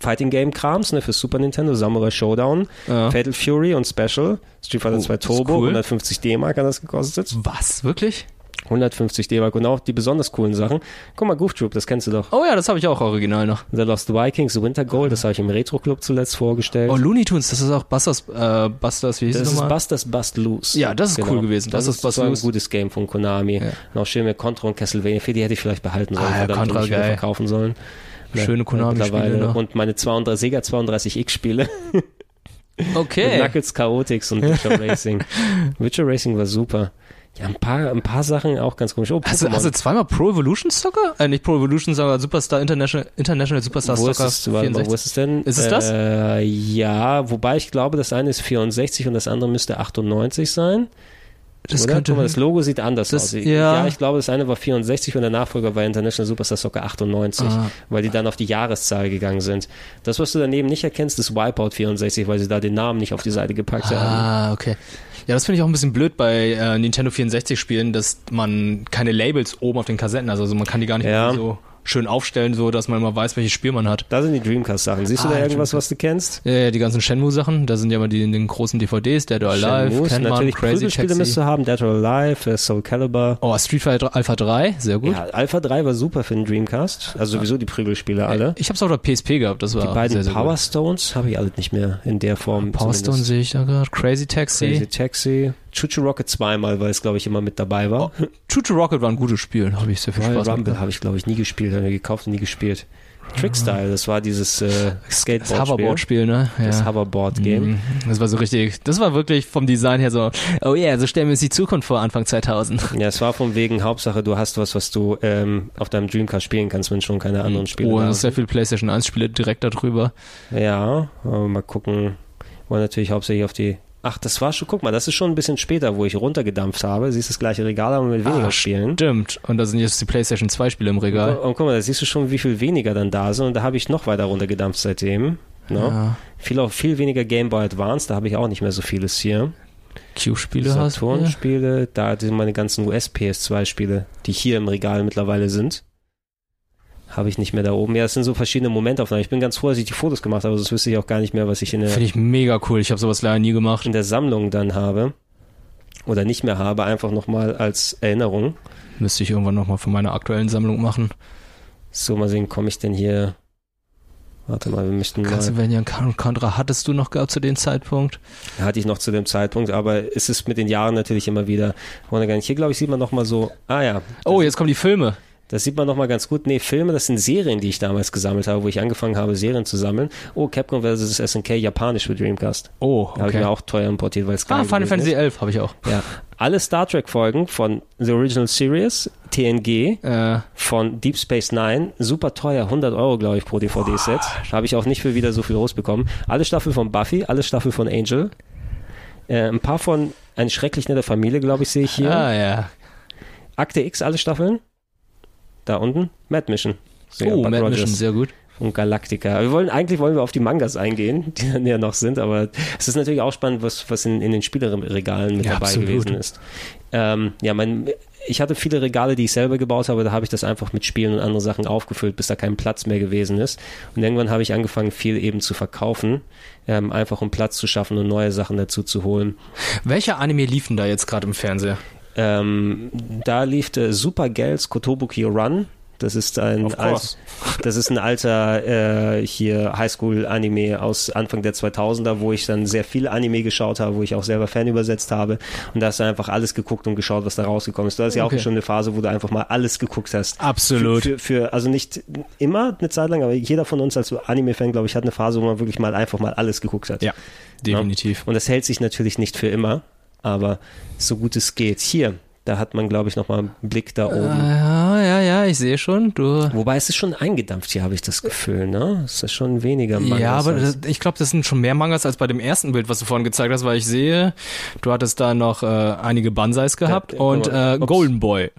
Fighting Game Krams, ne, für Super Nintendo, Samurai Showdown, Ja. Fatal Fury und Special, Street Fighter Oh, 2 das ist Turbo, cool. 150 D-Mark hat das gekostet. Was? Wirklich? 150 D-Mark und auch die besonders coolen Sachen. Guck mal, Goof Troop, das kennst du doch. Oh ja, das habe ich auch original noch. The Lost Vikings, Winter Gold, das habe ich im Retro Club zuletzt vorgestellt. Oh, Looney Tunes, das ist auch Busters, äh, Busters, wie hieß das es ist nochmal? Busters Bust Loose. Ja, das ist cool gewesen. Das, Das ist, ist so ein gutes Game von Konami. Ja. Und auch schön mit Contra und Castlevania. Für die hätte ich vielleicht behalten sollen. Ah, ja, Contra, wieder geil. verkaufen sollen. Schöne Konami-Spiele mittlerweile. noch. Und meine 32, Sega 32X-Spiele. Mit Okay. Knuckles Chaotix und Witcher Racing. Witcher Racing war super. Ja, ein paar, ein paar Sachen auch ganz komisch. Oh, Hast du, hast du zweimal Pro Evolution Soccer? Äh, nicht Pro Evolution, sondern Superstar International, International Superstar wo ist, Soccer es, warte mal, wo 64. ist es denn? Ist es das? Äh, ja, wobei ich glaube, das eine ist 64 und das andere müsste 98 sein. Das oder? könnte mal, das Logo sieht anders Das- aus. ja. ich glaube, das eine war 64 und der Nachfolger war International Superstar Soccer 98, Ah. weil die dann auf die Jahreszahl gegangen sind. Das, was du daneben nicht erkennst, ist Wipeout 64, weil sie da den Namen nicht auf die Seite gepackt haben. Ah, okay. Ja, das finde ich auch ein bisschen blöd bei äh, Nintendo 64 Spielen, dass man keine Labels oben auf den Kassetten, hat. also man kann die gar nicht Ja. so schön aufstellen, so dass man immer weiß, welches Spiel man hat. Da sind die Dreamcast-Sachen. Siehst du Ah, da irgendwas, Dreamcast. was du kennst? Ja, ja, die ganzen Shenmue-Sachen, da sind ja immer die in den großen DVDs, Dead or Alive, Shenmue, Kenman, natürlich Crazy Taxi. müsst du haben, Dead or Alive, äh, Soul Calibur. Oh, Street Fighter Alpha 3, sehr gut. Ja, Alpha 3 war super für den Dreamcast. Also sowieso die Prügelspiele alle. Ich hab's auf der PSP gehabt, das war Die beiden sehr, sehr Power. Stones habe ich alle nicht mehr in der Form. Power Stone zumindest. sehe ich da gerade. Crazy Taxi. Crazy Taxi. Chuchu Rocket zweimal, weil es, glaube ich, immer mit dabei war. Choo Choo Rocket war ein gutes Spiel, habe ich sehr viel Royal Spaß Rumble habe ich, glaube ich, nie gespielt. Habe mir gekauft und nie gespielt. Trickstyle, das war dieses äh, Das Skateboard-Spiel. Hoverboard-Spiel, ne? Das Ja. Hoverboard-Game. Mhm. Das war so richtig, das war wirklich vom Design her so, oh yeah, so stellen wir uns die Zukunft vor, Anfang 2000. Ja, es war von wegen Hauptsache, du hast was, was du ähm, auf deinem Dreamcast spielen kannst, wenn schon keine anderen Spiele Oh, da das ist sehr viel PlayStation 1 Spiele direkt darüber. Ja, mal gucken. Wollen natürlich hauptsächlich auf die. Ach, das war schon, guck mal, das ist schon ein bisschen später, wo ich runtergedampft habe. Siehst das gleiche Regal, aber mit weniger Ah, Spielen. Stimmt. Und da sind jetzt die PlayStation 2 Spiele im Regal. Und guck mal, da siehst du schon, wie viel weniger dann da sind. Und da habe ich noch weiter runtergedampft seitdem. Ne? Ja. Viel, auch viel weniger Game Boy Advance, da habe ich auch nicht mehr so vieles hier. Q-Spiele hast du? Saturn-Spiele, da sind meine ganzen US-PS2-Spiele, die hier im Regal mittlerweile sind. Habe ich nicht mehr da oben. Ja, es sind so verschiedene Momentaufnahmen. Ich bin ganz froh, dass ich die Fotos gemacht habe, sonst wüsste ich auch gar nicht mehr, was ich in der, Finde ich mega cool. Ich habe sowas leider nie gemacht. in der Sammlung dann habe. Oder nicht mehr habe, einfach nochmal als Erinnerung. Müsste ich irgendwann nochmal von meiner aktuellen Sammlung machen. So, mal sehen, komme ich denn hier. Warte mal, wir müssten mal. Castlevania und Contra hattest du noch gehabt zu dem Zeitpunkt? Hatte ich noch zu dem Zeitpunkt, aber es ist mit den Jahren natürlich immer wieder. Hier, glaube ich, sieht man nochmal so. Ah ja. Oh, jetzt kommen die Filme. Das sieht man nochmal ganz gut. Nee, Filme, das sind Serien, die ich damals gesammelt habe, wo ich angefangen habe, Serien zu sammeln. Oh, Capcom vs. SNK, japanisch für Dreamcast. Oh, Da habe ich okay. mir auch teuer importiert, weil es Ah, geil Final gewesen Fantasy ist. 11 habe ich auch. Ja. Alle Star Trek-Folgen von The Original Series, TNG, Äh, von Deep Space Nine, super teuer, 100 Euro, glaube ich, pro DVD-Set. Habe ich auch nicht für wieder so viel rausbekommen. Alle Staffel von Buffy, alle Staffel von Angel. Äh, ein paar von Eine schrecklich nette Familie, glaube ich, sehe ich hier. ah, ja. Akte X, alle Staffeln. Da unten. Mad Mission. Sehr Oh, Mad Rogers. Mission, sehr gut. und Galactica. Wir wollen, eigentlich wollen wir auf die Mangas eingehen, die dann ja noch sind, aber es ist natürlich auch spannend, was, was in, in den Spieleregalen mit Ja, dabei absolut. gewesen ist. Ähm, ja, mein, ich hatte viele Regale, die ich selber gebaut habe, da habe ich das einfach mit Spielen und anderen Sachen aufgefüllt, bis da kein Platz mehr gewesen ist. Und irgendwann habe ich angefangen, viel eben zu verkaufen, ähm, einfach um Platz zu schaffen und neue Sachen dazu zu holen. Welcher Anime liefen da jetzt gerade im Fernseher? Ähm, da lief der Super Gals Kotobuki Run. Das ist ein, alt, das ist ein alter äh, hier Highschool-Anime aus Anfang der 2000er, wo ich dann sehr viel Anime geschaut habe, wo ich auch selber Fan übersetzt habe. Und da hast du einfach alles geguckt und geschaut, was da rausgekommen ist. Du hast ja Okay. auch schon eine Phase, wo du einfach mal alles geguckt hast. Absolut. Für, für, für, also nicht immer eine Zeit lang, aber jeder von uns als Anime-Fan, glaube ich, hat eine Phase, wo man wirklich mal einfach mal alles geguckt hat. Ja, definitiv. Und das hält sich natürlich nicht für immer, aber so gut es geht. Hier, da hat man, glaube ich, nochmal einen Blick da oben. Ja, ja, ja, ich sehe schon. Du. Wobei es ist schon eingedampft hier, habe ich das Gefühl, ne? Es ist schon weniger Mangas Ja, aber das, ich glaube, das sind schon mehr Mangas als bei dem ersten Bild, was du vorhin gezeigt hast, weil ich sehe, du hattest da noch äh, einige Bansais gehabt Ja, und äh. Golden Boy,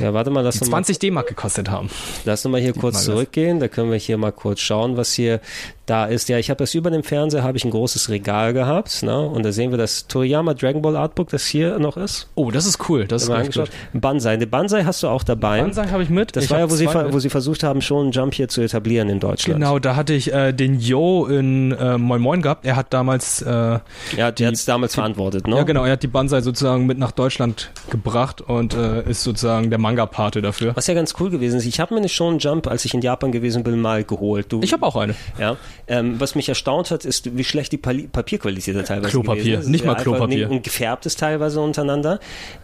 Ja, warte mal, lass die uns mal, 20 D-Mark gekostet haben. lass uns mal hier kurz Mangas. zurückgehen. Da können wir hier mal kurz schauen, was hier da ist. Ja, ich habe das über dem Fernseher, habe ich ein großes Regal gehabt, ne? Und da sehen wir das Toriyama Dragon Ball Artbook, das hier noch ist. Oh, das ist cool. Das ist gut. Banzai. Eine Banzai hast du auch dabei. Bansai habe ich mit. Das Ich war ja, wo sie, mit. wo sie versucht haben, schon einen Jump hier zu etablieren in Deutschland. Genau, da hatte ich äh, den Jo in äh, Moin Moin gehabt. Er hat damals, äh, Ja, der hat es damals verantwortet, ne? ja genau, er hat die Bansai sozusagen mit nach Deutschland gebracht und äh, ist sozusagen der Manga-Pate dafür. Was ja ganz cool gewesen ist, ich habe mir eine Shonen Jump, als ich in Japan gewesen bin, mal geholt. Du, Ich habe auch eine. Ja, ähm, was mich erstaunt hat, ist, wie schlecht die Pali Papierqualität da teilweise Klopapier, ist. nicht mal Klopapier. Und gefärbt ist teilweise untereinander.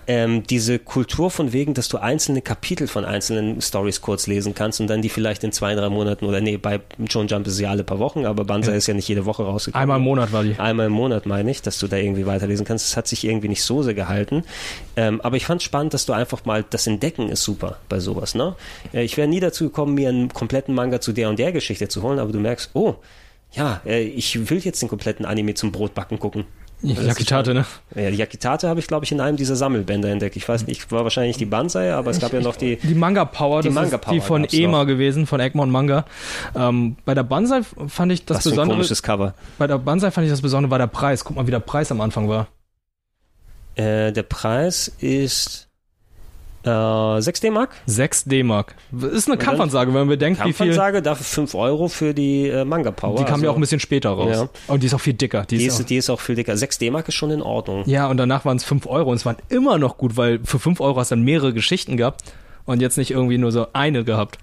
Ähm, diese Kultur von wegen, dass du einzelne Kapitel von einzelnen Stories kurz lesen kannst und dann die vielleicht in zwei, drei Monaten oder nee, bei Shonen Jump ist es ja alle paar Wochen, aber Banzai ist ja nicht jede Woche rausgekommen. Einmal im Monat war die. Einmal im Monat meine ich, dass du da irgendwie weiterlesen kannst. Das hat sich irgendwie nicht so sehr gehalten. Ähm, aber ich fand spannend, dass du einfach mal, das Entdecken ist super bei sowas. Ne? Äh, ich wäre nie dazu gekommen, mir einen kompletten Manga zu der und der Geschichte zu holen, aber du merkst, oh, ja, äh, ich will jetzt den kompletten Anime zum Brotbacken gucken. Yakitate, ne? Ja, die Yakitate habe ich, glaube ich, in einem dieser Sammelbänder entdeckt. Ich weiß nicht, war wahrscheinlich die Banzai, aber es gab ja noch die. Die Manga Power, Die Manga ist Power die von EMA noch. gewesen, von Egmont Manga. Ähm, bei der Banzai fand ich das Was für ein Besondere, komisches Cover. bei der Banzai fand ich das Besondere war der Preis. Guck mal, wie der Preis am Anfang war. Äh, der Preis ist äh, 6 D-Mark. 6 D-Mark. Ist eine Kampfansage, wenn man bedenkt, wie viel. Kampfansage, dafür 5 Euro für die äh, Manga Power. Die kam also, ja auch ein bisschen später raus. Ja. Und die ist auch viel dicker. Die Die ist auch, die ist auch viel dicker. 6 D-Mark ist schon in Ordnung. ja, und danach waren es 5 Euro und es waren immer noch gut, weil für 5 Euro hast du dann mehrere Geschichten gehabt und jetzt nicht irgendwie nur so eine gehabt.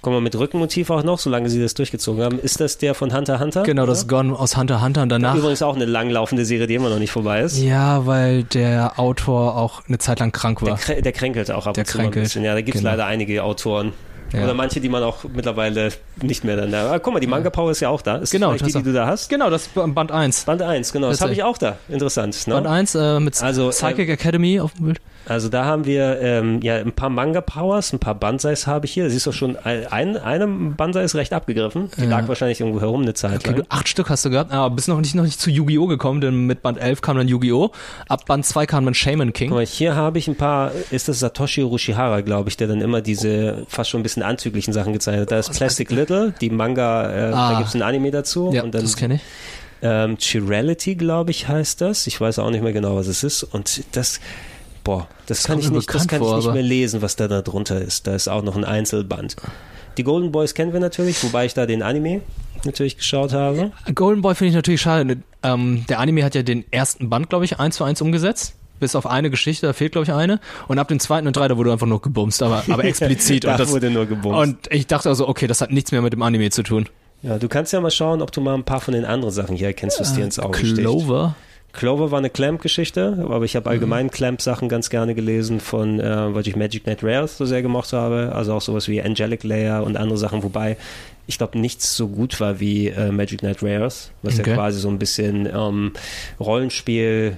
Kommen wir mit Rückenmotiv auch noch, solange sie das durchgezogen haben. Ist das der von Hunter Hunter? Genau, das ist Gone aus Hunter Hunter und danach. Übrigens auch eine langlaufende Serie, die immer noch nicht vorbei ist. Ja, weil der Autor auch eine Zeit lang krank Der, war. krä- der kränkelt auch ab Der und zu ein bisschen. Ja, da gibt es genau. leider einige Autoren. Ja. Oder manche, die man auch mittlerweile nicht mehr dann. Aber guck mal, die Manga Power ist ja auch da. Ist Genau, die, die du da hast? Genau, das ist Band 1. Band 1, genau. Das habe ich auch da. Interessant. Ne? Band 1 äh, mit Also, Psychic Academy auf dem Bild. Also da haben wir ähm, ja ein paar Manga Powers, ein paar Banseis habe ich hier. Siehst du schon, ein, eine Bansai ist recht abgegriffen. Die lag wahrscheinlich irgendwo herum eine Zeit Okay, lang. du, acht Stück hast du gehabt, aber bist noch nicht, noch nicht zu Yu-Gi-Oh! gekommen, denn mit Band 11 kam dann Yu-Gi-Oh! Ab Band 2 kam dann Shaman King. Guck mal, hier habe ich ein paar, ist das Satoshi Urushihara, glaube ich, der dann immer diese fast schon ein bisschen anzüglichen Sachen gezeichnet hat. Da ist Plastic Little, die Manga, äh, Ah. da gibt es ein Anime dazu. Ja, und dann das kenne ich. ähm, Chirality, glaube ich, heißt das. Ich weiß auch nicht mehr genau, was es ist. Und das, boah, das, kann kommt ich nicht, das kann vor, ich nicht mehr lesen, was da, da drunter ist. Da ist auch noch ein Einzelband. Die Golden Boys kennen wir natürlich, wobei ich da den Anime natürlich geschaut habe. Golden Boy finde ich natürlich schade. Ähm, der Anime hat ja den ersten Band, glaube ich, eins zu eins umgesetzt. Bis auf eine Geschichte, da fehlt, glaube ich, eine. Und ab dem zweiten und drei, da wurde einfach nur gebumst, aber, aber explizit. Da und, das, wurde nur gebumst. und ich dachte also, okay, das hat nichts mehr mit dem Anime zu tun. Ja, du kannst ja mal schauen, ob du mal ein paar von den anderen Sachen hier erkennst, was dir ins Auge sticht. Clover. Clover war eine Clamp-Geschichte, aber ich habe allgemein Clamp-Sachen ganz gerne gelesen von, äh, weil ich Magic Knight Rares so sehr gemocht habe, also auch sowas wie Angelic Layer und andere Sachen, wobei ich glaube nichts so gut war wie äh, Magic Knight Rares, was Okay. ja quasi so ein bisschen ähm, Rollenspiel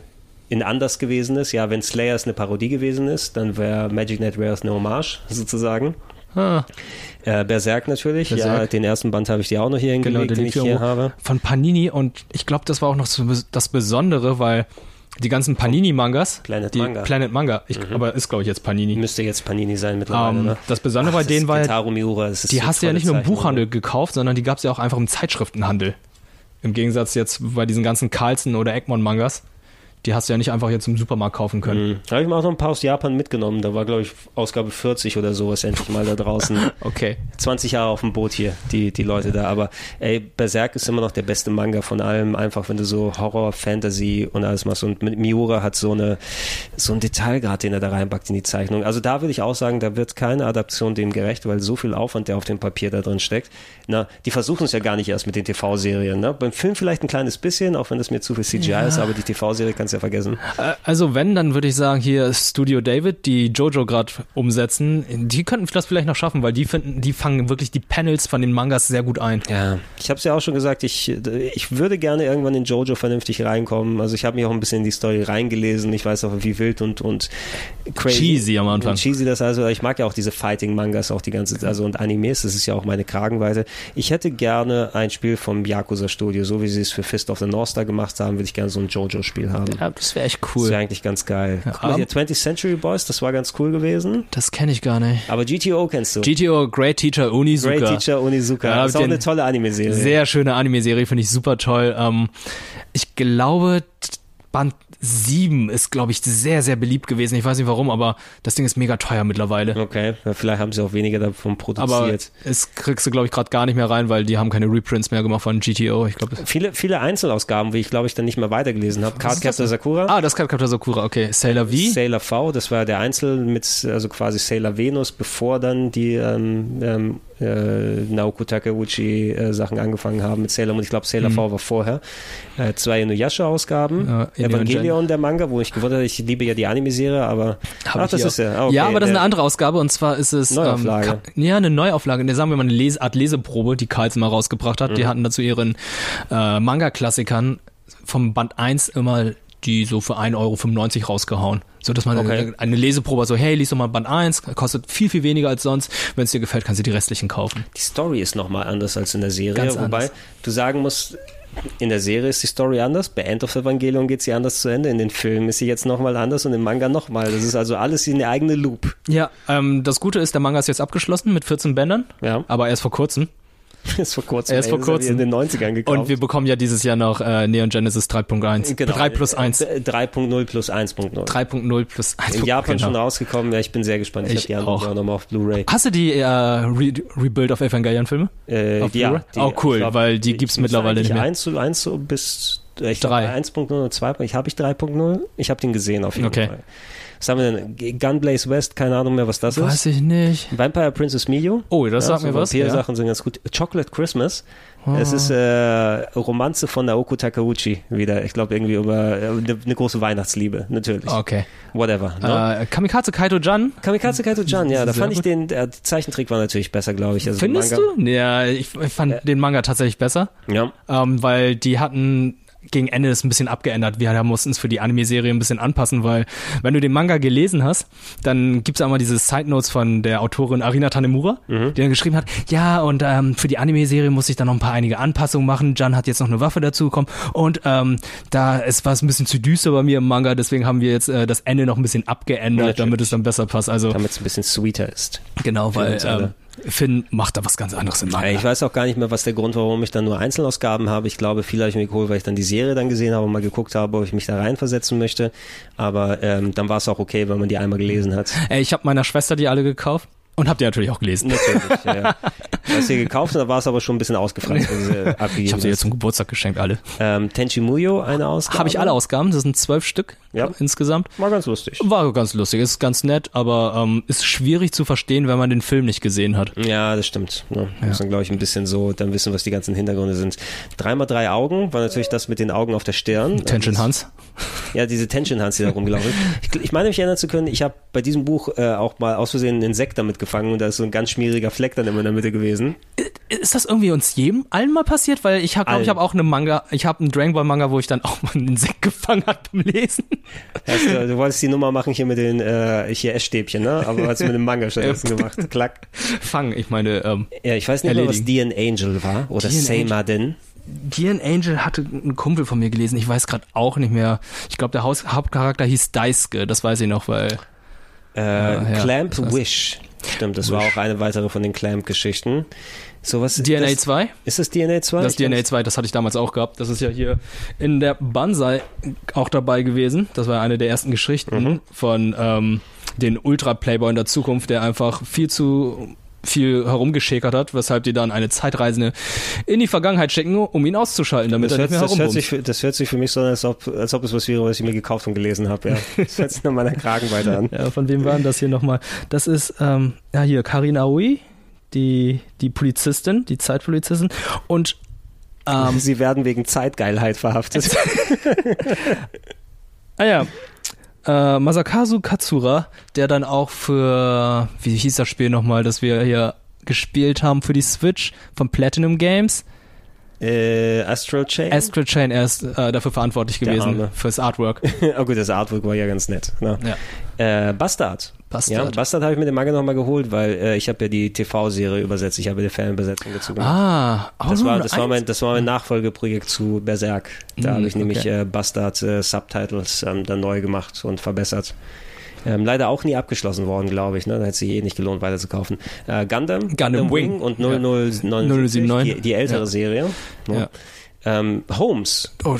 in anders gewesen ist. Ja, wenn Slayers eine Parodie gewesen ist, dann wäre Magic Knight Rares eine Hommage sozusagen. Ah, Äh, Berserk natürlich, ja, Berserk. den ersten Band habe ich dir auch noch hier genau, hingelegt, der den ich hier habe. Von Panini und ich glaube, das war auch noch so das Besondere, weil die ganzen Panini-Mangas, Planet Manga. Planet Manga, ich, aber ist glaube ich jetzt Panini. Müsste jetzt Panini sein mittlerweile, Ähm, ne? das Besondere Ach, bei denen war ja, Kentaro Miura, die hast du ja nicht nur im Zeichnung. Buchhandel gekauft, sondern die gab es ja auch einfach im Zeitschriftenhandel. Im Gegensatz jetzt bei diesen ganzen Carlsen oder Egmont-Mangas. Die hast du ja nicht einfach jetzt im Supermarkt kaufen können. Mhm. Da habe ich mir auch noch ein paar aus Japan mitgenommen. Da war, glaube ich, Ausgabe 40 oder sowas endlich mal da draußen. Okay. 20 Jahre auf dem Boot hier, die, die Leute da. Aber ey, Berserk ist immer noch der beste Manga von allem. Einfach, wenn du so Horror, Fantasy und alles machst. Und Miura hat so eine, so ein Detailgrad, den er da reinpackt in die Zeichnung. Also da würde ich auch sagen, da wird keine Adaption dem gerecht, weil so viel Aufwand, der auf dem Papier da drin steckt. Na, die versuchen es ja gar nicht erst mit den TV-Serien. Ne? Beim Film vielleicht ein kleines bisschen, auch wenn das mir zu viel CGI ist, aber die TV-Serie kannst ja vergessen. Also wenn, dann würde ich sagen, hier Studio David, die Jojo gerade umsetzen, die könnten das vielleicht noch schaffen, weil die finden, die fangen wirklich die Panels von den Mangas sehr gut ein. Ja, ich habe es ja auch schon gesagt, ich, ich würde gerne irgendwann in Jojo vernünftig reinkommen. Also ich habe mich auch ein bisschen in die Story reingelesen. Ich weiß auch, wie wild und, und crazy. Cheesy am Anfang. Cheesy das also. Ich mag ja auch diese Fighting-Mangas auch die ganze Zeit. Also und Animes, das ist ja auch meine Kragenweite. Ich hätte gerne ein Spiel vom Yakuza-Studio, so wie sie es für Fist of the North Star gemacht haben, würde ich gerne so ein Jojo-Spiel haben. Ja, das wäre echt Das cool. wäre eigentlich ganz geil. Ja, mal hier, 20th Century Boys, das war ganz cool gewesen. Das kenne ich gar nicht. Aber GTO kennst du. GTO Great Teacher Onizuka. Great Teacher Onizuka. Ja, das ist auch eine tolle Anime-Serie. Sehr schöne Anime-Serie, finde ich super toll. Ähm, ich glaube, Band 7 ist, glaube ich, sehr, sehr beliebt gewesen. Ich weiß nicht warum, aber das Ding ist mega teuer mittlerweile. Okay, ja, vielleicht haben sie auch weniger davon Aber produziert. es kriegst du, glaube ich, gerade gar nicht mehr rein, weil die haben keine Reprints mehr gemacht von GTO. Ich glaube, viele, viele Einzelausgaben, wie ich glaube ich dann nicht mehr weitergelesen habe. Cardcaptor? Sakura, ah, das Cardcaptor Sakura, okay. Sailor V. Sailor V, das war der Einzel mit, also quasi Sailor Venus, bevor dann die ähm, ähm, äh, Naoko Takeuchi äh, Sachen angefangen haben mit Sailor Moon. Ich glaube, Sailor V war vorher. Äh, zwei Inuyasha-Ausgaben. Ja. Evangelion, der Manga, wo ich gewundert habe, ich liebe ja die Anime-Serie, aber Hab ach, das hier ist auch. ja. ah, Okay, ja, aber das ist eine andere Ausgabe und zwar ist es Neuauflage. Ähm, ja, eine Neuauflage. Ne, sagen wir mal eine Lese Art Leseprobe, die Carlsen mal rausgebracht hat. Die Mhm. hatten dazu ihren äh, Manga-Klassikern vom Band 1 immer die so für 1,95 Euro rausgehauen. So dass man Okay. eine, eine Leseprobe so, hey, lies doch mal Band 1, kostet viel, viel weniger als sonst. Wenn es dir gefällt, kannst du die restlichen kaufen. Die Story ist nochmal anders als in der Serie, Ganz wobei anders. du sagen musst, in der Serie ist die Story anders, bei End of Evangelion geht sie anders zu Ende, in den Filmen ist sie jetzt nochmal anders und im Manga nochmal. Das ist also alles in eine eigene Loop. Ja, ähm, das Gute ist, der Manga ist jetzt abgeschlossen mit 14 Bändern, Ja, aber erst vor kurzem. ist vor kurzem. Vor das hab ich kurzem. In den 90ern gekauft. Und wir bekommen ja dieses Jahr noch äh, Neon Genesis 3.1. genau, 3 plus 1. äh, 3.0 plus 1.0. 3.0 plus 1. In Japan genau. schon rausgekommen, ja, ich bin sehr gespannt. Ich, Ich habe die auch. auch nochmal auf Blu-ray. Hast du die äh, Re Rebuild of Evangelion Filme? Äh, Auf ja, die- Oh, cool, glaub, weil die gibt's müsste mittlerweile nicht mehr. Eins zu eins so bis Ich Drei. 1.0 und 2. Ich habe ich 3.0. Ich habe den gesehen auf jeden Okay. Fall. Was haben wir denn? Gunblaze West, keine Ahnung mehr, was das ist. Weiß ich nicht. Vampire Princess Mio. Oh, das sagt so mir was. Vampir-Sachen sind ganz gut. Chocolate Christmas. Ah. Es ist äh, Romanze von Naoko Takeuchi wieder. Ich glaube irgendwie über äh, eine, eine große Weihnachtsliebe, natürlich. Okay. Whatever. Ne? Äh, Kamikaze Kaito-Jan. Kamikaze Kaito-Jan, ja, da fand ich den, der Zeichentrick war natürlich besser, glaube ich. Also Findest du? Ja, ich, ich fand den Manga tatsächlich besser. Ja. ähm, weil die hatten gegen Ende das ein bisschen abgeändert. Wir mussten es für die Anime-Serie ein bisschen anpassen, weil wenn du den Manga gelesen hast, dann gibt's einmal diese Side-Notes von der Autorin Arina Tanemura, die dann geschrieben hat, ja, und ähm, für die Anime-Serie muss ich dann noch ein paar einige Anpassungen machen. Jan hat jetzt noch eine Waffe dazu bekommen und ähm, da ist was ein bisschen zu düster bei mir im Manga, deswegen haben wir jetzt äh, das Ende noch ein bisschen abgeändert, Natürlich. damit es dann besser passt. Also Damit es ein bisschen sweeter ist. genau, weil uns ähm, Finn macht da was ganz anderes im Manga. Ich weiß auch gar nicht mehr, was der Grund war, warum ich dann nur Einzelausgaben habe. Ich glaube, viel habe ich mir geholt, weil ich dann die Serie dann gesehen habe und mal geguckt habe, ob ich mich da reinversetzen möchte. Aber ähm, dann war es auch okay, wenn man die einmal gelesen hat. Ey, ich habe meiner Schwester die alle gekauft und habe die natürlich auch gelesen. Natürlich. ja, ja. Du hast sie gekauft da war es aber schon ein bisschen ausgefranst, Ich habe sie jetzt zum Geburtstag geschenkt, alle. Ähm, Tenchi Muyo, eine Ausgabe. Habe ich alle Ausgaben, das sind zwölf Stück Ja. insgesamt. War ganz lustig. War ganz lustig, ist ganz nett, aber ähm, ist schwierig zu verstehen, wenn man den Film nicht gesehen hat. Ja, das stimmt. Ne? Muss dann, glaube ich, ein bisschen so dann wissen, was die ganzen Hintergründe sind. Dreimal drei Augen war natürlich das mit den Augen auf der Stirn. Tension Das- Hans. Ja, diese Tension Hans, die da rumgelaufen ist. Ich, ich meine mich erinnern zu können, ich habe bei diesem Buch äh, auch mal aus Versehen einen Insekt damit gefangen und da ist so ein ganz schmieriger Fleck dann immer in der Mitte gewesen. Ist das irgendwie uns jedem allen mal passiert? Weil ich habe, glaube ich, habe auch eine Manga, ich habe einen Dragon Ball Manga, wo ich dann auch mal einen Insekt gefangen hat beim Lesen. Hast, du, du wolltest die Nummer machen hier mit den äh, hier Essstäbchen, ne? Aber hast du mit dem Manga stattdessen gemacht. Klack. Fangen, ich meine, ähm, Ja, ich weiß nicht mehr, was. Dian Angel war oder Dian Seimaden. Dian Angel hatte ein Kumpel von mir gelesen, ich weiß gerade auch nicht mehr. Ich glaube, der Haus Hauptcharakter hieß Daisuke, das weiß ich noch, weil Äh, ja, Clamp Wish. Stimmt, das war auch eine weitere von den Clamp-Geschichten. Sowas DNA das, 2? Ist das DNA 2? Das Ich DNA 2, das hatte ich damals auch gehabt. Das ist ja hier in der Banzai auch dabei gewesen. Das war eine der ersten Geschichten Mhm. von ähm, den Ultra-Playboy in der Zukunft, der einfach viel zu viel herumgeschäkert hat, weshalb die dann eine Zeitreisende in die Vergangenheit schicken, um ihn auszuschalten, damit Das er hört, nicht mehr das, hört sich, für- das hört sich für mich so an, als ob, als ob es was wäre, was ich mir gekauft und gelesen habe. Ja. Das hört sich nach meiner Kragenweite an. Ja, von wem war denn das hier nochmal? Das ist, ähm, ja hier, Karin Aoi, die, die Polizistin, die Zeitpolizistin und ähm, Sie werden wegen Zeitgeilheit verhaftet. Ah ja. Äh, Masakazu Katsura, der dann auch für, wie hieß das Spiel nochmal, das wir hier gespielt haben für die Switch von Platinum Games. äh, Astral Chain? Astral Chain, er ist äh, dafür verantwortlich gewesen fürs Artwork. oh gut, das Artwork war ja ganz nett. Ne? Ja. Äh, Bastard. Bastard. Ja, Bastard habe ich mir den Manga nochmal geholt, weil äh, ich habe ja die TV-Serie übersetzt. Ich habe die Fanübersetzung dazu gemacht. Ah, oh, Das war, Nummer das, war mein, das war mein Nachfolgeprojekt zu Berserk. Da Mm, habe ich nämlich okay. äh, Bastard äh, Subtitles ähm, dann neu gemacht und verbessert. Ähm, leider auch nie abgeschlossen worden, glaube ich. Ne? Da hätte sich eh nicht gelohnt, weiter zu kaufen. Äh, Gundam, Gundam Wing. und Ja. 0079, 079. die, die ältere Ja. Serie. Ne? Ähm, Holmes, Oh,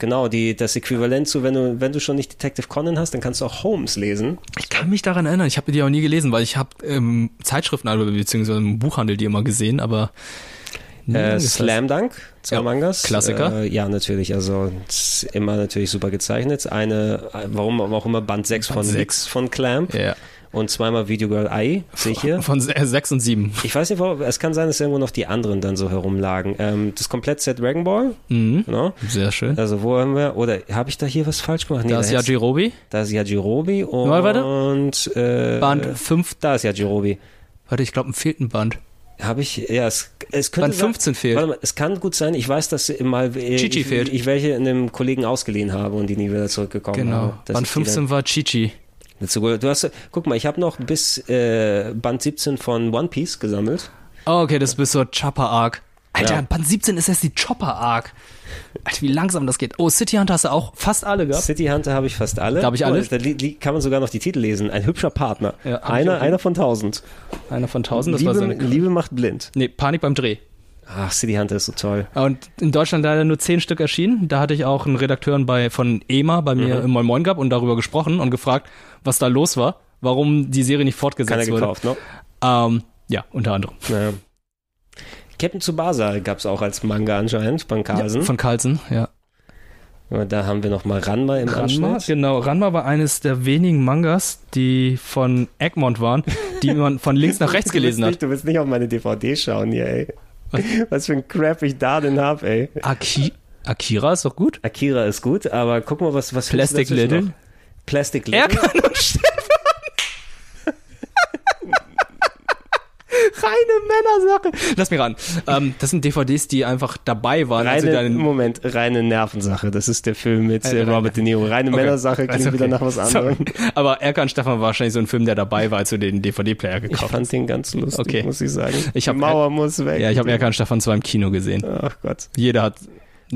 genau, die, das Äquivalent zu, wenn du, wenn du schon nicht Detective Conan hast, dann kannst du auch Holmes lesen. ich kann mich daran erinnern, ich habe die auch nie gelesen, weil ich habe ähm, Zeitschriften beziehungsweise im Buchhandel die immer gesehen, aber Äh. Slam Dunk, zwei Ja, Mangas. Klassiker. Äh, ja, natürlich. Also immer natürlich super gezeichnet. Eine, äh, warum auch immer Band 6 Band von sechs. Nix von Clamp Ja. Und zweimal Video Girl Eye, sehe ich hier. Von 6 und 7. Ich weiß nicht, warum, es kann sein, dass irgendwo noch die anderen dann so herumlagen. Ähm, das Komplettset Dragon Ball, Mhm. genau. Sehr schön. Also wo haben wir, oder habe ich da hier was falsch gemacht? Nee, da ist Yajirobe, da ist Yajirobe und, Mal weiter. und äh, Band 5. da ist Yajirobe. Warte, ich glaube, ein fehlt ein Band. Habe ich, ja, es, es könnte Band 15 fehlt. Warte mal, es kann gut sein, ich weiß, dass mal äh, Chichi ich, fehlt. ich welche einem Kollegen ausgeliehen habe und die nie wieder zurückgekommen Genau. habe. dass Band ich die 15 war Chichi. Du hast, guck mal, ich habe noch bis äh, Band 17 von One Piece gesammelt. Oh, okay, das bist so Chopper Arc. Alter, Ja. Band 17 ist erst die Chopper Arc. Alter, wie langsam das geht. Oh, City Hunter hast du auch fast alle gehabt. City Hunter habe ich fast alle. Da habe ich alle. Oh, Da kann man sogar noch die Titel lesen. Ein hübscher Partner. Ja, einer, einer von tausend. Einer von 1000, das war Liebe, seine. Liebe macht blind. Nee, Panik beim Dreh. Ach, City Hunter ist so toll. Und in Deutschland leider nur 10 Stück erschienen. Da hatte ich auch einen Redakteur bei, von EMA bei mir Mhm. im Moin Moin gehabt und darüber gesprochen und gefragt, was da los war, warum die Serie nicht fortgesetzt Keiner wurde. gekauft, ne? Ähm, ja, unter anderem. Naja. Captain Tsubasa gab es auch als Manga anscheinend von Carlsen. Ja, von Carlsen, ja. Da haben wir nochmal Ranma im Ranma, Anschnitt. genau. Ranma war eines der wenigen Mangas, die von Egmont waren, die man von links nach rechts gelesen hat. Du willst nicht auf meine DVD schauen hier, ey. Was für ein Crap ich da denn hab, ey. Aki Akira ist doch gut. Akira ist gut, aber guck mal, was was Plastic Little. noch? Plastic Little. Erkan und Stefan. Reine Männersache. Lass mich ran. Ähm, das sind DVDs, die einfach dabei waren. als sie Reine, dann- Moment, reine Nervensache. Das ist der Film mit äh, Robert De Niro. Reine Okay. Männersache klingt wieder okay. nach was anderem. Sorry. Aber Erkan Stefan war wahrscheinlich so ein Film, der dabei war, als du den DVD-Player Ich gekauft hast. fand den ganz lustig, Okay. muss ich sagen. Ich hab- Die Mauer muss weg. Ja, ich habe Erkan Stefan zwar im Kino gesehen. Ach Gott. Jeder hat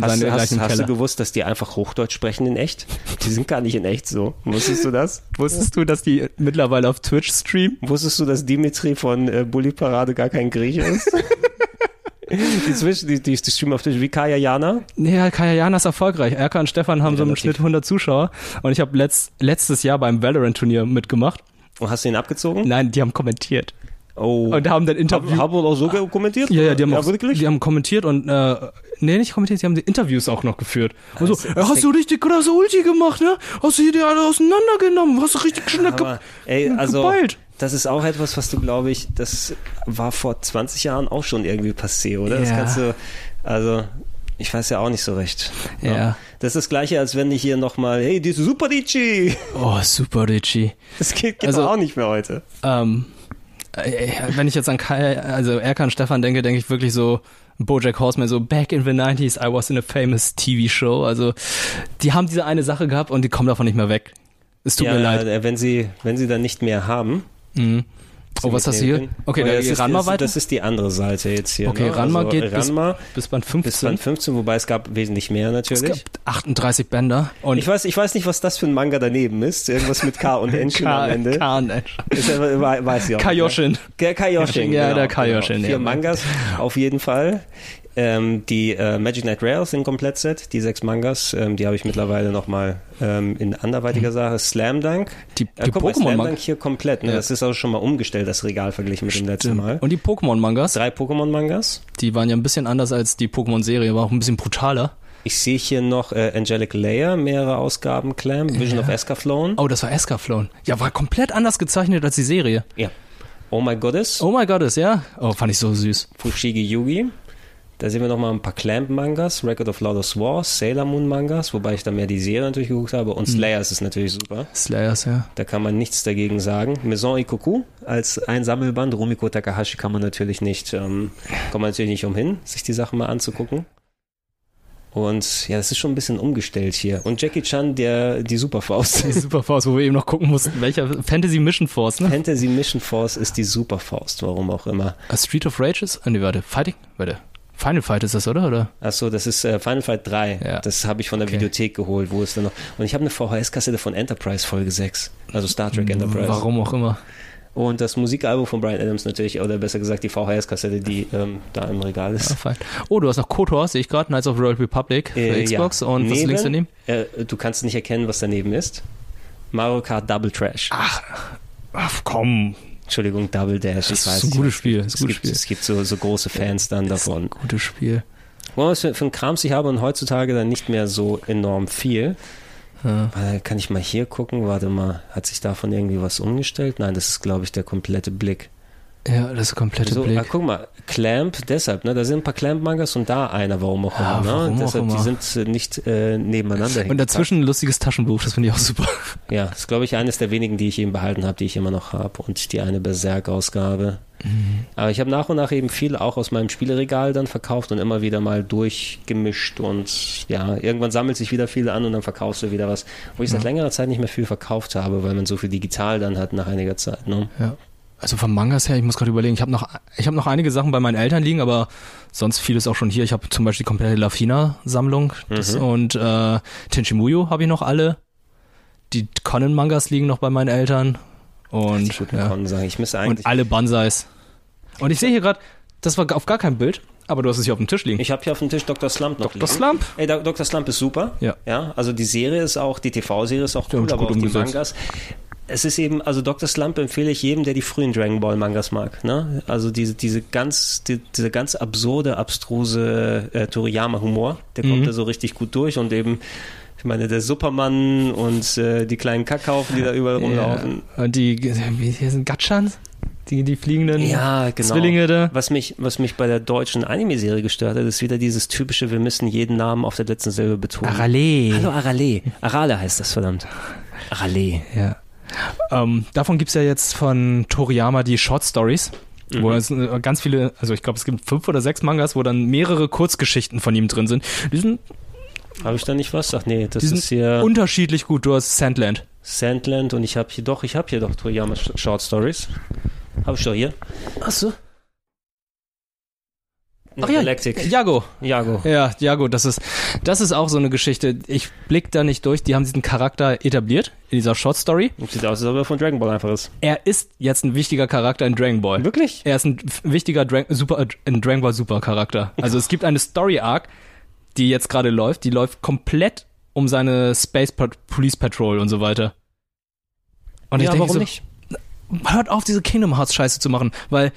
Hast, seine du- hast, hast du gewusst, dass die einfach Hochdeutsch sprechen in echt? Die sind gar nicht in echt so. Wusstest du das? Wusstest du, dass die mittlerweile auf Twitch streamen? Wusstest du, dass Dimitri von äh, Bully Parade gar kein Grieche ist? die, Twitch, die, die, die streamen auf Twitch wie Kaya Jana. Nee, Kaya Jana ist erfolgreich. Erkan und Stefan haben so im. Schnitt 100 Zuschauer. Und ich habe letzt, letztes Jahr beim Valorant-Turnier mitgemacht. Und hast du ihn abgezogen? Nein, die haben kommentiert. Oh. Und haben dann Interview... Haben wir auch so ge- kommentiert? ja, ja, die haben, ja, auch, wirklich? die haben kommentiert und, äh, nee, nicht kommentiert, sie haben die Interviews auch noch geführt. Und so, das- äh, das- hast du richtig krasse Ulti gemacht, ne? Hast du hier die alle auseinandergenommen? Hast du richtig schnell ge Aber, ey, also, geballt? das ist auch etwas, was du, glaube ich, das war vor 20 Jahren auch schon irgendwie passé, oder? Das Ja. kannst du, also, ich weiß ja auch nicht so recht. Ja. Das ist das Gleiche, als wenn ich hier nochmal, hey, die Super Dici. Oh, super, Richie. Das geht, geht Also- auch nicht mehr heute. Ähm, äh, wenn ich jetzt an Kai, also Erkan Stefan denke, denke ich wirklich so Bojack Horseman, so back in the 90s, I was in a famous TV show. Also die haben diese eine Sache gehabt und die kommen davon nicht mehr weg. Es tut ja, mir leid. äh, Wenn sie, wenn sie dann nicht mehr haben. Mhm. Oh, was hast du hier? Okay, Oh, ja, das ist, ran mal weiter. Das ist die andere Seite jetzt hier. Okay, ne? Ranma also, geht bis- Ranma Bis Band bis 15. Band 15, wobei es gab wesentlich mehr es natürlich. gibt 38 Bänder. Und Ich weiß, ich weiß nicht, was das für ein Manga daneben ist. Irgendwas mit K und Enshin am Ende. K und N. Ist ja, we- weiß ich auch Kaioshin. nicht. mehr. Kaioshin, Ja, genau, der Kaioshin, Genau. ja. Vier Mangas auf jeden Fall. Ähm, die äh, Magic Knight Rails sind Komplettset, die sechs Mangas, ähm, die habe ich mittlerweile nochmal ähm, in anderweitiger Sache. Slam Dunk. Die, Äh, die guck mal, Slam Pokémon-Mangas. Dunk hier komplett. Ne? Ja. Das ist auch schon mal umgestellt, das Regal verglichen mit dem letzten Mal. Und die Pokémon-Mangas, Drei Pokémon-Mangas. die waren ja ein bisschen anders als die Pokémon-Serie, war auch ein bisschen brutaler. Ich sehe hier noch äh, Angelic Layer, mehrere Ausgaben, Clam, Vision of Escaflown. Oh, das war Escaflown. Ja, war komplett anders gezeichnet als die Serie. Ja. Oh my Goddess. Oh my God, ist ja. Oh, fand ich so süß. Fushigi Yugi. Da sehen wir nochmal ein paar Clamp-Mangas, Record of Loudest War, Sailor Moon-Mangas, wobei ich da mehr die Serie natürlich geguckt habe. Mhm. Und Slayers ist natürlich super. Slayers, ja. Da kann man nichts dagegen sagen. Maison Ikoku als ein Sammelband. Rumiko Takahashi kann man natürlich nicht, ähm, kommt man natürlich nicht umhin, sich die Sachen mal anzugucken. Und ja, das ist schon ein bisschen umgestellt hier. Und Jackie Chan, der die Superfaust. Die Superfaust, wo wir eben noch gucken mussten, welcher Fantasy Mission Force, ne? Fantasy Mission Force ist die Superfaust, warum auch immer. A Street of Rage ist? Ah, Nee, warte. Fighting? Warte. Final Fight ist das, oder? oder? Achso, das ist äh, Final Fight 3. Ja. Das habe ich von der Okay. Videothek geholt, wo es dann noch. Und ich habe eine VHS-Kassette von Enterprise Folge 6. Also Star Trek Enterprise. Warum auch immer. Und das Musikalbum von Brian Adams natürlich, oder besser gesagt die VHS-Kassette, die ähm, da im Regal ist. fein. Oh, du hast noch KOTOR, sehe ich gerade, Knights of the Royal Republic für Äh, Xbox. ja. Und was ist Neben- links daneben? Äh, du kannst nicht erkennen, was daneben ist. Mario Kart Double Trash. Ach komm, Entschuldigung, Double Dash. das ich ist weiß ein nicht. gutes Spiel. Ist Es ein gibt, Spiel. es gibt so, so große Fans dann davon. Gutes Spiel. Boah, was für, für ein Krams ich habe und heutzutage dann nicht mehr so enorm viel. Ja. Kann ich mal hier gucken? Warte mal, hat sich davon irgendwie was umgestellt? Nein, das ist, glaube ich, der komplette Blick. Ja, das komplette So, Blick. ah, guck mal, Clamp, deshalb, ne? Da sind ein paar Clamp-Mangas und da einer, warum auch Ja, immer, ne? warum auch deshalb, die immer. sind äh, nicht äh, nebeneinander Und dazwischen ein lustiges Taschenbuch, das finde ich auch super. Ja, das ist, glaube ich, eines der wenigen, die ich eben behalten habe, die ich immer noch habe. Und die eine Berserk-Ausgabe. Mhm. Aber ich habe nach und nach eben viel auch aus meinem Spieleregal dann verkauft und immer wieder mal durchgemischt. Und ja, irgendwann sammelt sich wieder viel an und dann verkaufst du wieder was, wo ich seit längerer Zeit nicht mehr viel verkauft habe, weil man so viel digital dann hat nach einiger Zeit. Ne? Ja. Also vom Mangas her, ich muss gerade überlegen, ich habe noch, ich habe noch einige Sachen bei meinen Eltern liegen, aber sonst vieles auch schon hier. Ich habe zum Beispiel die komplette Lafina-Sammlung Mhm. und äh, Tenchimuyo habe ich noch alle. Die Conan-Mangas liegen noch bei meinen Eltern und, ja. und alle Bansais. Und ich sehe hier gerade, das war auf gar kein Bild, aber du hast es hier auf dem Tisch liegen. Ich habe hier auf dem Tisch Dr. Slump noch Dr. liegen. Slump? Ey, Dr. Slump ist super. Ja. Ja, also die Serie ist auch, die TV-Serie ist auch cool, aber auch die. Mangas. Es ist eben, also Dr. Slump empfehle ich jedem, der die frühen Dragon Ball Mangas mag. Ne? Also diese, diese ganz, die, diese ganz absurde, abstruse äh, Toriyama-Humor, der kommt Mhm. da so richtig gut durch und eben Ich meine, der Superman und äh, die kleinen Kackhaufen, die da überall rumlaufen. Ja. Und die, wie hier sind Gatschans? Die, die fliegenden Ja, genau. Zwillinge da. Was mich, was mich bei der deutschen Anime-Serie gestört hat, ist wieder dieses typische, wir müssen jeden Namen auf der letzten Silbe betonen. Arale. Hallo Arale. Arale heißt das, verdammt. Arale. Ja. Ähm, davon gibt's ja jetzt von Toriyama die Short Stories. Wo Mhm. es äh, ganz viele, also ich glaube, es gibt fünf oder sechs Mangas, wo dann mehrere Kurzgeschichten von ihm drin sind. Die sind, Habe ich da nicht was? Ach nee, das die ist sind hier unterschiedlich gut. Du hast Sandland. Sandland und ich habe hier doch, ich habe hier doch Toriyama Sh- Short Stories. Habe ich doch hier. Ach so. Nee, Ach ja, Galactic. Jago. Jago. Ja, Jago, das ist, das ist auch so eine Geschichte. Ich blick da nicht durch. Die haben diesen Charakter etabliert in dieser Short Story. Sieht aus, als ob er von Dragon Ball einfach ist. Er ist jetzt ein wichtiger Charakter in Dragon Ball. Wirklich? Er ist ein wichtiger Dra Super, ein Dragon Ball Super Charakter. Also es gibt eine Story Arc, die jetzt gerade läuft. Die läuft komplett um seine Space Pat Police Patrol und so weiter. Und ich ja, denke warum so, nicht? hört auf, diese Kingdom Hearts Scheiße zu machen, weil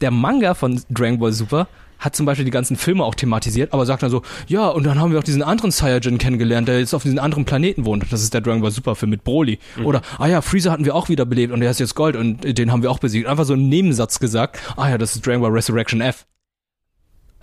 der Manga von Dragon Ball Super hat zum Beispiel die ganzen Filme auch thematisiert, aber sagt dann so, ja, und dann haben wir auch diesen anderen Saiyajin kennengelernt, der jetzt auf diesen anderen Planeten wohnt. Das ist der Dragon Ball Super Film mit Broly. Oder, ah ja, Freezer hatten wir auch wieder belebt und der ist jetzt Gold und den haben wir auch besiegt. Einfach so einen Nebensatz gesagt, ah ja, das ist Dragon Ball Resurrection F.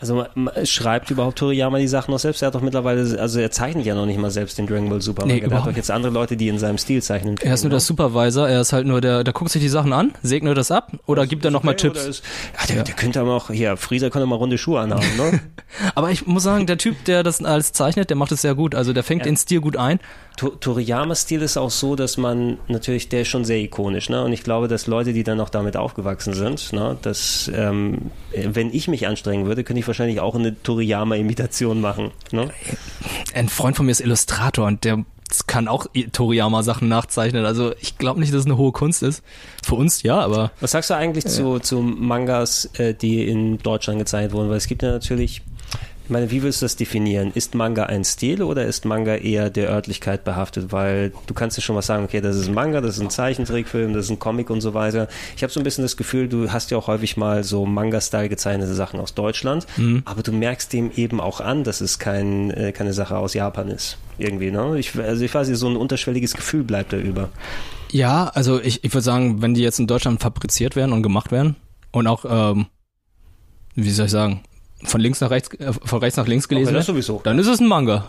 Also schreibt überhaupt Toriyama die Sachen noch selbst? Er hat doch mittlerweile, also er zeichnet ja noch nicht mal selbst den Dragon Ball Super. Nee, er hat doch jetzt andere Leute, die in seinem Stil zeichnen. Er ist nur der Supervisor, er ist halt nur der, der guckt sich die Sachen an, segnet das ab oder gibt dann nochmal Okay, Tipps. Ist, ja, der, der könnte aber auch, hier, Freezer könnte mal runde Schuhe anhaben, ne? Aber ich muss sagen, der Typ, der das alles zeichnet, der macht es sehr gut. Also der fängt Ja. den Stil gut ein. To- Toriyamas Stil ist auch so, dass man natürlich, der ist schon sehr ikonisch, ne? Und ich glaube, dass Leute, die dann auch damit aufgewachsen sind, ne, dass ähm, wenn ich mich anstrengen würde, könnte ich wahrscheinlich auch eine Toriyama-Imitation machen. Ne? Ein Freund von mir ist Illustrator und der kann auch Toriyama-Sachen nachzeichnen. Also ich glaube nicht, dass es eine hohe Kunst ist. Für uns ja, aber Was sagst du eigentlich zu, zu Mangas, äh, die in Deutschland gezeichnet wurden? Weil es gibt ja natürlich, ich meine, wie willst du das definieren? Ist Manga ein Stil oder ist Manga eher der Örtlichkeit behaftet? Weil du kannst ja schon was sagen, okay, das ist ein Manga, das ist ein Zeichentrickfilm, das ist ein Comic und so weiter. Ich habe so ein bisschen das Gefühl, du hast ja auch häufig mal so Manga-Style gezeichnete Sachen aus Deutschland, aber du merkst dem eben auch an, dass es kein, äh, keine Sache aus Japan ist. Irgendwie, ne? Ich, also ich weiß nicht, so ein unterschwelliges Gefühl bleibt da über. ja, also ich, ich würde sagen, wenn die jetzt in Deutschland fabriziert werden und gemacht werden und auch, ähm, wie soll ich sagen, von links nach rechts, äh, von rechts nach links gelesen das werden, sowieso. dann ist es ein Manga.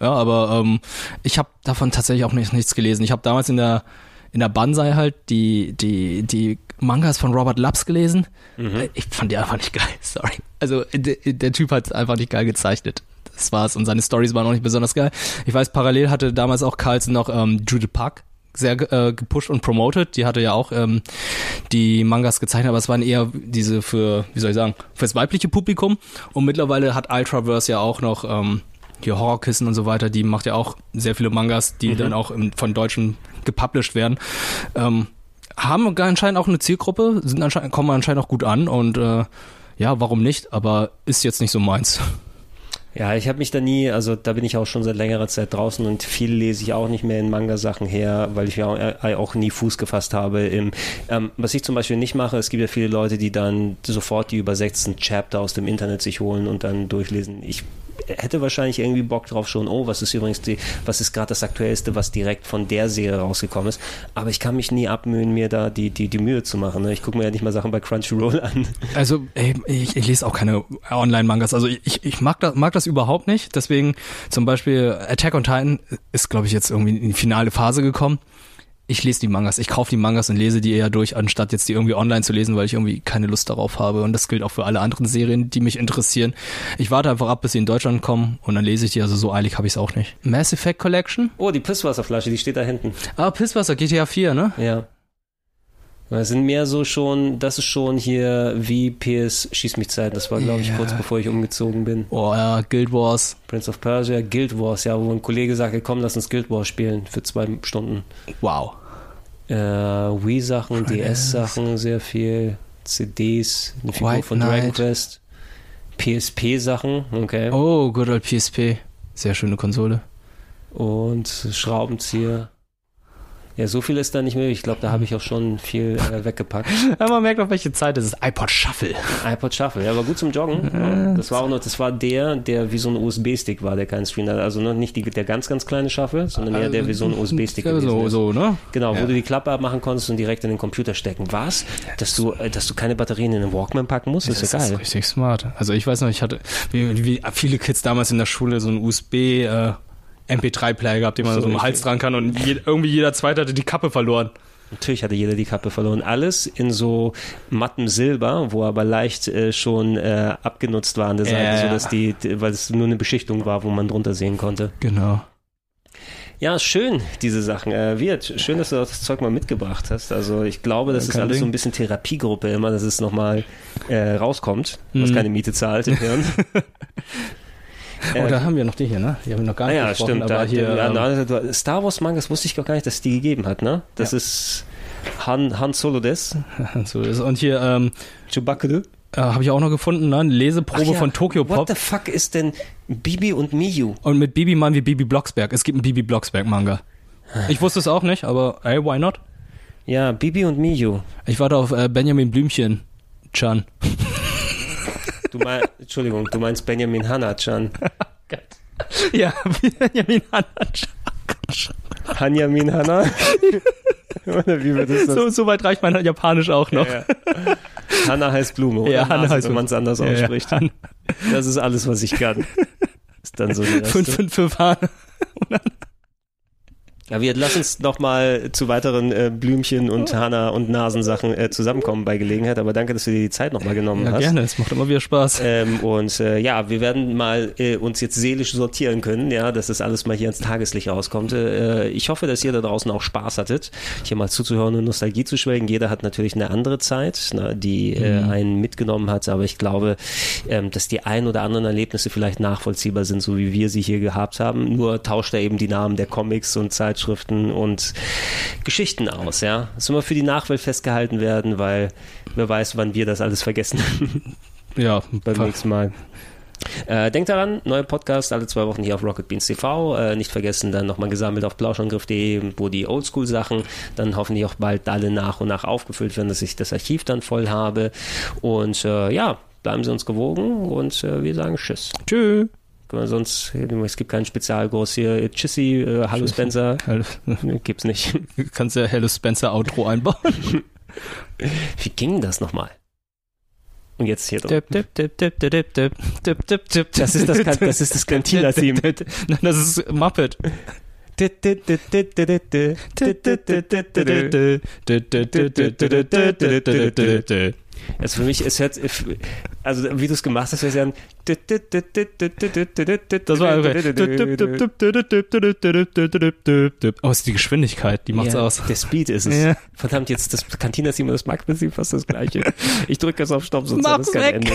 Ja, aber ähm, ich habe davon tatsächlich auch nicht, nichts gelesen. Ich habe damals in der in der Banzai halt die die die Mangas von Robert Laps gelesen. Äh, Ich fand die einfach nicht geil. Sorry. Also der, der Typ hat einfach nicht geil gezeichnet. Das war's und seine Stories waren auch nicht besonders geil. Ich weiß, parallel hatte damals auch Carlson noch ähm, Judith Park sehr äh, gepusht und promoted. Die hatte ja auch ähm, die Mangas gezeichnet, aber es waren eher diese für, wie soll ich sagen, fürs weibliche Publikum. Und mittlerweile hat Ultraverse ja auch noch ähm, hier Horrorkissen und so weiter. Die macht ja auch sehr viele Mangas, die dann auch im, von Deutschen gepublished werden. Ähm, haben anscheinend auch eine Zielgruppe, sind anscheinend, kommen anscheinend auch gut an und äh, ja, warum nicht? Aber ist jetzt nicht so meins. Ja, ich habe mich da nie, also da bin ich auch schon seit längerer Zeit draußen und viel lese ich auch nicht mehr in Manga-Sachen her, weil ich ja auch, äh, auch nie Fuß gefasst habe. Im, ähm, was ich zum Beispiel nicht mache, es gibt ja viele Leute, die dann sofort die übersetzten Chapter aus dem Internet sich holen und dann durchlesen. Ich hätte wahrscheinlich irgendwie Bock drauf schon, oh, was ist übrigens die, was ist gerade das Aktuellste, was direkt von der Serie rausgekommen ist. Aber ich kann mich nie abmühen, mir da die, die, die Mühe zu machen. Ne? Ich gucke mir ja nicht mal Sachen bei Crunchyroll an. Also ey, ich, ich lese auch keine Online-Mangas. Also ich, ich mag, das, mag das überhaupt nicht. Deswegen zum Beispiel Attack on Titan ist, glaube ich, jetzt irgendwie in die finale Phase gekommen. Ich lese die Mangas. Ich kaufe die Mangas und lese die eher durch, anstatt jetzt die irgendwie online zu lesen, weil ich irgendwie keine Lust darauf habe. Und das gilt auch für alle anderen Serien, die mich interessieren. Ich warte einfach ab, bis sie in Deutschland kommen und dann lese ich die. Also so eilig habe ich es auch nicht. Mass Effect Collection? Oh, die Pisswasserflasche, die steht da hinten. Ah, Pisswasser, GTA 4, ne? Ja. Das sind mehr so schon, das ist schon hier wie PS Schieß mich Zeit. Das war, glaube ich, kurz bevor ich umgezogen bin. Oh ja, Guild Wars. Prince of Persia, Guild Wars, ja, wo ein Kollege sagte, komm, lass uns Guild Wars spielen für zwei Stunden. Wow. Äh, Wii-Sachen, DS-Sachen, sehr viel. CDs, eine Figur White von Dragon Knight. Quest. PSP-Sachen, okay. Oh, good old PSP. Sehr schöne Konsole. Und Schraubenzieher. Ja, so viel ist da nicht mehr. Ich glaube, da habe ich auch schon viel äh, weggepackt. Ja, man merkt auch, welche Zeit es ist. iPod Shuffle. iPod Shuffle, ja, war gut zum Joggen. Ja, das war auch noch, das war der, der wie so ein USB-Stick war, der keinen Screen hatte. Also noch nicht die, der ganz, ganz kleine Shuffle, sondern eher der wie so ein USB-Stick Ja, gewesen so, ist. so, ne? Genau, Ja. wo du die Klappe abmachen konntest und direkt in den Computer stecken. Was? Dass du, äh, dass du keine Batterien in den Walkman packen musst? Das ist ja Das geil. ist richtig smart. Also ich weiß noch, ich hatte, wie, wie viele Kids damals in der Schule so einen USB äh, MP3-Player gehabt, den man So, so, im Hals dran kann und je, irgendwie jeder Zweite hatte die Kappe verloren. Natürlich hatte jeder die Kappe verloren. Alles in so mattem Silber, wo aber leicht äh, schon äh, abgenutzt war an der Seite, ja. sodass die, weil es nur eine Beschichtung war, wo man drunter sehen konnte. Genau. Ja, schön, diese Sachen. Äh, Wirt, schön, dass du das Zeug mal mitgebracht hast. Also ich glaube, das Ja, ist kein alles so Ding. ein bisschen Therapiegruppe immer, dass es nochmal äh, rauskommt, was Mhm. keine Miete zahlt im Hirn. Oh, da haben wir noch die hier, ne? Die haben wir noch gar Ah nicht ja, besprochen, stimmt. aber Da, hier, ja, ähm, na, du- Star Wars Mangas wusste ich gar nicht, dass es die gegeben hat, ne? Das Ja. ist Han, Han Solo des. so ist. Und hier ähm, Chewbacca. äh, habe ich auch noch gefunden, ne? Eine Leseprobe ja, von Tokyo What Pop. the fuck ist denn Bibi und Miyu? Und mit Bibi meinen wir Bibi Blocksberg. Es gibt einen Bibi Blocksberg Manga. Ich wusste es auch nicht, aber ey, why not? Ja, Bibi und Miyu. Ich warte auf äh, Benjamin Blümchen. Chan. Du mein, Entschuldigung, du meinst Benjamin Hanna-chan. Ja, Benjamin Hanna-Chan. Hanyamin Hanna? Oder wie wird das? So, so weit reicht mein Japanisch auch noch. Ja. Hanna heißt Blume, oder? Ja, Hanna Nase, heißt wenn man es anders Ja, ja. ausspricht. Das ist alles, was ich kann. Ist dann so die Reste. 555 Hahn. Ja, wir lassen uns noch mal zu weiteren äh, Blümchen und Hanna und Nasensachen äh, zusammenkommen bei Gelegenheit. Aber danke, dass du dir die Zeit noch mal genommen Ja, hast. gerne. Es macht immer wieder Spaß. Ähm, und äh, ja, wir werden mal äh, uns jetzt seelisch sortieren können, ja, dass das alles mal hier ins Tageslicht rauskommt. Äh, ich hoffe, dass ihr da draußen auch Spaß hattet, hier mal zuzuhören und Nostalgie zu schwelgen. Jeder hat natürlich eine andere Zeit, ne, die äh, einen mitgenommen hat, aber ich glaube, ähm, dass die ein oder anderen Erlebnisse vielleicht nachvollziehbar sind, so wie wir sie hier gehabt haben. Nur tauscht er eben die Namen der Comics und Zeitschriften und Geschichten aus, ja. Das immer für die Nachwelt festgehalten werden, weil wer weiß, wann wir das alles vergessen Ja, beim nächsten Mal. Äh, denkt daran, neuer Podcast alle zwei Wochen hier auf Rocket Beans TV. Äh, nicht vergessen, dann nochmal gesammelt auf plauschangriff.de, wo die Oldschool-Sachen dann hoffentlich auch bald alle nach und nach aufgefüllt werden, dass ich das Archiv dann voll habe. Und äh, ja, bleiben Sie uns gewogen und äh, wir sagen Tschüss. Tschüss. Wir sonst, es gibt keinen Spezialgruß hier. Tschüssi, äh, hallo Spencer. Gibt's nicht. Du kannst ja Hello Spencer Outro einbauen. Wie ging das nochmal? Und jetzt hier Das Das ist das, das ist das Cantina-Theme. Nein, das ist Muppet. Also für mich, es hört, also wie du es gemacht hast, wäre es ja ein Das war Oh, ist die Geschwindigkeit, die macht's ja, aus. Der Speed ist es. Ja. Verdammt, jetzt das Cantina-Theme und das Marktprinzip fast das gleiche. Ich drücke jetzt auf Stopp, sonst Mach's es kein weg. Ende.